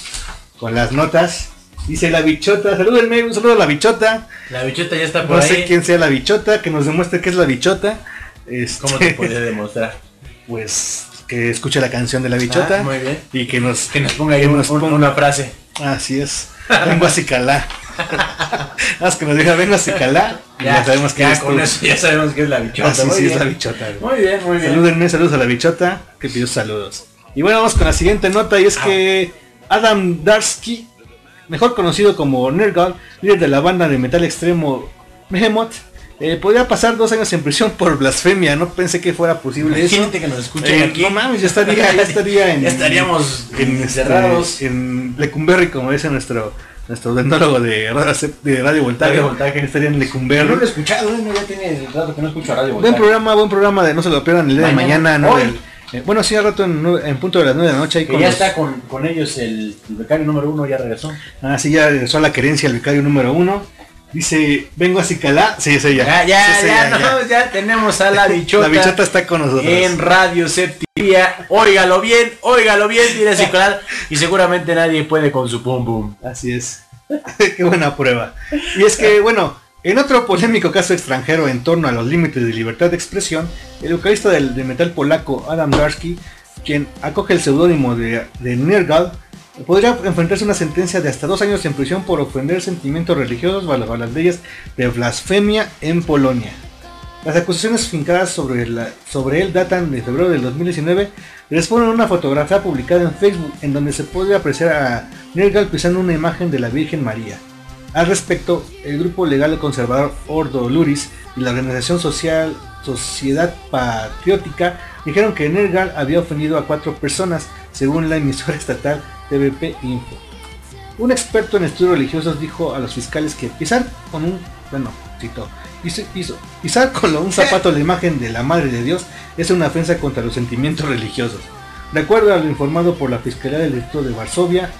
con las notas. Dice la bichota, salúdenme, un saludo a la bichota. La bichota ya está por No ahí. sé quién sea la bichota, que nos demuestre qué es la bichota. Este, ¿Cómo te puede demostrar? (laughs) Pues que escuche la canción de la bichota. Ah, muy bien. Y que nos, Que nos ponga ahí un- nos ponga- una frase. Así es. vengo a Cicalá. (laughs) Más que nos diga vengo a Cicalá. Ya, ya sabemos que ya eres con eso ya sabemos que es la bichota. Ah, sí, es bien. la bichota. güey. Muy bien, muy bien. Salúdenme, saludos a la bichota que pidió saludos. Y bueno, vamos con la siguiente nota y es que Adam Darsky, mejor conocido como Nergal, líder de la banda de metal extremo Behemoth, eh, podría pasar dos años en prisión por blasfemia. No pensé que fuera posible eso. Imagínate que nos escuchen Eh, aquí. No mames, ya estaría, ya estaría en, (laughs) estaríamos en, encerrados. este, en Lecumberri, como dice nuestro nuestro dentólogo de radio, de radio voltaje. Radio Voltaje. Estaría en Lecumberri. No lo he escuchado, ¿eh? ya tiene rato que no escucho radio. Buen Voltaje. programa, buen programa de no se lo pierdan el día Mañana. de mañana. ¿no? Del- eh, bueno, sí, al rato en, punto de las 9 de la noche. Ahí Que con ya los- está con, con ellos el, el becario número uno, ya regresó. Ah, sí, ya regresó a la querencia el vicario número uno. Dice, vengo a Cicalá. Sí, sí, ya. Ya, ya, Sí, sí, ya, no, ya tenemos a la (laughs) bichota. La bichota está con nosotros. En Radio Septimia. Óigalo bien, óigalo bien, tiene circular. (laughs) Y seguramente nadie puede con su pum pum. Así es. (laughs) Qué buena prueba. Y es que, bueno, en otro polémico caso extranjero en torno a los límites de libertad de expresión, el vocalista del, de metal polaco Adam Darsky, quien acoge el seudónimo de, de Nergal, podría enfrentarse a una sentencia de hasta dos años en prisión por ofender sentimientos religiosos bajo las leyes de blasfemia en Polonia. Las acusaciones fincadas sobre, él datan de febrero del 2019 y responden a una fotografía publicada en Facebook en donde se puede apreciar a Nergal pisando una imagen de la Virgen María. Al respecto, el grupo legal conservador Ordo Luris y la organización social Sociedad Patriótica dijeron que Nergal había ofendido a cuatro personas, según la emisora estatal TVP Info. Un experto en estudios religiosos dijo a los fiscales que pisar con un, bueno, citó, pisar con un zapato la imagen de la Madre de Dios es una ofensa contra los sentimientos religiosos. De acuerdo a lo informado por la Fiscalía del Distrito de Varsovia,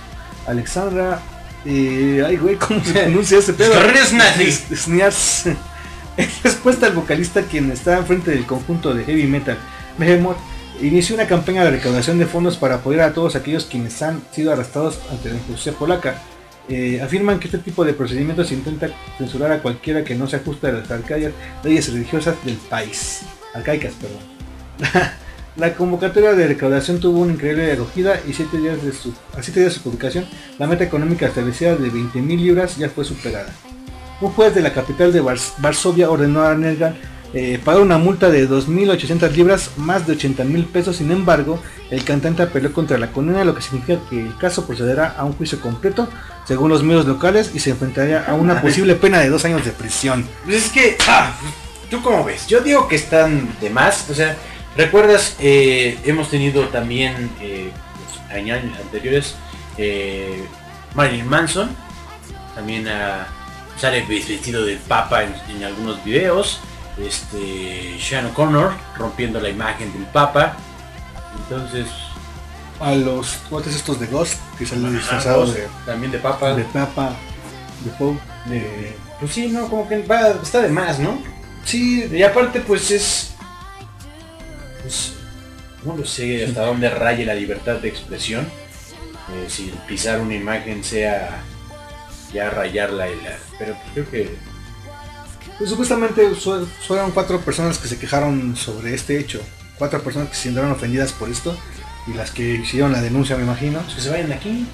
Alexandra, eh, ay güey, ¿cómo se pronuncia ese pedo? (laughs) En respuesta al vocalista quien está enfrente del conjunto de heavy metal Behemoth inició una campaña de recaudación de fondos para apoyar a todos aquellos quienes han sido arrestados ante la justicia polaca. Eh, afirman que este tipo de procedimientos intenta censurar a cualquiera que no se ajuste a las arcaicas leyes religiosas del país. Arcaicas, perdón. (laughs) La convocatoria de recaudación tuvo una increíble acogida y siete días de su, a siete días de su publicación, la meta económica establecida de 20.000 libras ya fue superada. Un juez de la capital de Vars- Varsovia ordenó a Nergal eh, pagar una multa de 2.800 libras, más de 80.000 pesos. Sin embargo, el cantante apeló contra la condena, lo que significa que el caso procederá a un juicio completo, según los medios locales, y se enfrentaría a una (laughs) posible pena de dos años de prisión. Pues es que, ah, ¿tú cómo ves? Yo digo que están de más. O sea, ¿recuerdas? Eh, hemos tenido también eh, pues, en años anteriores eh, Marilyn Manson. También ah, sale ves- vestido del Papa en, en algunos videos. Este, Sean O'Connor rompiendo la imagen del Papa. Entonces, A los cuates estos de Ghost, que salen disfrazados de, también de Papa. de Papa, de Pope, de... Pues sí, no, como que va, está de más, ¿no? Sí, y aparte pues es... Pues, no lo sé hasta dónde raye la libertad de expresión. Eh, si pisar una imagen sea ya rayarla y la... Pero creo que... Pues supuestamente su- fueron cuatro personas que se quejaron sobre este hecho. Cuatro personas que se sintieron ofendidas por esto. Y las que hicieron la denuncia, me imagino. Que se vayan de aquí.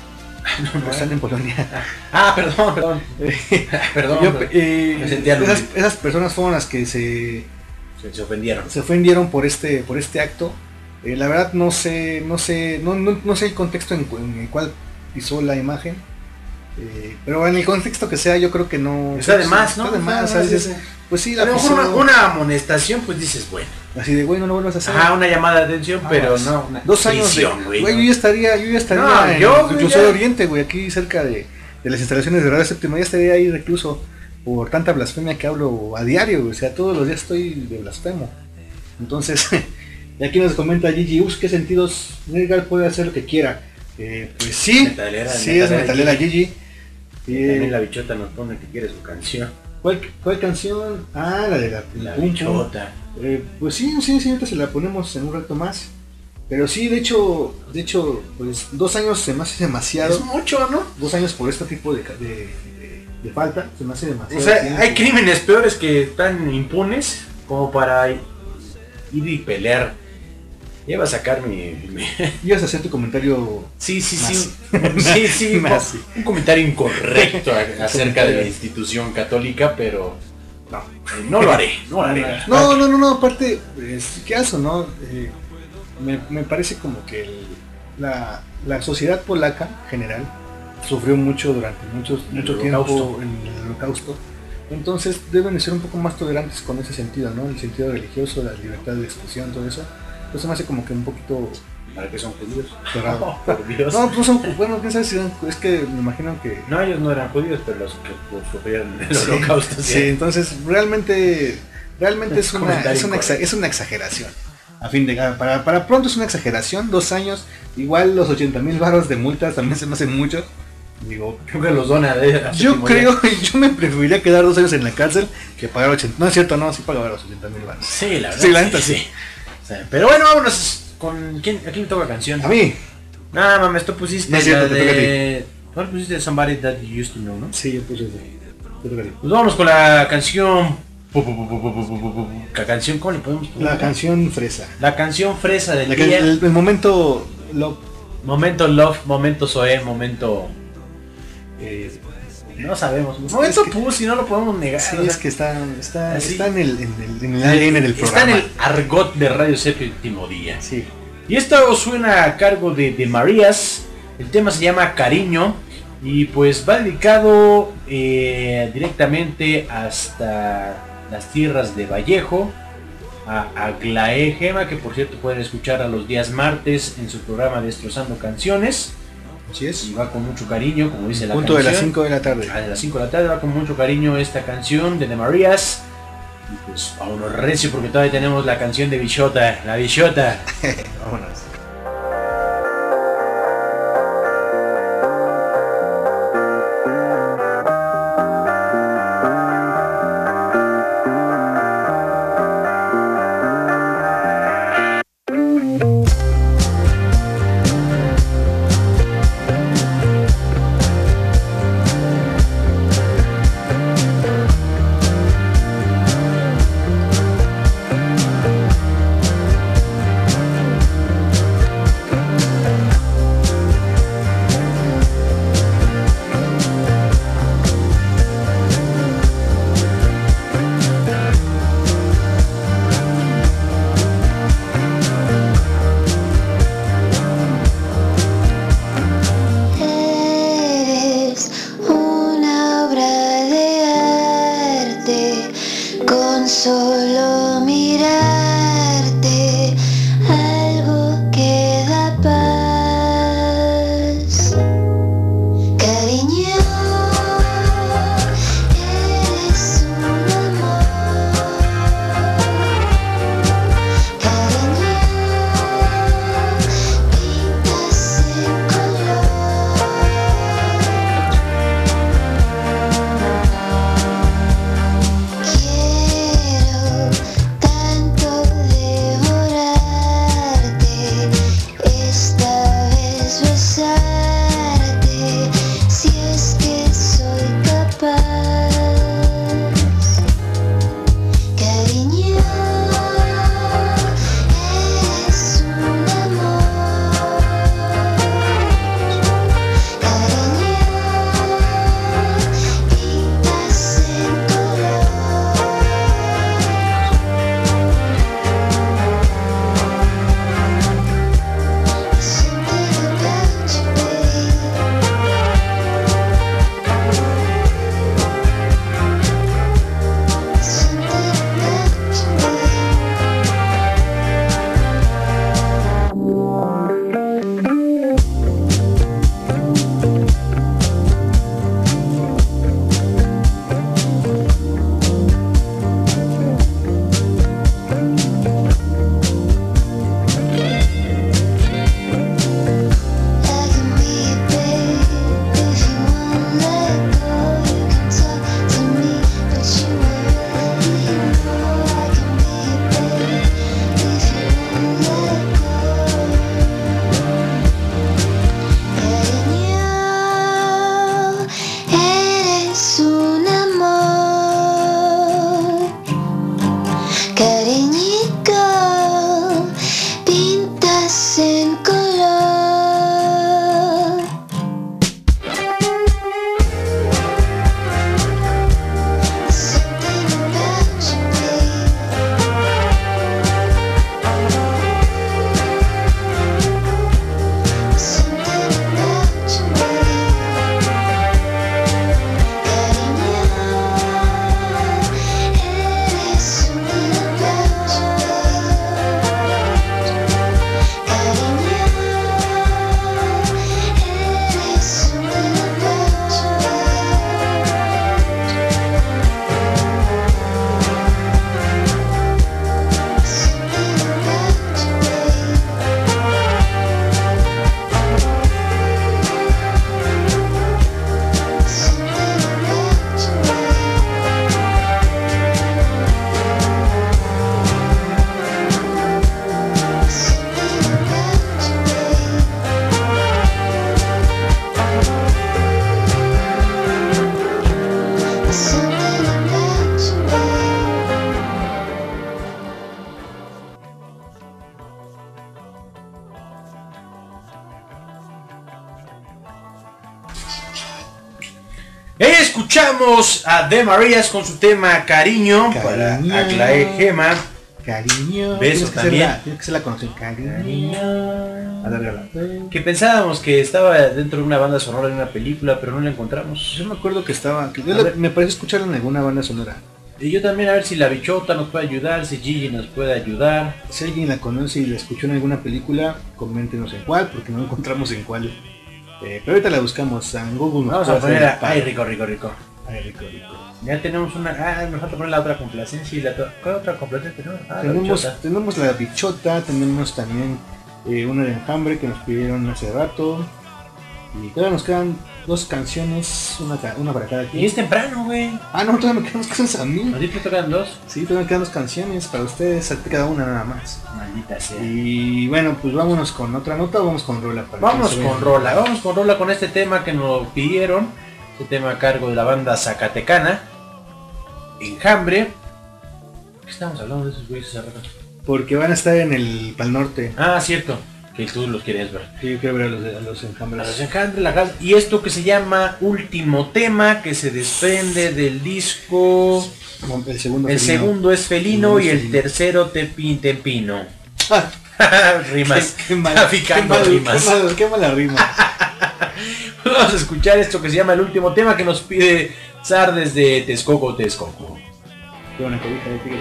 No, están en Polonia. Ah, perdón, perdón. (laughs) perdón. Yo, pero eh, me sentía esas, personas fueron las que se, se, se ofendieron. se ofendieron por este, por este acto. Eh, la verdad no sé, no sé, no, no, no sé el contexto en, en el cual pisó la imagen. Eh, pero en el contexto que sea, yo creo que no. Está de más, ¿no? Está de más, Está de ¿sabes? más, sí. Pues sí, A la lo mejor pisó. una, una amonestación pues dices, bueno. Así de, güey, no lo vuelvas a hacer. Ajá, una llamada de atención, Ah, pero pues, no. una Dos años prisión, de, güey. ¿no? yo ya estaría, yo ya estaría No, en yo, güey, Recluso ya. de Oriente, güey, aquí cerca de, de las instalaciones de Radio Séptima, ya estaría ahí recluso por tanta blasfemia que hablo a diario, güey, o sea, todos los días estoy de blasfemo. Entonces, (laughs) y aquí nos comenta Gigi, ups, ¿qué sentidos Nergal puede hacer lo que quiera? Eh, pues sí, Metalera, sí es metalera metalera Gigi. Y También la bichota nos pone que quiere su canción. ¿cuál, ¿Cuál canción? Ah, la de la, La bichota. Eh, pues sí, sí, sí, ahorita se la ponemos en un rato más. Pero sí, de hecho, de hecho, pues dos años se me hace demasiado. Es mucho, ¿no? Dos años por este tipo de, de, de- de falta, se me hace demasiado. O sea, tiempo. hay crímenes peores que están impunes como para ir y pelear Iba a sacar mi. mi- (laughs) Ibas a hacer tu comentario. Sí, sí, más. sí. Sí, sí. Más. Un (laughs) comentario incorrecto (laughs) acerca de la institución católica, pero. No, eh, no lo haré. No lo haré. No, no, no, no, aparte, es, ¿qué hace, no? Eh, me, me parece como que el- la, la sociedad polaca en general sufrió mucho durante muchos, mucho tiempo en el holocausto. Entonces deben de ser un poco más tolerantes con ese sentido, ¿no? El sentido religioso, la libertad de expresión, todo eso. Entonces me hace como que un poquito ¿Para qué son judíos? cerrado. (laughs) por Dios. No, pues son, bueno, quién sabe si eran- es que me imagino que No, ellos no eran judíos, pero los que sufrieron el Sí, holocausto. Sí, entonces realmente, realmente es Es una, es, una es una exageración. A fin de para, para pronto es una exageración, dos años, igual los 80 mil baros de multas también se me hacen mucho. Digo, Creo que los dona de yo creo, (laughs) yo me preferiría quedar dos años en la cárcel que pagar 80. No es cierto, no, sí pagaba los 80 mil baros. Sí, la verdad. Sí, la neta sí. O pero bueno, vámonos. ¿Con quién? ¿A quién le toca canción? A mí. Nada, mames, tú pusiste no es cierto, la te toca de... Tú pusiste Somebody That You Used To Know, ¿no? Sí, yo puse Te toca. Pues vámonos con la canción... La canción, ¿cómo le podemos poner? La canción fresa. La canción fresa del día. El, el, momento love. Momento love, momento soe, momento... Eh, no sabemos. Momento pussy, no lo podemos negar. sí, o sea, es que está, está, así. está en el, en el, en el ADN del Está programa. en el argot de Radio Séptimo Día. Sí. Y esto suena a cargo de, de Marías. El tema se llama Cariño. Y pues va dedicado eh, directamente hasta las tierras de Vallejo. A Aglaé Gema, que por cierto pueden escuchar a los días martes en su programa Destrozando Canciones. Así es. Y va con mucho cariño, como dice la Punto de las canción. 5 de la tarde. A las 5 de la tarde va con mucho cariño esta canción de The Marías. Y pues vámonos recio porque todavía tenemos la canción de Bichota, la Bichota. (laughs) Vámonos. The Marías con su tema Cariño, Cariño. para Aglaé Gema. Cariño. Beso Tienes que también. Tienes que la. Cariño. Que pensábamos que estaba dentro de una banda sonora de una película, pero no la encontramos. Yo me acuerdo que estaba. que yo la- me parece escucharla en alguna banda sonora. Y yo también a ver si la bichota nos puede ayudar, si Gigi nos puede ayudar. Si alguien la conoce y la escuchó en alguna película, coméntenos en cuál, porque no encontramos en cuál. Eh, pero ahorita la buscamos en Google. Vamos a poner a... Ay, rico, rico, rico. Ay, rico, rico. Ya tenemos una... Ah, nos falta poner la otra complacencia y la... ¿Cuál otra complacencia tenemos? Ah, la tenemos, bichota. tenemos la bichota, tenemos también eh, una de enjambre que nos pidieron hace rato. Y todavía nos quedan dos canciones, una, una para cada Y quien. es temprano, güey. Ah, no, todavía me quedan dos canciones a mí. ¿A ti te tocan dos? Sí, todavía me quedan dos canciones para ustedes, a ti cada una nada más. Maldita sea. Y bueno, pues vámonos con otra nota o vamos con rola. para Vamos con. Rola, vamos con Rola con este tema que nos pidieron. Este tema a cargo de la banda Zacatecana. Enjambre. ¿Qué estamos hablando de esos güeyes hace rato? Porque van a estar en el Pal Norte. Ah, cierto. Que tú los quieres ver. Sí, yo quiero ver a los, a los A enjambres. los Enjambre, la gas- Y esto que se llama Último Tema, que se desprende del disco. El segundo. El felino. segundo es Felino y el Felino. tercero Tepin Tempino. Ah, (laughs) rimas. Qué, (laughs) qué mal. Qué, mal- qué mala rima. (laughs) (laughs) Vamos a escuchar esto que se llama el último tema que nos pide Zar desde Texcoco, Texcoco. Qué buena cobija de tigre.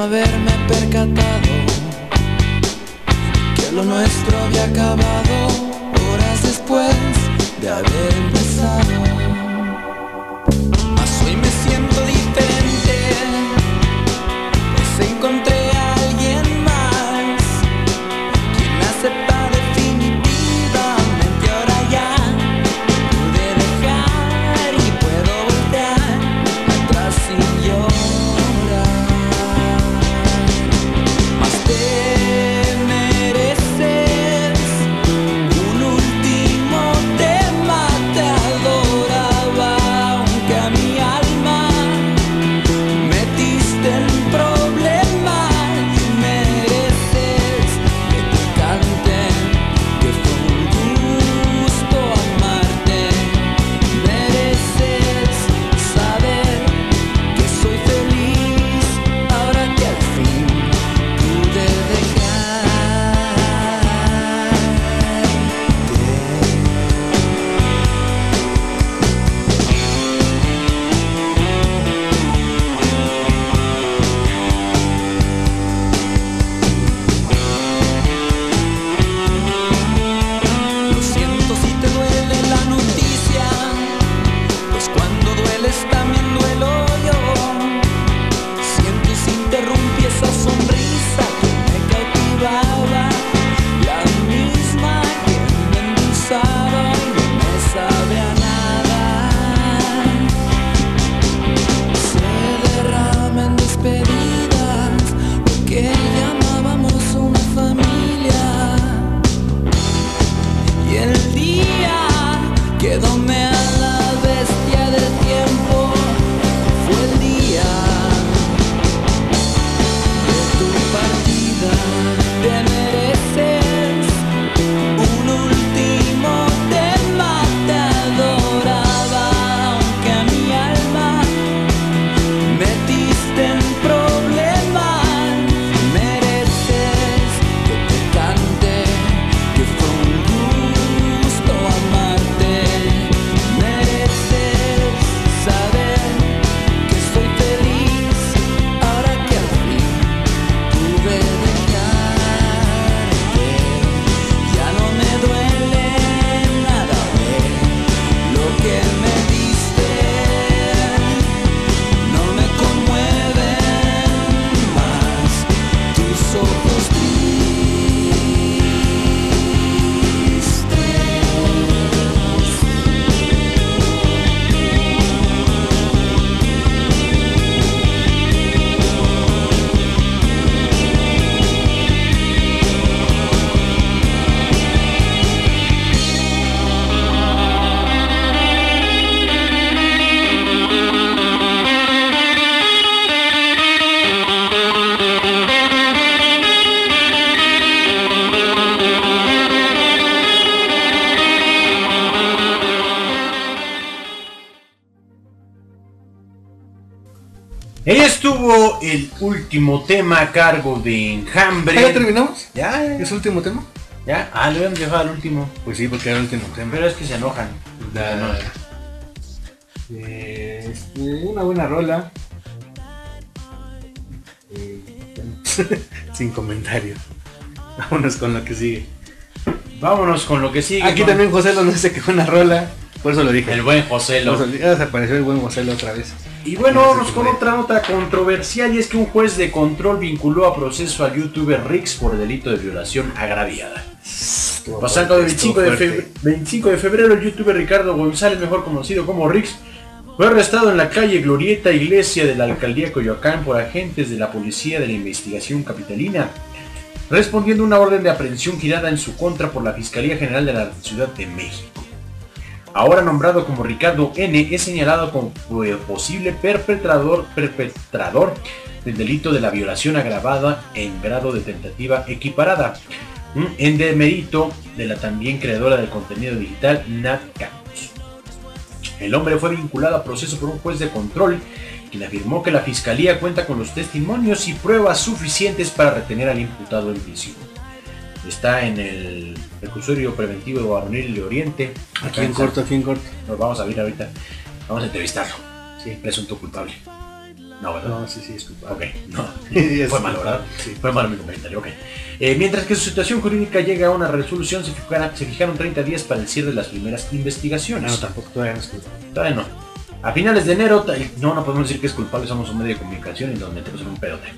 Soy que lo nuestro había acabado horas después de haber empezado. Ahí estuvo el último tema a cargo de Enjambre. ¿Ya terminamos? Ya, ya, ¿Es el último tema? ya. Ah, lo habíamos dejado al último. Pues sí, porque era el último tema. Pero es que se enojan. Da- No. Eh, este, una buena rola. Eh, (laughs) sin comentarios. Vámonos con lo que sigue. Vámonos con lo que sigue. Aquí también José lo no que fue una rola. Por eso lo dije. El buen José Lo. Desapareció el buen José otra vez. Y bueno, vámonos con otra nota controversial y es que un juez de control vinculó a proceso al youtuber Rix por delito de violación agraviada. Pasando el 25 de, febrero, 25 de febrero, el youtuber Ricardo González, mejor conocido como Rix, fue arrestado en la calle Glorieta Iglesia de la alcaldía Coyoacán por agentes de la Policía de la Investigación Capitalina, respondiendo a una orden de aprehensión girada en su contra por la Fiscalía General de la Ciudad de México. Ahora nombrado como Ricardo N, es señalado como eh, posible perpetrador, perpetrador del delito de la violación agravada en grado de tentativa equiparada, en demérito de la también creadora del contenido digital Nat Campos. El hombre fue vinculado a proceso por un juez de control quien afirmó que la fiscalía cuenta con los testimonios y pruebas suficientes para retener al imputado en prisión. Está en el reclusorio preventivo de Varonil de Oriente. Aquí en corto, aquí en corto. Nos vamos a ver ahorita. Vamos a entrevistarlo. Sí, presunto culpable. No, ¿verdad? No, sí, sí, es culpable. Ok, no. (laughs) Sí, Fue malo, ¿verdad? Sí. Fue malo mi comentario, ok. Eh, mientras que su situación jurídica llega a una resolución, se, fijaron- se fijaron 30 días para el cierre de las primeras investigaciones. No, tampoco todavía no es culpable. Todavía no. A finales de enero, no, no podemos decir que es culpable, somos un medio de comunicación y nos metemos en un pedote.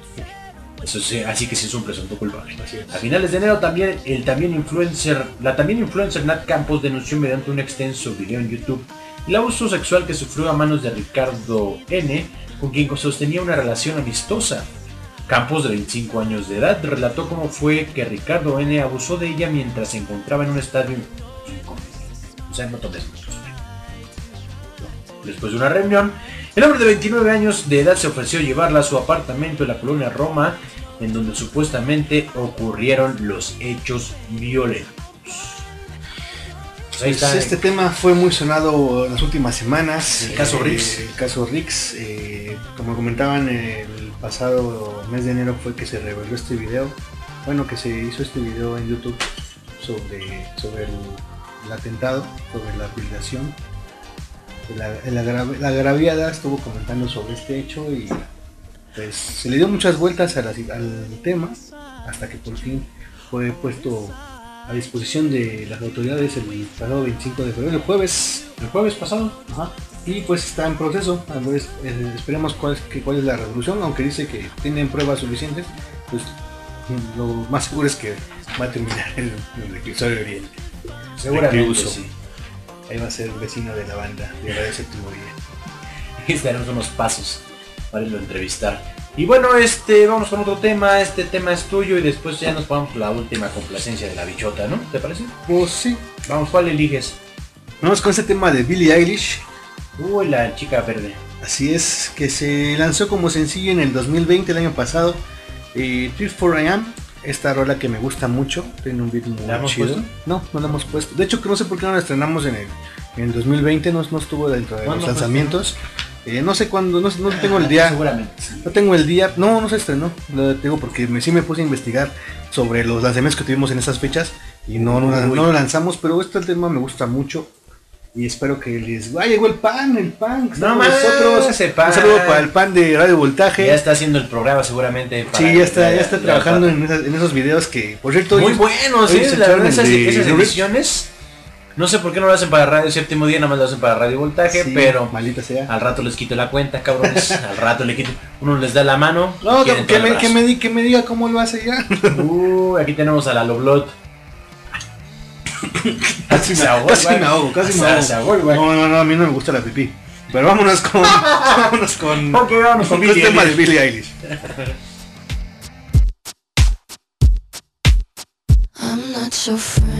Eso sí, así que sí es un presunto culpable. A finales de enero también el también influencer, la también influencer Nat Campos denunció mediante un extenso video en YouTube el abuso sexual que sufrió a manos de Ricardo N, con quien sostenía una relación amistosa. Campos, de 25 años de edad, relató cómo fue que Ricardo N abusó de ella mientras se encontraba en un estadio. O sea, no tomes. Después de una reunión, el hombre de 29 años de edad se ofreció llevarla a su apartamento en la colonia Roma, en donde supuestamente ocurrieron los hechos violentos. Pues Pues este tema fue muy sonado en las últimas semanas. El caso Eh, Rix. El caso Rix. eh, como comentaban, el pasado mes de enero fue que se reveló este video. Bueno, que se hizo este video en YouTube sobre, sobre el, el atentado, sobre la violación. La, la, agra- la agraviada estuvo comentando sobre este hecho y pues se le dio muchas vueltas a la- al tema hasta que por fin fue puesto a disposición de las autoridades el pasado 25 de febrero, el jueves, el jueves pasado. Ajá. Y pues está en proceso. A ver, eh, esperemos cuál es, que- cuál es la resolución, aunque dice que tienen pruebas suficientes, pues lo más seguro es que va a terminar en el reclusorio oriente. Seguramente Recluso. sí. Ahí va a ser vecino de la banda de Radio Séptimo Día. (laughs) Estaremos unos pasos para irlo a entrevistar. Y bueno, este, vamos con otro tema. Este tema es tuyo y después ya nos ponemos la última complacencia de la bichota, ¿no? ¿Te parece? Pues sí. Vamos, ¿cuál eliges? Vamos con este tema de Billie Eilish. Uy, la chica verde. Así es, que se lanzó como sencillo en el 2020, el año pasado. Eh, Tears for I Am, esta rola que me gusta mucho, tiene un beat muy ¿La hemos chido. puesto? No, no la hemos puesto. De hecho, que no sé por qué no la estrenamos en el, en el 2020, no, no estuvo dentro de los ¿Cuándo fue lanzamientos. Eh, no sé cuándo, no, no tengo el (laughs) día. Seguramente. No tengo el día, no, no se estrenó. Lo digo porque me, sí me puse a investigar sobre los lanzamientos que tuvimos en esas fechas y no, no, no lo lanzamos, pero este tema me gusta mucho y espero que les. ¡Ah, llegó el pan! El pan. que está No con más, nosotros. ese pan. Un saludo para el pan de Radio Voltaje. Ya está haciendo el programa seguramente. para- Sí, ya está, ya está la- trabajando la- en, esas- en esos videos que, por cierto, Muy buenos, La verdad, esas, de esas ediciones. No sé por qué no lo hacen para Radio Séptimo Día, nada más lo hacen para Radio Voltaje, Sí, pero maldita sea. al rato les quito la cuenta, cabrones. (laughs) al rato le quito. Uno les da la mano. No, que, me, que me diga cómo lo hace ya. Uh, aquí tenemos a la Loblot. Casi se ahogó, casi me ahogo, casi me ahogo. se. No, no, no, a mí no me gusta la pipí. Pero vámonos con. (laughs) vámonos con. Ok, vámonos con el tema de Eilish. Billie Eilish. I'm not your friend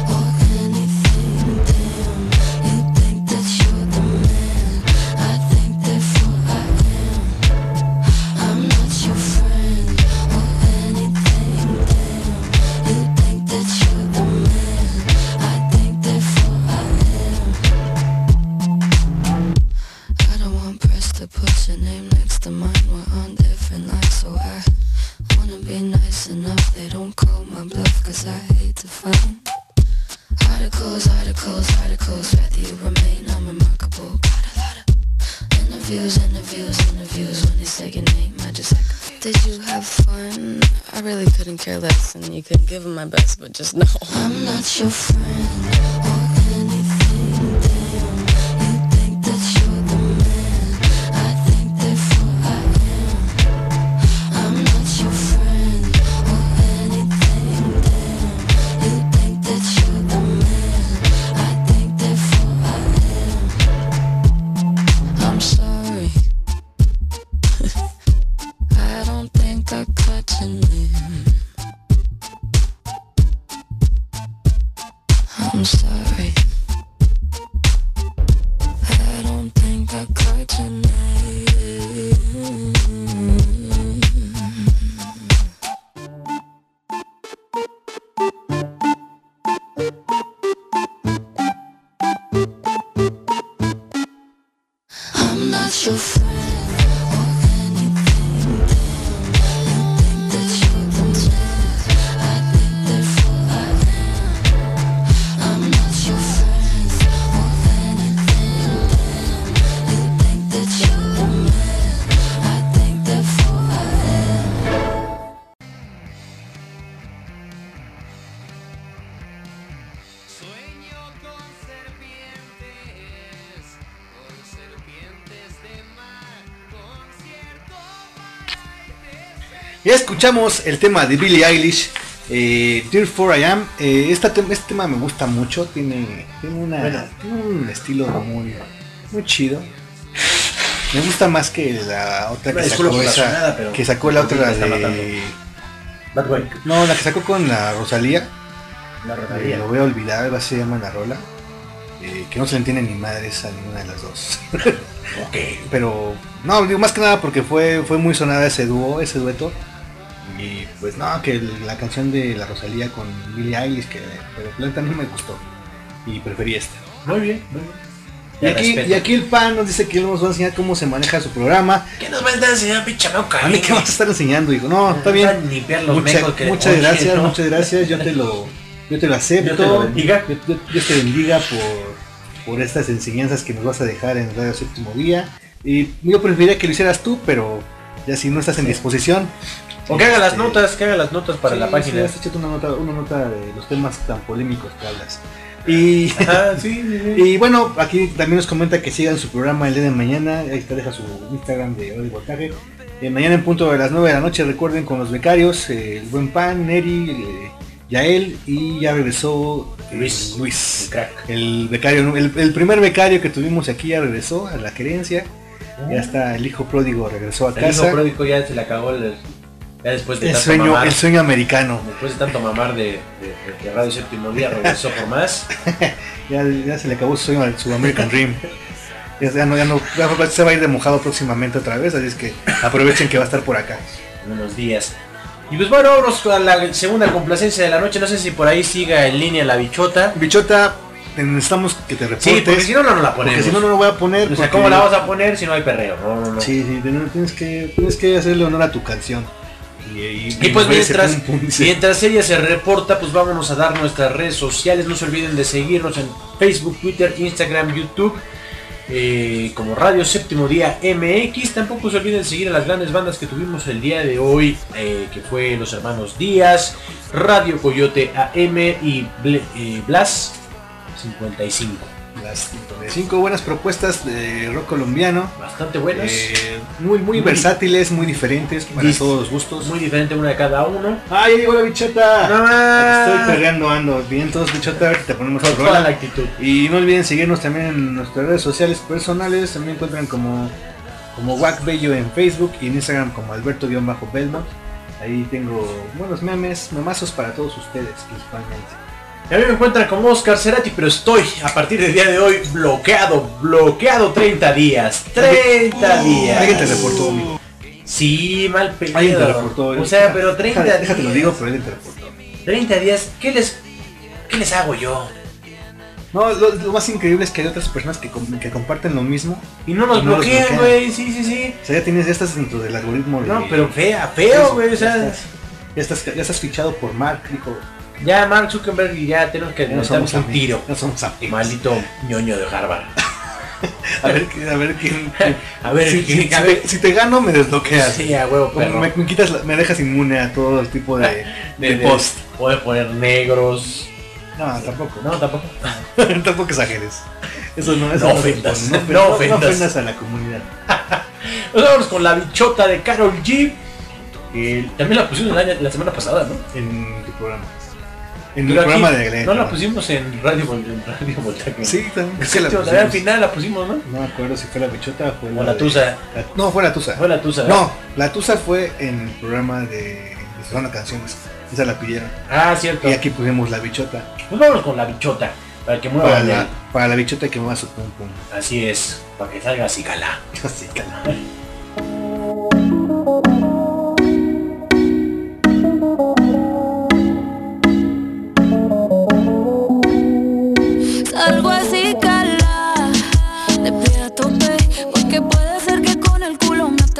you could give it my best, but just know I'm not your friend escuchamos el tema de Billie Eilish, eh, Dear For I Am. Eh, esta este tema me gusta mucho, tiene, tiene, una, Bueno. tiene un estilo muy, muy chido. Me gusta más que la otra que sacó, la esa- pero que sacó la otra está de... Bad Boy. No, la que sacó con la Rosalía. La Eh, lo voy a olvidar, así se llama la rola. Eh, que no se le entiende ni madres a ninguna de las dos. Ok. (laughs) Pero, no, digo más que nada porque fue, fue muy sonada ese dúo, ese dueto. Y pues no, que la canción de la Rosalía con Billie Eilish, que pero no me gustó. Y preferí esta. Muy bien, muy bien. Y aquí, respeto. y aquí el pan nos dice que él nos va a enseñar cómo se maneja su programa. ¿Qué nos vas a enseñar, pinche A mí qué vas a estar enseñando, hijo. No, está bien. Limpiar los Mucha- que- muchas Oye, gracias, ¿no? muchas gracias. Yo te lo, yo te lo acepto. Dios te lo bendiga. Yo- yo- te bendiga por, por estas enseñanzas que nos vas a dejar en Radio Séptimo Día. Y yo preferiría que lo hicieras tú, pero ya si no estás en disposición. O que haga las este, notas, que haga las notas para la página. Has hecho una nota, una nota de los temas tan polémicos que hablas. Y, Ajá, (laughs) sí, sí, sí. y bueno, aquí también nos comenta que sigan su programa el día de mañana. Ahí está, deja su Instagram de Hoy Voltaje. Eh, mañana en punto de las 9 de la noche, recuerden con los becarios, eh, el buen pan, Neri, eh, Yael y ya regresó eh, Luis. Luis. El crack. El becario, el, el primer becario que tuvimos aquí ya regresó a la querencia. Ya está, el hijo pródigo regresó a El hijo casa. pródigo ya se le acabó el, ya después de El tanto sueño, mamar, el sueño americano. después de tanto mamar de, de, Radio Séptimo Día regresó por más. (laughs) Ya, ya se le acabó su sueño, su American Dream. Ya, no, ya no, ya se va a ir de mojado próximamente otra vez, así es que aprovechen que va a estar por acá. en unos días. Y pues bueno, vamos a la segunda complacencia de la noche. No sé si por ahí siga en línea la bichota. Bichota, necesitamos que te reportes. Sí, porque si no, no nos la ponemos. Porque si no, no lo voy a poner. O sea, ¿cómo la vamos a poner si no hay perreo? No, no, no. Sí, sí, tienes que, tienes que hacerle honor a tu canción. Y, y- Y pues mientras, (laughs) mientras ella se reporta, pues vámonos a dar nuestras redes sociales. No se olviden de seguirnos en Facebook, Twitter, Instagram, YouTube. eh, como Radio Séptimo Día MX. Tampoco se olviden seguir a las grandes bandas que tuvimos el día de hoy, eh, que fue Los Hermanos Díaz, Radio Coyote AM y eh, Blas 55. Las de cinco buenas propuestas de rock colombiano. Bastante buenas. Eh, muy, muy Muy- versátiles, muy diferentes para Dis- todos los gustos. Muy diferente una de cada uno. ¡Ah, ya llegó la bichota! Estoy perreando, ando. Bien, todos bichota, ahorita te ponemos toda rola. la actitud. Y no olviden seguirnos también en nuestras redes sociales personales. También encuentran como, como Wack Bello en Facebook y en Instagram como Alberto-Belmont. Ahí tengo buenos memes, memazos para todos ustedes principalmente. A mí me encuentran como Oscar Cerati, pero estoy a partir del día de hoy bloqueado, bloqueado 30 días. 30 días. Alguien te reportó, amigo. Sí, mal pedido. Alguien te reportó. O sea, pero 30 Déjate, días. déjate lo digo, pero alguien te reportó. 30 días, ¿qué les, qué les hago yo? No, lo, lo más increíble es que hay otras personas que, com- que comparten lo mismo. Y no nos bloquean, güey, sí, sí, sí. O sea, ya tienes, ya estás dentro del algoritmo. de- No, pero fea, feo, güey, o ya sea. estás- Ya estás, ya estás fichado por Mark, dijo. Ya Mark Zuckerberg y ya tenemos que Ya no necesitamos somos un tiro. No somos amigos. Maldito ñoño de Harvard. (laughs) A ver, (laughs) a ver quién. A ver, si, ¿quién- si- a si ver? te, si te gano, me desbloqueas. Sí, a huevo, perro. Me, me quitas, la- me dejas inmune a todo el tipo de, (laughs) de, De- de- post. Puede poner negros. No, tampoco. No, tampoco. tampoco exageres. Eso no, eso No ofendas, no No, no, no ofendas. a la comunidad. Nos vamos con la bichota de Carol G. también la año- la semana pasada, ¿no? En tu programa. En Pero el programa de Glenn. No la pusimos en Radio, en radio Voltaje. Sí, también. Sí la al pusimos. final la pusimos, ¿no? No me acuerdo si fue la bichota o fue O la de- tusa. la- no, fue la tusa. Fue la tusa, ¿verdad? No, la tusa fue en el programa de, de Sonando Canciones. Esa la pidieron. Ah, cierto. Y aquí pusimos la bichota. Pues vámonos con la bichota. Para que mueva Para la, para la bichota que mueva su pum pum. Así es. Para que salga así calá. Así, (laughs) cala. (laughs)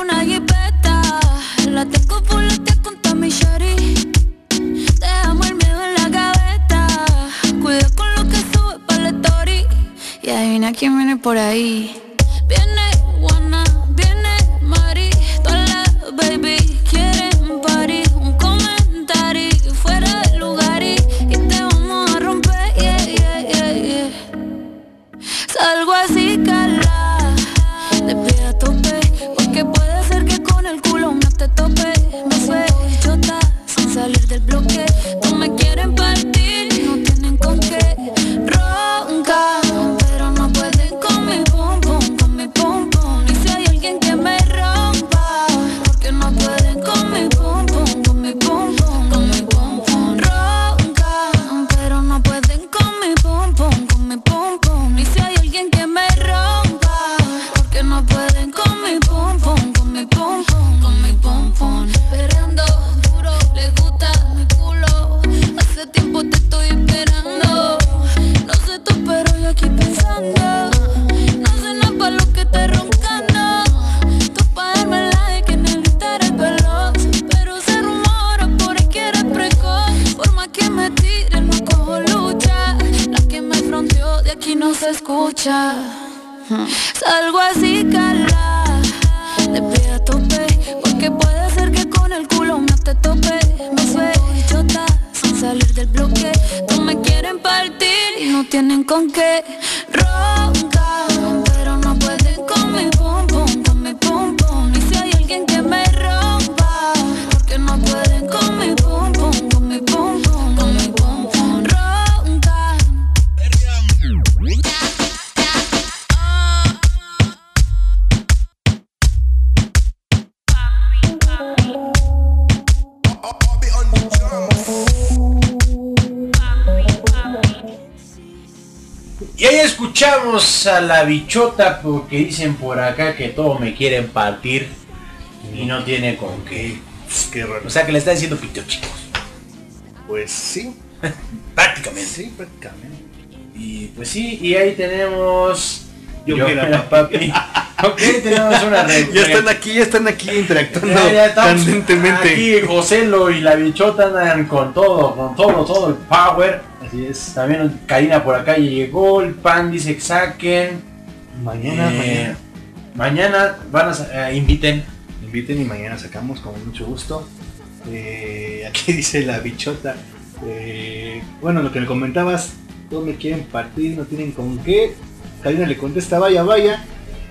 Una jipeta, la tengo fuletea con Tommy Shari. Dejamos el miedo en la gaveta, cuida con lo que sube para la story. Y adivina quién viene por ahí. Viene del bloque. Me se escucha. Salgo así cala, de pie a tope, porque puede ser que con el culo no te tope. Me fue bichota sin salir del bloque. No me quieren partir y no tienen con qué. Ronca, a la bichota porque dicen por acá que todos me quieren partir y no tiene con qué. Qué raro. O sea que le está diciendo pito chicos. Pues sí, (laughs) Prácticamente. sí, prácticamente. Y pues sí, y ahí tenemos. Yo Yo papi. (laughs) ok, tenemos una re- Ya están aquí, ya están aquí interactuando Ya, ya candentemente. Aquí Joselo y la bichota andan con todo, con todo, todo el power. Así es. También Karina por acá llegó, el pan dice que saquen. Mañana, Eh, mañana. Mañana van a eh, inviten. Inviten y mañana sacamos con mucho gusto. Eh, (laughs) aquí dice la bichota. eh, bueno, lo que me comentabas, todos me quieren partir, no tienen con qué. Karina le contesta, vaya, vaya.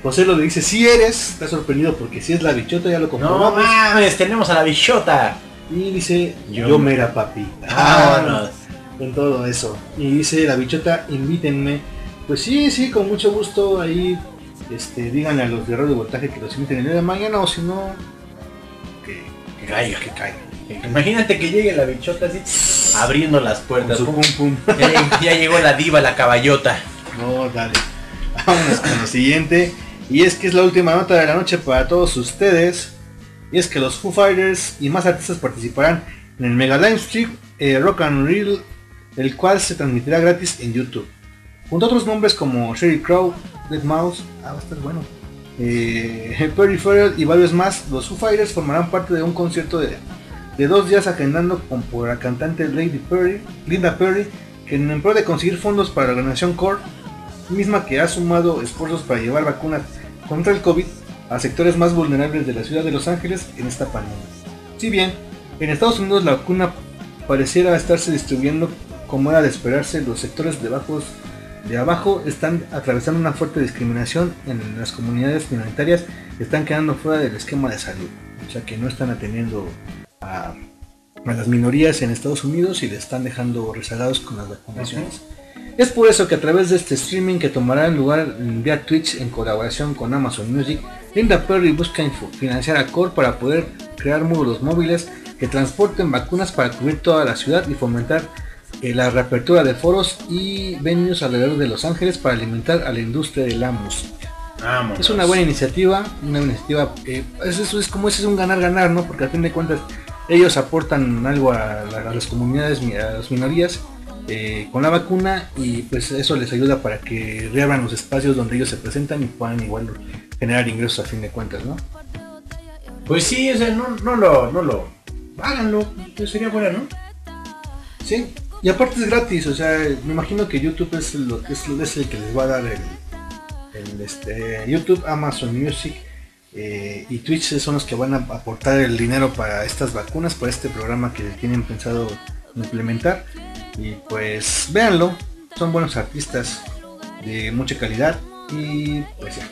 José lo le dice, si eres, está sorprendido porque si es la bichota, ya lo No comprobamos. mames, tenemos a la bichota. Y dice, Yo- yo, mera papi. Vámonos. Con todo eso. Y dice la bichota, invítenme. Pues sí, sí, con mucho gusto ahí. Este, díganle a los guerreros de voltaje que los inviten el día de mañana o si no, que, Que caiga. que caigan. Imagínate que llegue la bichota así, abriendo las puertas. Pum. pum pum. Ya, ya llegó la diva, la caballota. No, dale. Vámonos con lo siguiente. Y es que es la última nota de la noche para todos ustedes. Y es que los Foo Fighters y más artistas participarán en el Mega Live Stream eh, Rock and Reel, el cual se transmitirá gratis en YouTube. Junto a otros nombres como Sherry Crow, Dead Mouse, ah, va a estar bueno. eh, (laughs) Farrell y varios más, los Foo Fighters formarán parte de un concierto de, de dos días agendando con por la cantante Lady Perry, Linda Perry, que en pro de conseguir fondos para la organización CORE, misma que ha sumado esfuerzos para llevar vacunas contra el COVID a sectores más vulnerables de la ciudad de Los Ángeles en esta pandemia. Si bien en Estados Unidos la vacuna pareciera estarse distribuyendo como era de esperarse, los sectores de, bajos, de abajo están atravesando una fuerte discriminación en las comunidades minoritarias que están quedando fuera del esquema de salud, o sea que no están atendiendo a, a las minorías en Estados Unidos y le están dejando rezagados con las vacunaciones. Es por eso que a través de este streaming que tomará lugar vía Twitch en colaboración con Amazon Music, Linda Perry busca financiar a Core para poder crear módulos móviles que transporten vacunas para cubrir toda la ciudad y fomentar eh, la reapertura de foros y venues alrededor de Los Ángeles para alimentar a la industria de la música. Vámonos. Es una buena iniciativa, una iniciativa. eh, es, es como ese es un ganar-ganar, ¿no? Porque a fin de cuentas ellos aportan algo a, a las comunidades, a las minorías eh, con la vacuna y pues eso les ayuda para que reabran los espacios donde ellos se presentan y puedan igual generar ingresos a fin de cuentas, ¿no? Pues sí, o sea, no, no lo, no lo. Háganlo, pues sería buena, ¿no? Sí, y aparte es gratis, o sea, me imagino que YouTube es lo que es, es el que les va a dar el, el, este, YouTube, Amazon Music eh, y Twitch son los que van a aportar el dinero para estas vacunas, para este programa que tienen pensado implementar. Y pues véanlo, son buenos artistas de mucha calidad y pues ya.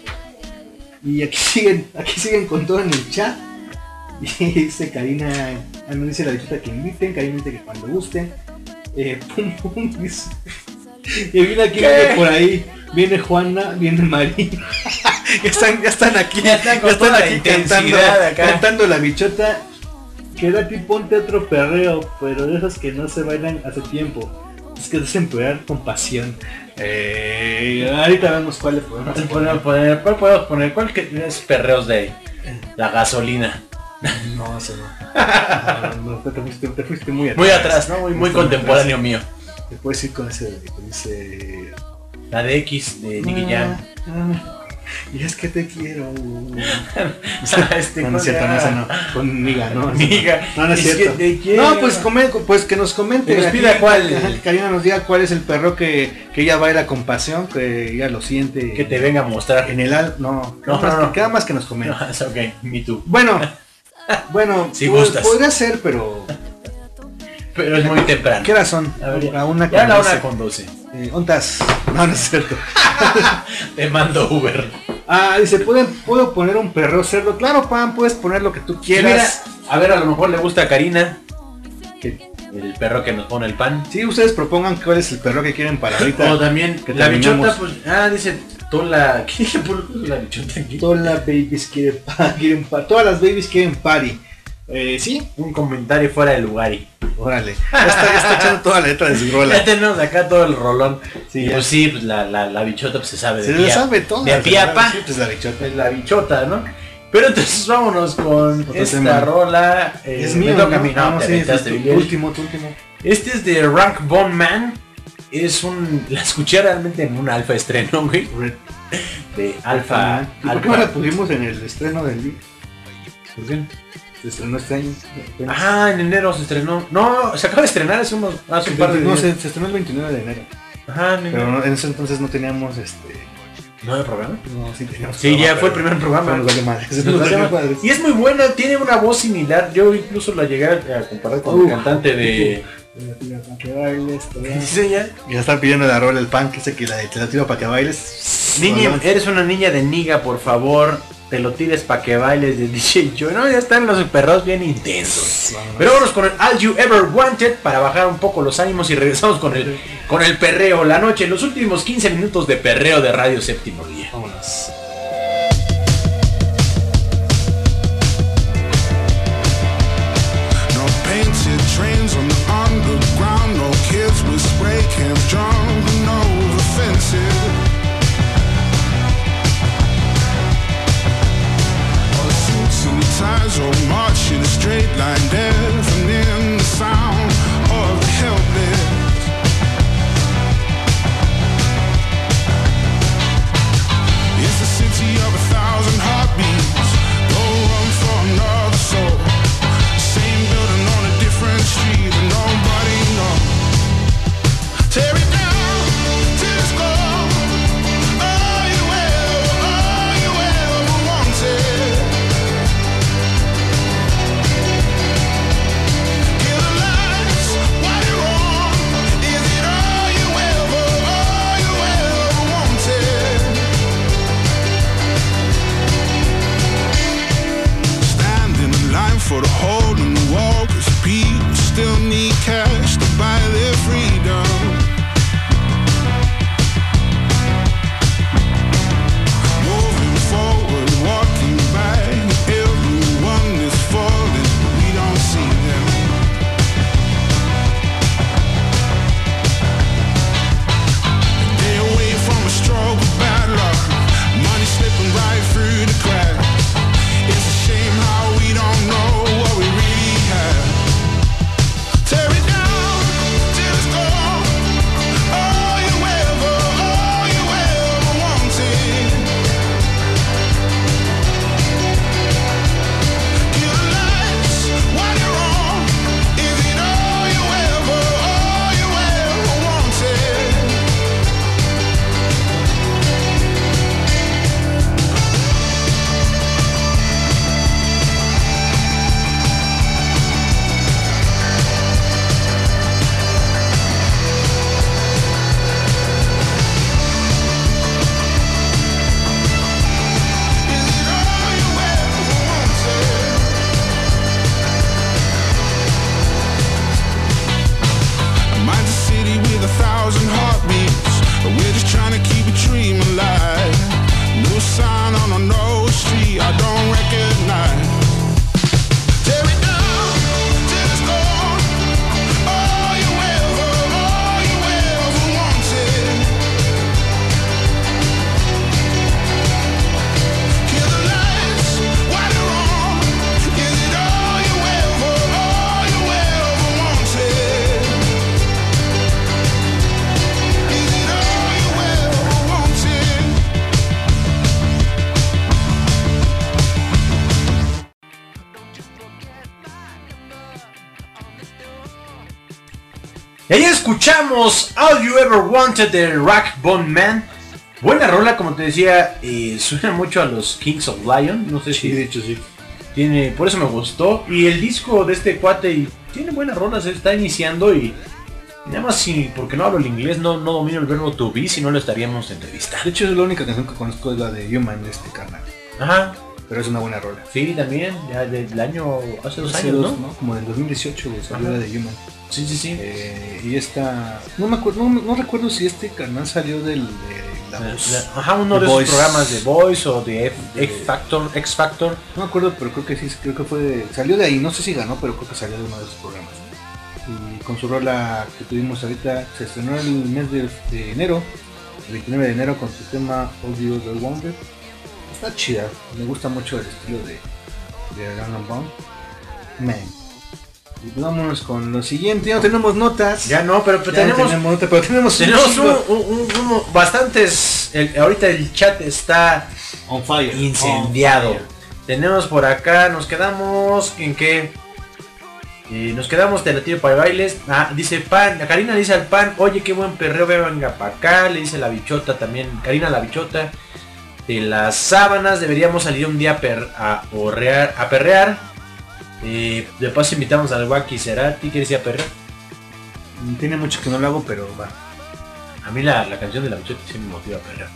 Y aquí (laughs) siguen, aquí siguen con todo en el chat. Y dice Karina, ah, no dice la bichota que inviten, Karina dice que cuando gusten. Eh, (laughs) pum, pum, dice. Y mira aquí viene por ahí, viene Juana, viene María. (laughs) ya, están, ya están aquí, Ya están ya aquí cantando, acá. cantando la bichota. Quédate y ponte otro perreo, pero de esos que no se bailan hace tiempo. Es que es empeorar con pasión. Eh, ahorita vemos cuál le podemos poner. poner, ¿Cuál podemos poner? ¿Cuál que es perreos de la gasolina? No, eso no. (laughs) No, no, te, fuiste, te fuiste muy atrás. Muy atrás, ¿no? Muy, contemporáneo mío. Te puedes ir con ese que dice. La de X de Nicky Jam. Ah, Y es que te quiero. (laughs) Este, no, no es cierto, no, esa no. Con Niga, ¿no? No, no es cierto. No, pues, come- pues que nos comente. Nos aquí, pida cuál. Karina nos diga cuál es el perro que, que ella baila con pasión, que ella lo siente. Que te venga a mostrar. En el al. No, No, no, más no, que- no. queda más que nos comente. (laughs) Ok, me too. Bueno, bueno, Si gustas. podría ser, pero. Pero es muy temprano. ¿Qué hora son? A ver, A una ya la doce. una con 12. Eh, ¿Ontas? No, no es cierto. (laughs) Te mando Uber. Ah, dice, ¿pueden, ¿puedo poner un perro cerdo? Claro, Pan, puedes poner lo que tú quieras. Mira, a ver, a lo mejor le gusta a Karina. Que el perro que nos pone el pan. Sí, ustedes propongan cuál es el perro que quieren para ahorita. O también que la terminamos. bichota, pues. Ah, dice Tola. (laughs) ¿Qué la bichota aquí? Todas las babies (laughs) quieren, quieren todas las babies quieren party. Eh, sí, Un comentario fuera de lugar y. órale. Ya está, está echando toda la letra de su rola. Ya tenemos acá todo el rolón. Sí, Y pues sí, pues la, la, la bichota pues, se sabe de Se pie lo sabe todo. De a pie a pa. Sí, pues la bichota. Es la bichota, ¿no? Pero entonces vámonos con esta rola. eh, es mío, ¿no? no, Ah, sí, aventaste, tu, último, tu último. Este es de Rank Bone Man. es un. La escuché realmente en un alfa estreno, güey. De alfa. ¿Y por qué no la pusimos en el estreno del día? ¿Por qué? Se estrenó este año. Ah, en enero se estrenó. No, se acaba de estrenar hace unos. Hace un par de no, días. se, se estrenó el 29 de enero. Ajá, en Pero enero. no- en ese entonces no teníamos este. ¿No había programa? No, sí teníamos. Sí, ya fue el primer programa. nos vale madre, Sí, (laughs) nos nos vale vale madre. madre. Y es muy buena, tiene una voz similar. Yo incluso la llegué a comparar con Uh. el cantante de. Que bailes. Dice ella. Ya están pidiendo la rola el pan, que sé que la de te la tiro para que bailes. Niña, eres una niña de niga, por favor. Te lo tires para que bailes de (laughs) DJ Joy. No, ya están los perros bien intensos. Pero vámonos con el All You Ever Wanted para bajar un poco los ánimos y regresamos con el, con el perreo. La noche, los últimos 15 minutos de perreo de Radio Séptimo Día. Vámonos. No painted trains on the underground, no kids with spray cans drunk, no offensive. Ties all march in a straight line, deafening the sound escuchamos All You Ever Wanted de Rack Bone Man. Buena rola, como te decía, eh, suena mucho a los Kings of Lion. No sé si. de hecho sí. Tiene, por eso me gustó. Y el disco de este cuate y tiene buenas rolas, está iniciando y. Nada más si, porque no hablo el inglés, no, no domino el verbo to be, si no lo estaríamos entrevistando. De hecho, es la única canción que conozco es la de Human de este canal. Ajá. Pero es una buena rola. Sí, también, ya del año, hace dos Hace años, dos, ¿no? Como del 2018 güey, salió la de Human. Sí, sí, sí. Eh, y esta. No me acuerdo, no, no recuerdo si este canal salió del de la La- voz. la- ajá, uno The de esos programas de Voice o de F, X Factor, X Factor. No me acuerdo, pero creo que sí, creo que fue de- salió de ahí, no sé si ganó, pero creo que salió de uno de esos programas. Y con su rola que tuvimos ahorita, se estrenó el mes de, de enero, el 29 de enero, con su tema All Ever Wanted. Está chida, me gusta mucho el estilo de, de Bone. Man. Vámonos con lo siguiente. Ya no tenemos notas. Ya no, pero, pero Ya tenemos, tenemos nota, pero tenemos, tenemos un, chingo. un- un- un- bastantes. el- ahorita el chat está On fire. incendiado. On fire. Tenemos por acá, nos quedamos en qué. Eh, nos quedamos de la tiro para bailes. Ah, dice Pan, la Karina dice al Pan, oye qué buen perreo, venga para acá. Le dice la bichota también, Karina la bichota. De las sábanas deberíamos salir un día a, per- a a perrear. Eh, de paso invitamos al Wacky Cerati, ¿quieres ir a perrear? Tiene mucho que no lo hago, pero va. A mí la, la canción de la bichota sí me motiva a perrear.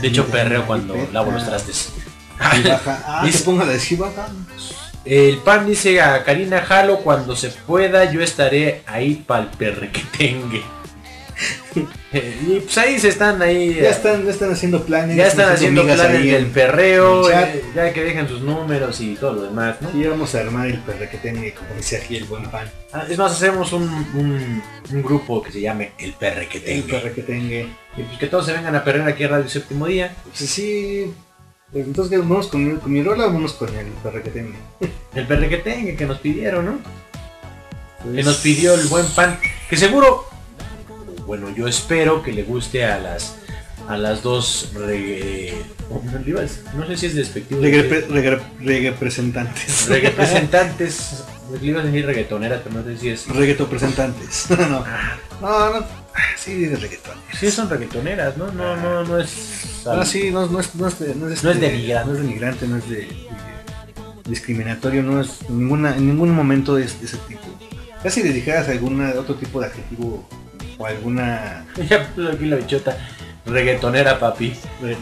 De hecho perreo cuando lavo los trastes. Y baja. Ah, te pongo la de sí, baja. El pan dice a Karina Jalo cuando se pueda yo estaré ahí para el perre que tenga. (laughs) y pues ahí se están ahí. Ya están, ya están haciendo planes. ya están haciendo planes del en- perreo, en el eh, ya que dejen sus números y todo lo demás, ¿no? Sí, vamos a armar el perre que tiene, como dice aquí el buen pan. Ah, Es más, hacemos un, un- un grupo que se llame El Perre que El tenga. perre que tenga. Y pues que todos se vengan a perrear aquí a Radio Séptimo Día. Pues sí. Pues entonces. ¿vamos con, mi- con mi rola o vamos con el perre que tenga? El Perre que tenga, que nos pidieron, ¿no? Pues- que nos pidió el buen pan, que seguro, bueno, yo espero que le guste a las a las dos reggae, no, a no sé si es despectivo, representantes. (laughs) reggae representantes, (laughs) le iba a decir reggaetoneras, pero no sé si es, Reggaeton presentantes. (laughs) no, no, no. Sí, de reggaeton. sí son reggaetoneras, ¿no? No, no, no es, Ah, sí, no, no es, no es, no es, No es este, denigrante. No es denigrante, no es de, discriminatorio, no es ninguna, en ningún momento es de ese tipo. Casi le dijeras alguna otro tipo de adjetivo o alguna. (laughs) ya aquí la bichota, reggaetonera papi,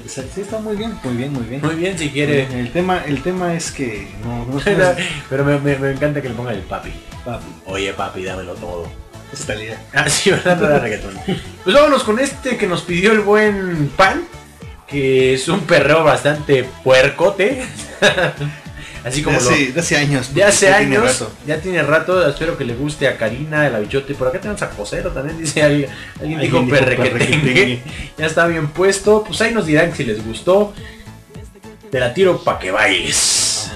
Sí, está muy bien, muy bien, muy bien. muy bien si quiere, El tema, el tema es que no, no, (laughs) pero, me, me- me encanta que le pongan el papi, papi, oye papi, dámelo todo. es Talía. (laughs) Ah, sí, ¿verdad? No era reggaetón. Pues vámonos con este que nos pidió el buen pan, que es un perreo bastante puercote. Así como de, lo, hace, de hace años. de hace porque ya tiene años, rato. ya tiene rato, espero que le guste a Karina, de la bichote. Por acá tenemos a Josero también, (laughs) dice alguien, alguien Alguien dijo dijo perre que perre que tengue. tengue. (laughs) Ya está bien puesto, pues ahí nos dirán si les gustó. Te la tiro pa' que bailes.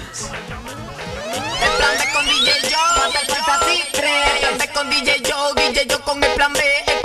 El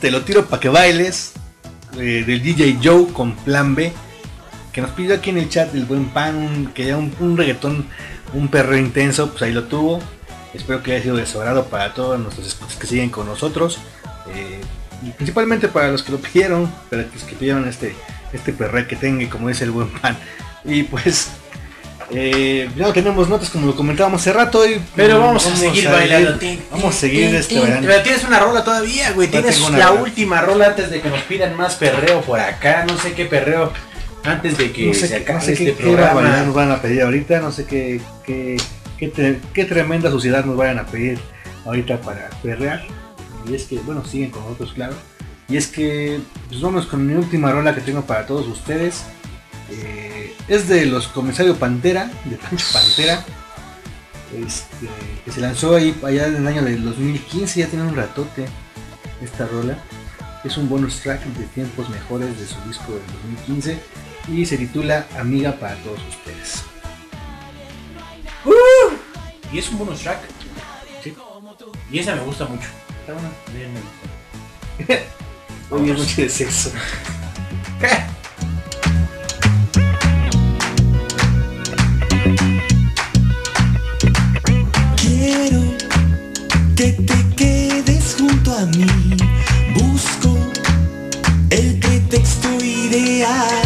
Te lo tiro para que bailes eh, del DJ Joe con Plan B. Que nos pidió aquí en el chat el buen pan, un- que ya un, un reggaetón, un perreo intenso, pues ahí lo tuvo. Espero que haya sido de su agrado para todos nuestros escuchas que siguen con nosotros. eh, y principalmente para los que lo pidieron, para los que pidieron este, este perreo que tenga, como dice el buen pan. Y pues eh, ya no tenemos notas como lo comentábamos hace rato. Y, Pero vamos, a seguir bailando. Vamos a seguir este verano. Pero tienes una rola todavía, güey. Tienes la rola. última rola antes de que nos pidan más perreo por acá. No sé qué perreo. Antes de que no sé, se acabe no sé este qué, qué barbaridad programa. nos van a pedir ahorita, no sé qué, qué, qué, tre- qué tremenda suciedad nos vayan a pedir ahorita para perrear. Y es que, bueno, siguen con nosotros, claro. Y es que, pues vamos con mi última rola que tengo para todos ustedes. Es de los comisarios Pantera, de Pancho Pantera. Este, que se lanzó ahí allá en el año del 2015, ya tiene un ratote esta rola. Es un bonus track de tiempos mejores de su disco del 2015 y se titula Amiga para todos ustedes. ¡Uh! Y es un bonus track. Y esa me gusta mucho. Está buena, bien. Hoy (laughs) es noche de sexo. Que te quedes junto a mí. Busco el pretexto ideal.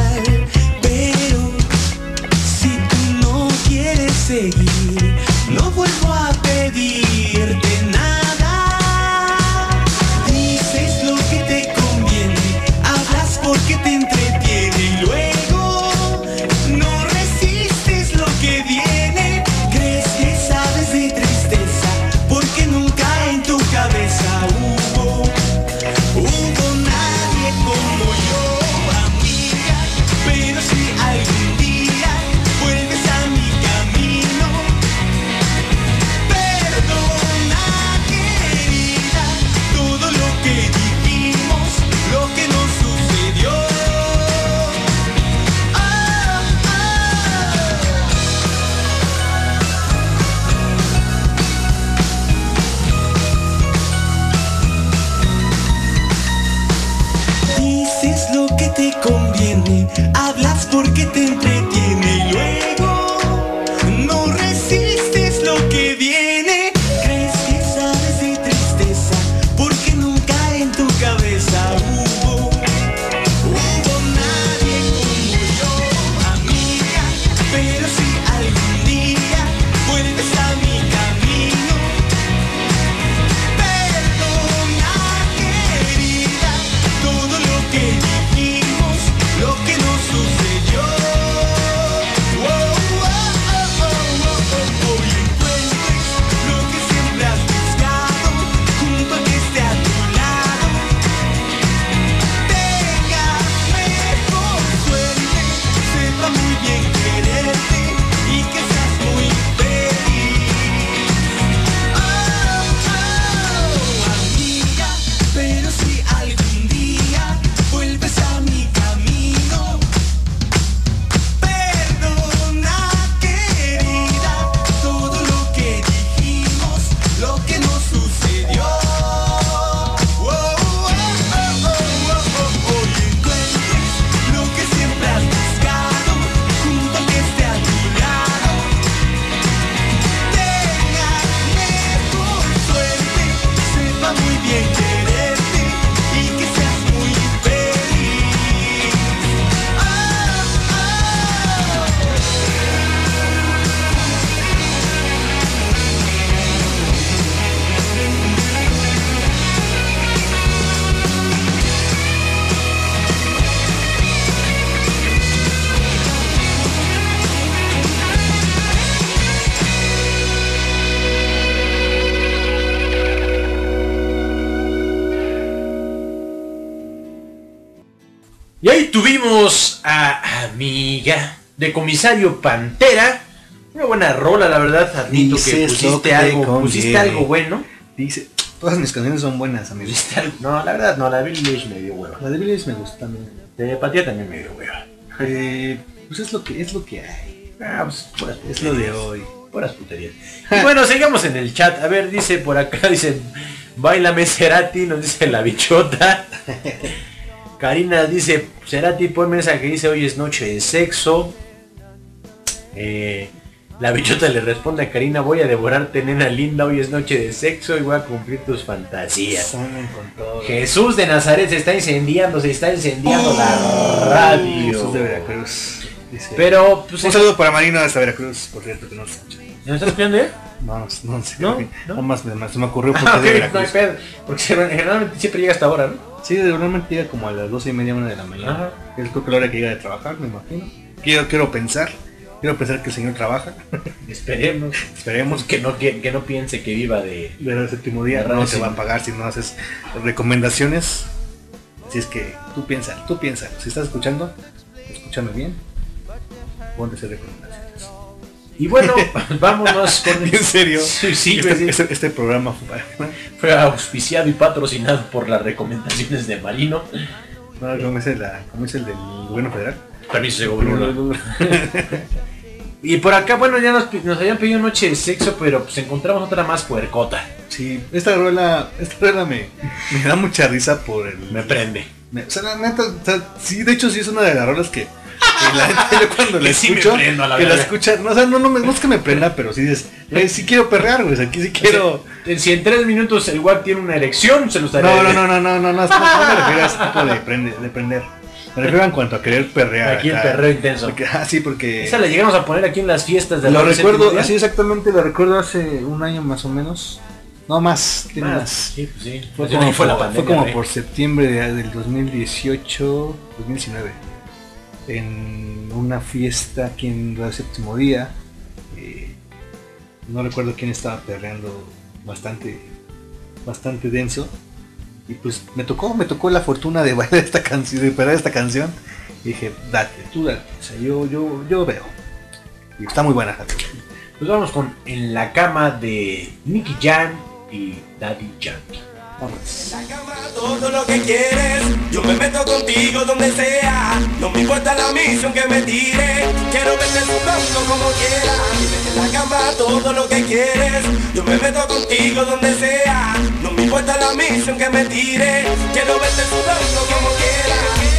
De Comisario Pantera. Una buena rola, la verdad. Admito que Dices pusiste algo, pusiste algo bueno. Dice, todas mis canciones son buenas, amigos. Pusiste algo- No, la verdad no, la de Billie me dio hueva. La de Billie me gusta también. De también me dio hueva. Eh, pues es lo que es lo que hay. Ah, pues puras Es lo de hoy. Puras puterías. Y bueno, sigamos en el chat. A ver, dice por acá, (laughs) dice Bailame Cerati, nos dice la bichota. (laughs) Karina dice, Cerati, ponme esa que dice hoy es noche de sexo. Eh, la bichota le responde a Karina, voy a devorarte nena linda, hoy es noche de sexo y voy a cumplir tus fantasías. Salen con todo. Jesús de Nazaret se está incendiando, se está incendiando la radio. Jesús de Veracruz. dice. Pero, pues, un saludo para Marino hasta Veracruz, por cierto, que no se escucha. ¿No estás espiando eh? No, no, no sé. ¿No? ¿No? Nada más se me ocurrió (laughs) porque Ah, es de Veracruz. no. Porque generalmente siempre llega hasta ahora, ¿no? Sí, normalmente llega como a las 12 y media, una de la mañana. Ajá. Es creo que la hora que llega de trabajar, me imagino. Quiero, quiero pensar. Quiero pensar que el señor trabaja. Esperemos. Esperemos Que no, que, que no piense que viva de... del séptimo día. De No te va a pagar si no haces recomendaciones. Así es que tú piensa, tú piensa. Si estás escuchando, escúchame bien. Ponte hacer recomendaciones. Y bueno, (laughs) vámonos con... En serio. Sí, sí, este, sí. este- este programa fue- Fue auspiciado y patrocinado por las recomendaciones de Marino. no, ¿cómo, es el, cómo es el del gobierno federal? Permiso de gobierno. (laughs) Y por acá, bueno, ya nos, nos habían pedido noche de sexo, pero pues encontramos otra más puercota. Sí, esta rola, esta rola me, me da mucha risa por el... Me prende. me- o sea, la neta, o sea, sí, de hecho sí es una de las rolas que, que la neta yo cuando la (laughs) sí me escucho, prendo a la que la verga. escucha, no, o sea, no, no, me- no es que me prenda, pero sí dices, "Güey, sí quiero perrear, güey, o sea, aquí sí quiero... Eh, Si en tres minutos el guap tiene una erección, se lo estaría No, no, no, no, no, no, no, no, no me refiero a ese tipo de, prende- de prender. Me refiero en cuanto a querer perrear. Aquí el acá. perreo intenso. Porque, ah, sí, porque... Esa la llegamos a poner aquí en las fiestas de Lo la recuerdo, así exactamente, lo recuerdo hace un año más o menos. No más, tiene Más, más. sí, pues sí. Fue como, ahí fue la por- pandemia, fue como por septiembre de- del 2018, 2019. En una fiesta aquí en el séptimo día. eh, no recuerdo quién estaba perreando bastante, bastante denso. Y pues me tocó, me tocó la fortuna de (laughs) bailar esta canción, de perrear esta canción. Y dije, date, tú date. O sea, yo, yo, yo veo. Y está muy buena. Pues vamos con En la cama de Nicky Jam y Daddy Yankee. Vamos. todo lo que quieres. Yo me meto contigo donde sea. No me importa la misión que me tire. Quiero verte sudando como quieras. En la cama todo lo que quieres. Yo me meto contigo donde sea. No me importa la misión que me tire. Quiero verte sudando como quieras.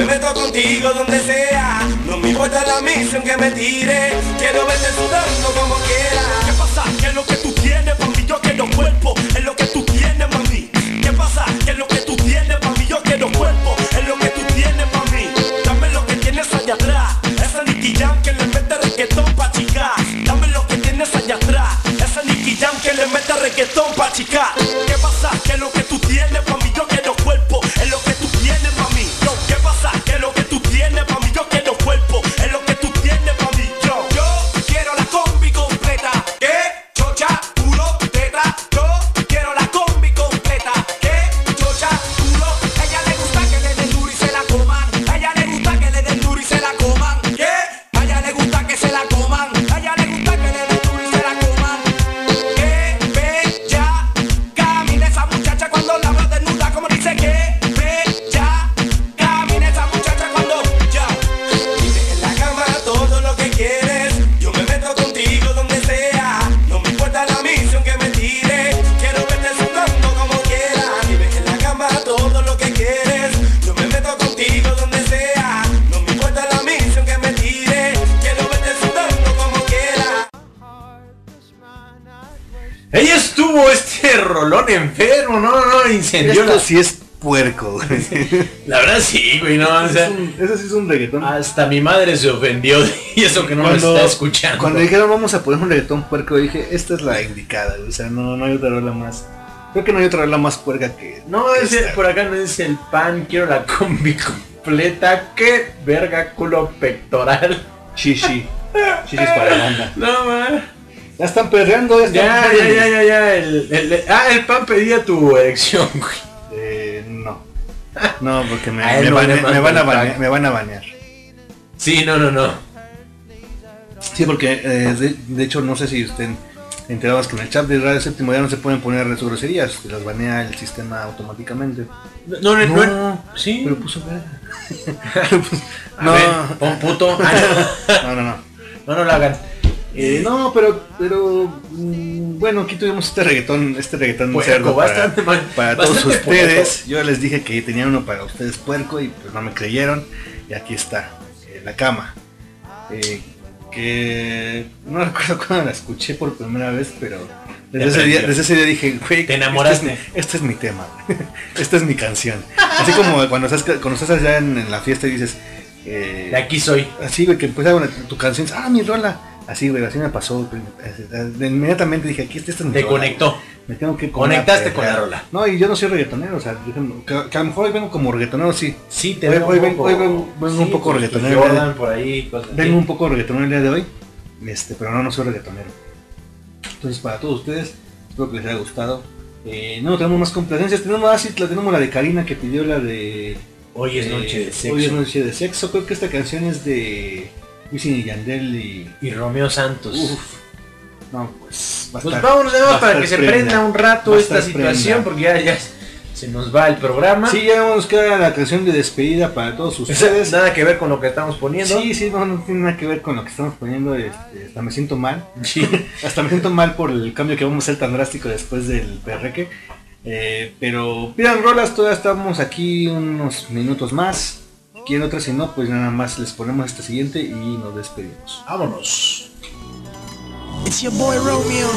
Me meto contigo donde sea. No me importa la misión que me tire. Quiero verte sudando como quieras. ¿Qué pasa? ¿Qué es lo que tú tienes, mami? Yo quiero cuerpo. Es lo que tú tienes, mami. ¿Qué pasa? ¿Qué es lo que tú tienes, mami? Yo quiero cuerpo. Es lo que tú tienes, mami. Dame lo que tienes allá atrás. Esa Nicky Jam que le mete reggaetón pa' chicar. Dame lo que tienes allá atrás. Esa Nicky que le mete reggaetón pa' chicar. Incendió Esto la... sí es puerco, güey. (laughs) La verdad sí, güey, no, o sea, Eso sí es un reggaetón. hasta mi madre se ofendió y (laughs) eso que no lo está escuchando. Cuando dijeron vamos a poner un reggaetón puerco, dije, esta es la indicada, güey, o sea, no, no hay otra rola más. Creo que no hay otra rola más puerca que. No, que es el- por acá no dice el pan, quiero la combi completa, qué verga culo pectoral. Chichi. Chichis para la banda. (laughs) No, man. Ya están perreando, ya están Ya, ya, perreando. ya, ya, ya. El, el- ah, el pan pedía tu erección, güey. Eh, no. (laughs) No, porque me, A él me no bane- le me manda van a el banear, pack. me van a banear. Sí, no, no, no. Sí, porque eh, de, de hecho no sé si estén enterados que en el chat de Radio Séptimo ya no se pueden poner sus groserías, las banea el sistema automáticamente. No, no, no. no. Sí. Pero puso verga. (laughs) A no. ver, pon puto. Ah, (laughs) no, no, no. no, no lo hagan. Eh, no, pero, pero mm, bueno, aquí tuvimos este reggaetón, este reggaetón Puerco, cerdo para, bastante mal- para todos ustedes. puerco. Yo les dije que tenía uno para ustedes puerco y pues no me creyeron. Y aquí está, eh, la cama. Eh, que no recuerdo (laughs) cuando la escuché por primera vez, pero desde ese, día, prendió. desde ese día dije, güey, Te enamoraste. Este es, mi- este es mi tema, (laughs) esta es mi canción. Así como cuando estás, cuando estás allá en, en la fiesta y dices, eh, De aquí soy. Así, güey, que empieza tu canción, ah, mi rola. Así, güey, así me pasó. Inmediatamente dije, aquí esta es mi Te rola. conectó. Me tengo que Conectaste con la rola. No, y yo no soy reggaetonero, o sea, que, que a lo mejor hoy vengo como reggaetonero, sí. Sí, te Hoy- veo hoy un poco. hoy vengo- vengo un poco reggaetonero. Jordan por ahí, cosas así. Vengo un poco reggaetonero el día de hoy, este, pero no, no soy reggaetonero. Entonces, para todos ustedes, espero que les haya gustado. Eh, no tenemos más complacencias, tenemos, ah, sí, la, tenemos la de Karina que pidió la de... Hoy es eh, noche de sexo. Hoy es noche de sexo, creo que esta canción es de Wisin y Yandel y... Y Romeo Santos. Uf, no, pues... va Pues estar- vámonos de va para que se prenda, un rato esta situación, prenda. porque ya, ya se nos va el programa. Sí, ya nos queda la canción de despedida para todos ustedes. Nada que ver con lo que estamos poniendo. Sí, sí, no, no tiene nada que ver con lo que estamos poniendo. este, hasta me siento mal. Sí. (laughs) hasta me siento mal por el cambio que vamos a hacer tan drástico después del perreque. Eh, pero pidan rolas, todavía estamos aquí unos minutos más. Quieren otras, si no, pues nada más les ponemos esta siguiente y nos despedimos. Vámonos. It's your boy Romeo.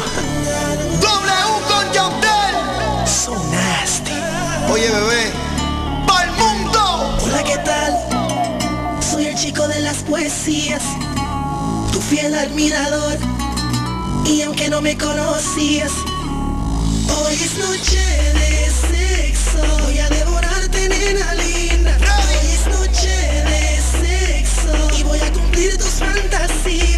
W con Yandel. So nasty. Oye, bebé. ¡Pa'l mundo! Hola, ¿qué tal? Soy el chico de las poesías, tu fiel admirador. Y aunque no me conocías, hoy es noche de sexo. Voy a voy a cumplir tus fantasías.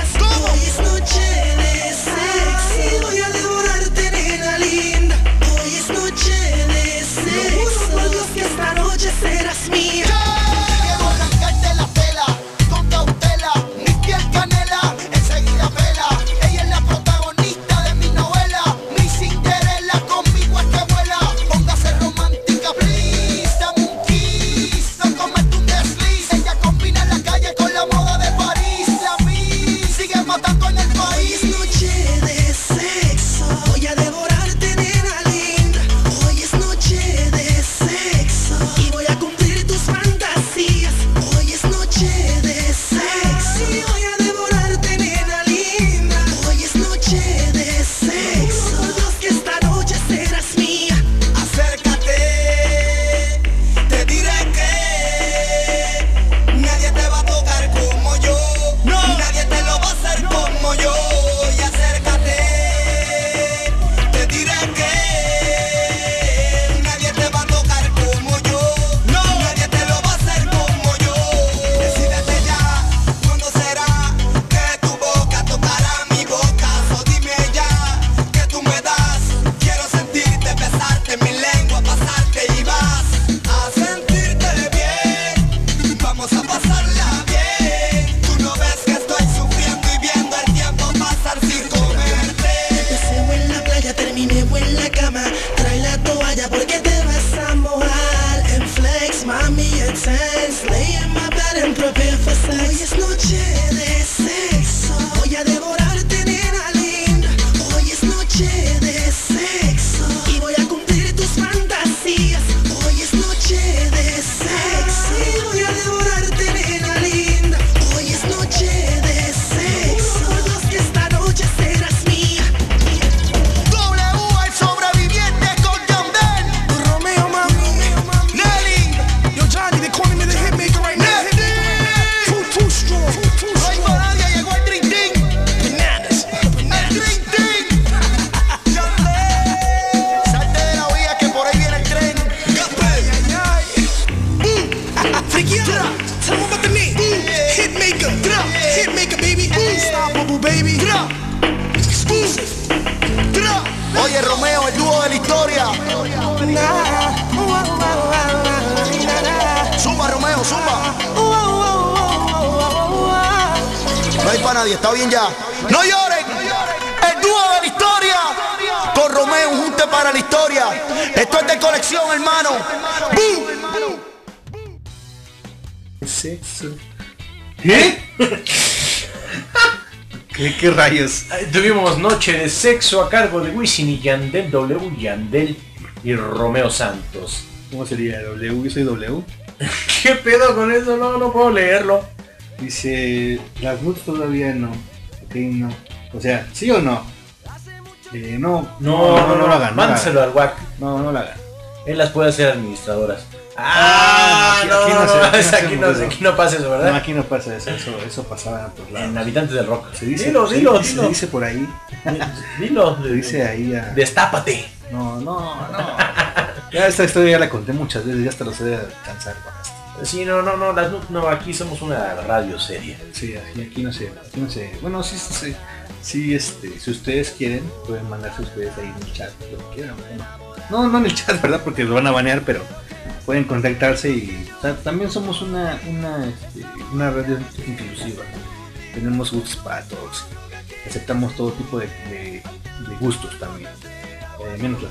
Ahí Tuvimos Noche de Sexo a cargo de Wisin y Yandel, W Yandel y Romeo Santos. ¿Cómo sería? ¿W? Yo soy W. (laughs) ¿Qué pedo con eso? No, no puedo leerlo. Dice, las nudes todavía no. Ok, no. O sea, ¿sí o no? Eh, no, No, no, no, lo hagan. no lo Mándaselo hagan. al WAC. No, no lo hagan. Él las puede hacer administradoras. Aquí- no, no, no se- aquí no se aquí no, pasa eso, ¿verdad? No, aquí no pasa eso. Eso, eso pasaba por la. En Habitantes del Rock. Se dice, dilo, se- dilo, se dilo. dice por ahí. (laughs) Dilo. Se dice ahí a... Destápate. No, no, no. Ya esta historia ya la conté muchas veces, ya hasta lo sé de cansar con esto. Sí, no, no, no, las no, aquí somos una radio seria. Sí, aquí, aquí no sé, aquí no sé. Bueno, sí, sí, sí, este, si ustedes quieren, pueden mandarse ustedes ahí en el chat, lo que quieran. bueno. No, no en el chat, (laughs) ¿verdad? Porque lo van a banear, pero pueden contactarse y o sea, también somos una, una, este, una radio inclusiva. Tenemos gustos para todos. Aceptamos todo tipo de, de- de gustos también. Eh, menos la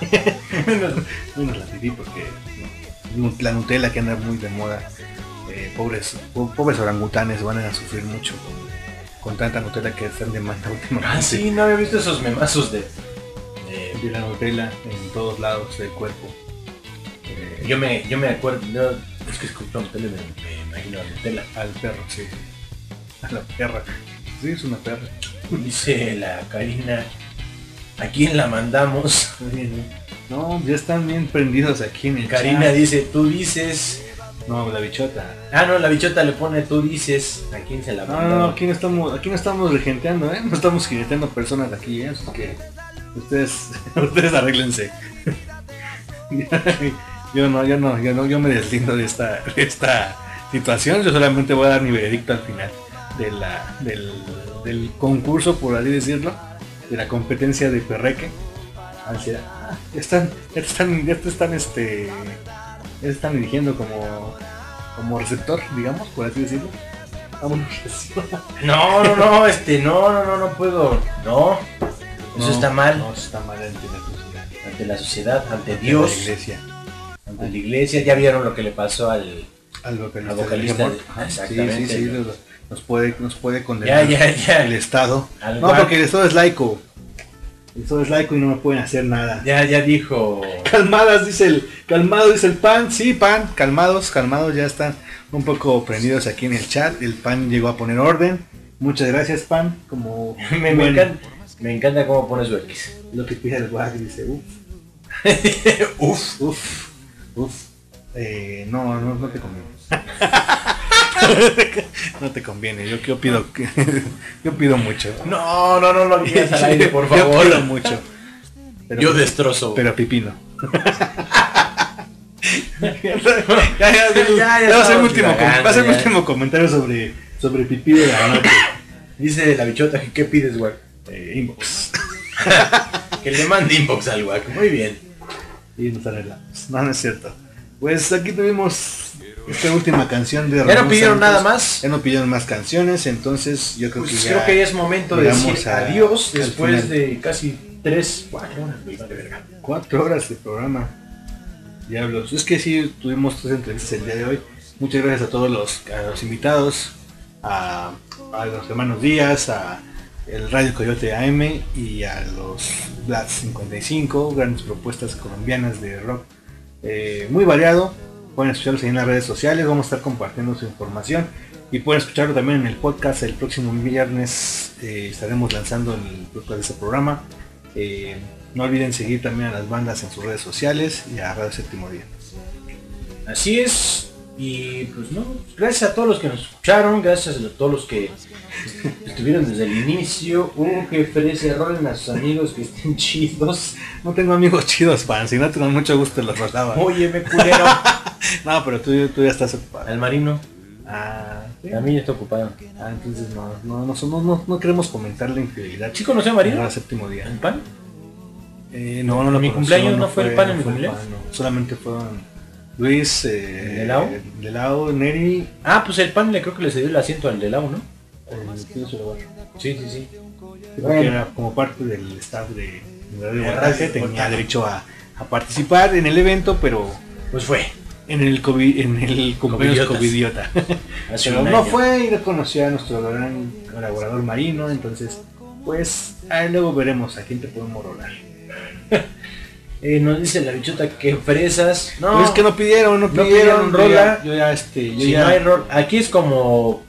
(laughs) menos, menos la pipí porque no, la Nutella que anda muy de moda. eh, pobres, po- pobres orangutanes van a sufrir mucho con, con tanta Nutella que están de demanda últimamente. Ah, sí, no había visto esos memazos de. de la Nutella en todos lados del cuerpo. Eh, Yo me, yo me acuerdo, no, es que escucho me, me imagino a Nutella. Al perro, sí. A la perra. Sí, es una perra. Dice la Karina, ¿a quién la mandamos? No, ya están bien prendidos aquí en el Karina chat. dice, tú dices. No, la bichota. Ah, no, la bichota le pone, tú dices, ¿a quién se la No, mandó? no, no, aquí no estamos, aquí no estamos regenteando, ¿eh? No estamos jineteando personas aquí, ¿eh? Así que ustedes, (laughs) ustedes arréglense. (laughs) yo no, yo no, yo no, yo me deslindo de esta, (laughs) de esta situación. Yo solamente voy a dar mi veredicto al final de la, del, del concurso, por así decirlo, de la competencia de perreque. Así, ah, ya están, ya te están, ya están, este, ya están eligiendo como, como receptor, digamos, por así decirlo. Vámonos. (laughs) No, no, no, este, no, no, no, no puedo. No, eso No, está mal. No, eso está mal ante la sociedad. Ante la sociedad, ante Ante Dios, la iglesia. Ante la iglesia. Ya vieron lo que le pasó al, Al vocalista. al vocalista. del de- Ajá, exactamente. Sí, sí, sí, nos- nos puede, nos puede condenar Ya, ya, ya. el Estado. Al no, guac. porque el Estado es laico. El Estado es laico y no me pueden hacer nada. Ya, ya dijo. Calmadas, dice el, calmado, dice el pan, sí, pan, calmados, calmados, ya están un poco prendidos aquí en el chat. El pan llegó a poner orden. Muchas gracias, pan. Como (laughs) Me, encanta, me encanta cómo pone su X. lo que pide el guac, dice, uff. (laughs) Uf. Uf, uf. Eh, no, no, no te conviene. (laughs) no te conviene, yo, yo pido (laughs) yo pido mucho. No, no, no lo digas al aire, por (laughs) Yo favor. pido mucho. Yo destrozo. Pero pipino. ya, ya, ya, ya va a ser mi último, va a ser último comentario sobre, sobre pipí de la noche. Dice la bichota que qué pides, güey. Eh, inbox. que le mande inbox al guac. Muy bien. Y nos (laughs) arreglamos. No, no es cierto. Pues aquí tuvimos esta última canción de ¿Ya no Ramón pidieron Santos. nada más? Ya no pidieron más canciones, entonces yo creo Pues que ya creo que ya es momento de decir a- adiós después de casi 3, 4 horas. Cuatro horas de programa. Diablos. Es que sí, tuvimos tres entrevistas el día de hoy. Muchas gracias a todos los, a los invitados, a, a los hermanos Díaz, a el Radio Coyote AM y a los Blast 55, grandes propuestas colombianas de rock. eh, muy variado. Pueden escucharlos ahí en las redes sociales, vamos a estar compartiendo su información. Y pueden escucharlo también en el podcast el próximo viernes. eh, estaremos lanzando el podcast de este programa. Eh, no olviden seguir también a las bandas en sus redes sociales y a Radio Séptimo Día. Así es. Y pues no, gracias a todos los que nos escucharon, gracias a todos los que estuvieron desde el inicio. Uh, que feliz rolen a sus amigos que estén chidos. No tengo amigos chidos, pan, si no con mucho gusto los rolaba. Oye, me culero. (laughs) no, pero tú, tú ya estás ocupado. Al marino. Ah, También está ocupado. Ah, entonces no, no, no, no, no queremos comentar la infidelidad. ¿Sí conoció a Marina? Era el séptimo día. ¿El pan? Eh, no, no lo ¿Mi conoció, cumpleaños no fue el pan en mi el cumpleaños? pan, no. Solamente fueron Luis, eh, ¿De Lao? de Lao, Neri, Ah, pues el pan le creo que le cedió el asiento al de lado, ¿no? Eh. Sí, sí, sí. Porque era como parte del staff de de Radio Radio tenía derecho a, a participar en el evento, pero Pues fue. en el COVID, en el cumpleaños covidiota. Pero no fue y reconoció a nuestro gran colaborador marino, entonces pues ahí luego veremos a quién te podemos rolar. (laughs) Eh, nos dice la bichota que fresas. No, Pues es que no pidieron, no no pidieron, rola. Yo ya, yo ya, este, yo si ya no hay rol. Aquí es como,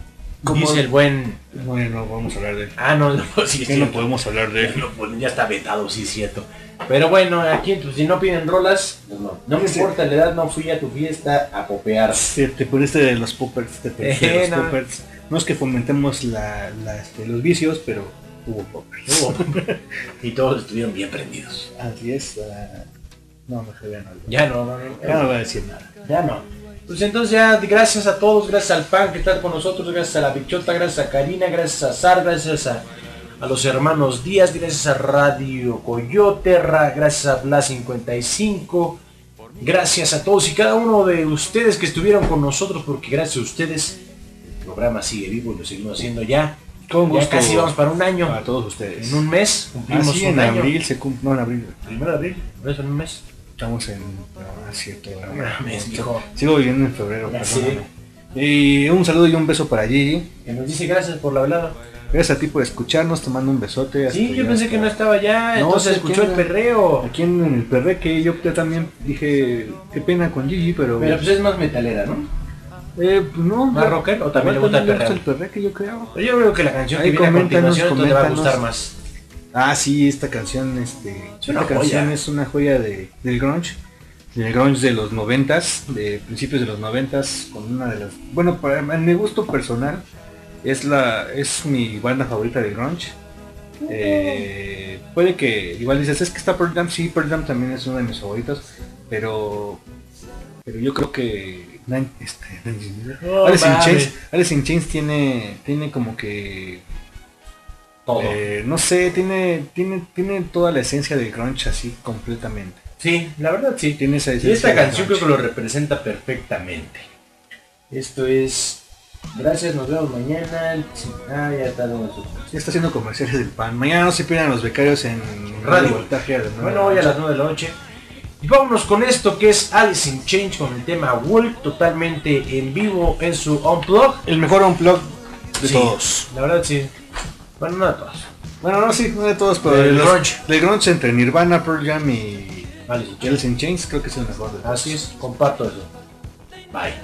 Como- dice el buen. Bueno, no vamos a hablar de él. Ah, no, (laughs) no, sí, podemos hablar de él. No, ya está vetado, sí, es cierto. Pero bueno, aquí, pues, si no piden rolas, pues no. No me Sí. importa la edad, no fui a tu fiesta a popear. Sí, te poniste de los poppers, te poniste de (laughs) los no. poppers. No es que fomentemos la, la, este, los vicios, pero hubo poppers. Hubo. (laughs) y todos estuvieron bien prendidos. Así es. ah, no, mejor ya no. Ya no, no, no. Ya no voy a decir nada. Ya no. Pues entonces ya gracias a todos, gracias al pan que está con nosotros, gracias a la bichota, gracias a Karina, gracias a Sar, gracias a, a los hermanos Díaz, gracias a Radio Coyote, ra- gracias a Blas 55, gracias a todos y cada uno de ustedes que estuvieron con nosotros, porque gracias a ustedes el programa sigue vivo y lo seguimos haciendo ya. Con Ya casi vamos para un año. Para todos ustedes. En un mes cumplimos Así un en año. abril se cumple. No, en abril. Primero de abril, en un mes. Estamos en. No, es cierto. no, mames, no, mijo. Sigo viviendo en febrero. Y un saludo y un beso para Gigi. Que nos dice gracias por la velada. Gracias a ti por escucharnos, te mando un besote. Sí, yo pensé hasta- que no estaba ya, No, entonces escuchó el perreo. Aquí en, en el perreque yo ya también dije, qué pena con Gigi, pero... Pero pues es más metalera, ¿no? Eh, pues no. ¿Más rocker o también le gusta el perreo? el yo creo. Pero yo creo que la canción Ahí que viene a continuación le va a gustar más. Ah, sí, esta canción, este, Es esta canción joya. es una joya de, del grunge, del grunge de los noventas, de principios de los noventas, con una de las, bueno, para en mi gusto personal, es la, es mi banda favorita de grunge. Eh, puede que igual dices, es que está Pearl Jam, sí, Pearl Jam también es uno de mis favoritos, pero, pero yo creo que este, No Alice, in. Chains, Alice in Chains tiene, tiene como que Todo. eh, no sé, tiene, tiene, tiene toda la esencia del grunge así completamente. Sí, la verdad sí. Tiene esa Y esencia esta del canción creo que lo representa perfectamente. Esto es... Gracias, nos vemos mañana. Ah, ya está su- Ya está haciendo comerciales del pan. Mañana no se pierdan los becarios en Radio. Voltaje Bueno, hoy a la las 9 de la noche. Y vámonos con esto que es Alice in Change con el tema Walk totalmente en vivo en su Unplug. El mejor unplug de Sí, todos. La verdad sí. Bueno, no de todos. Bueno, no, sí, no de todos, pero el, grunge. El grunge entre Nirvana, Pearl Jam y Alice in Chains. Chains creo que es el mejor de todos. Así es, comparto eso. Bye.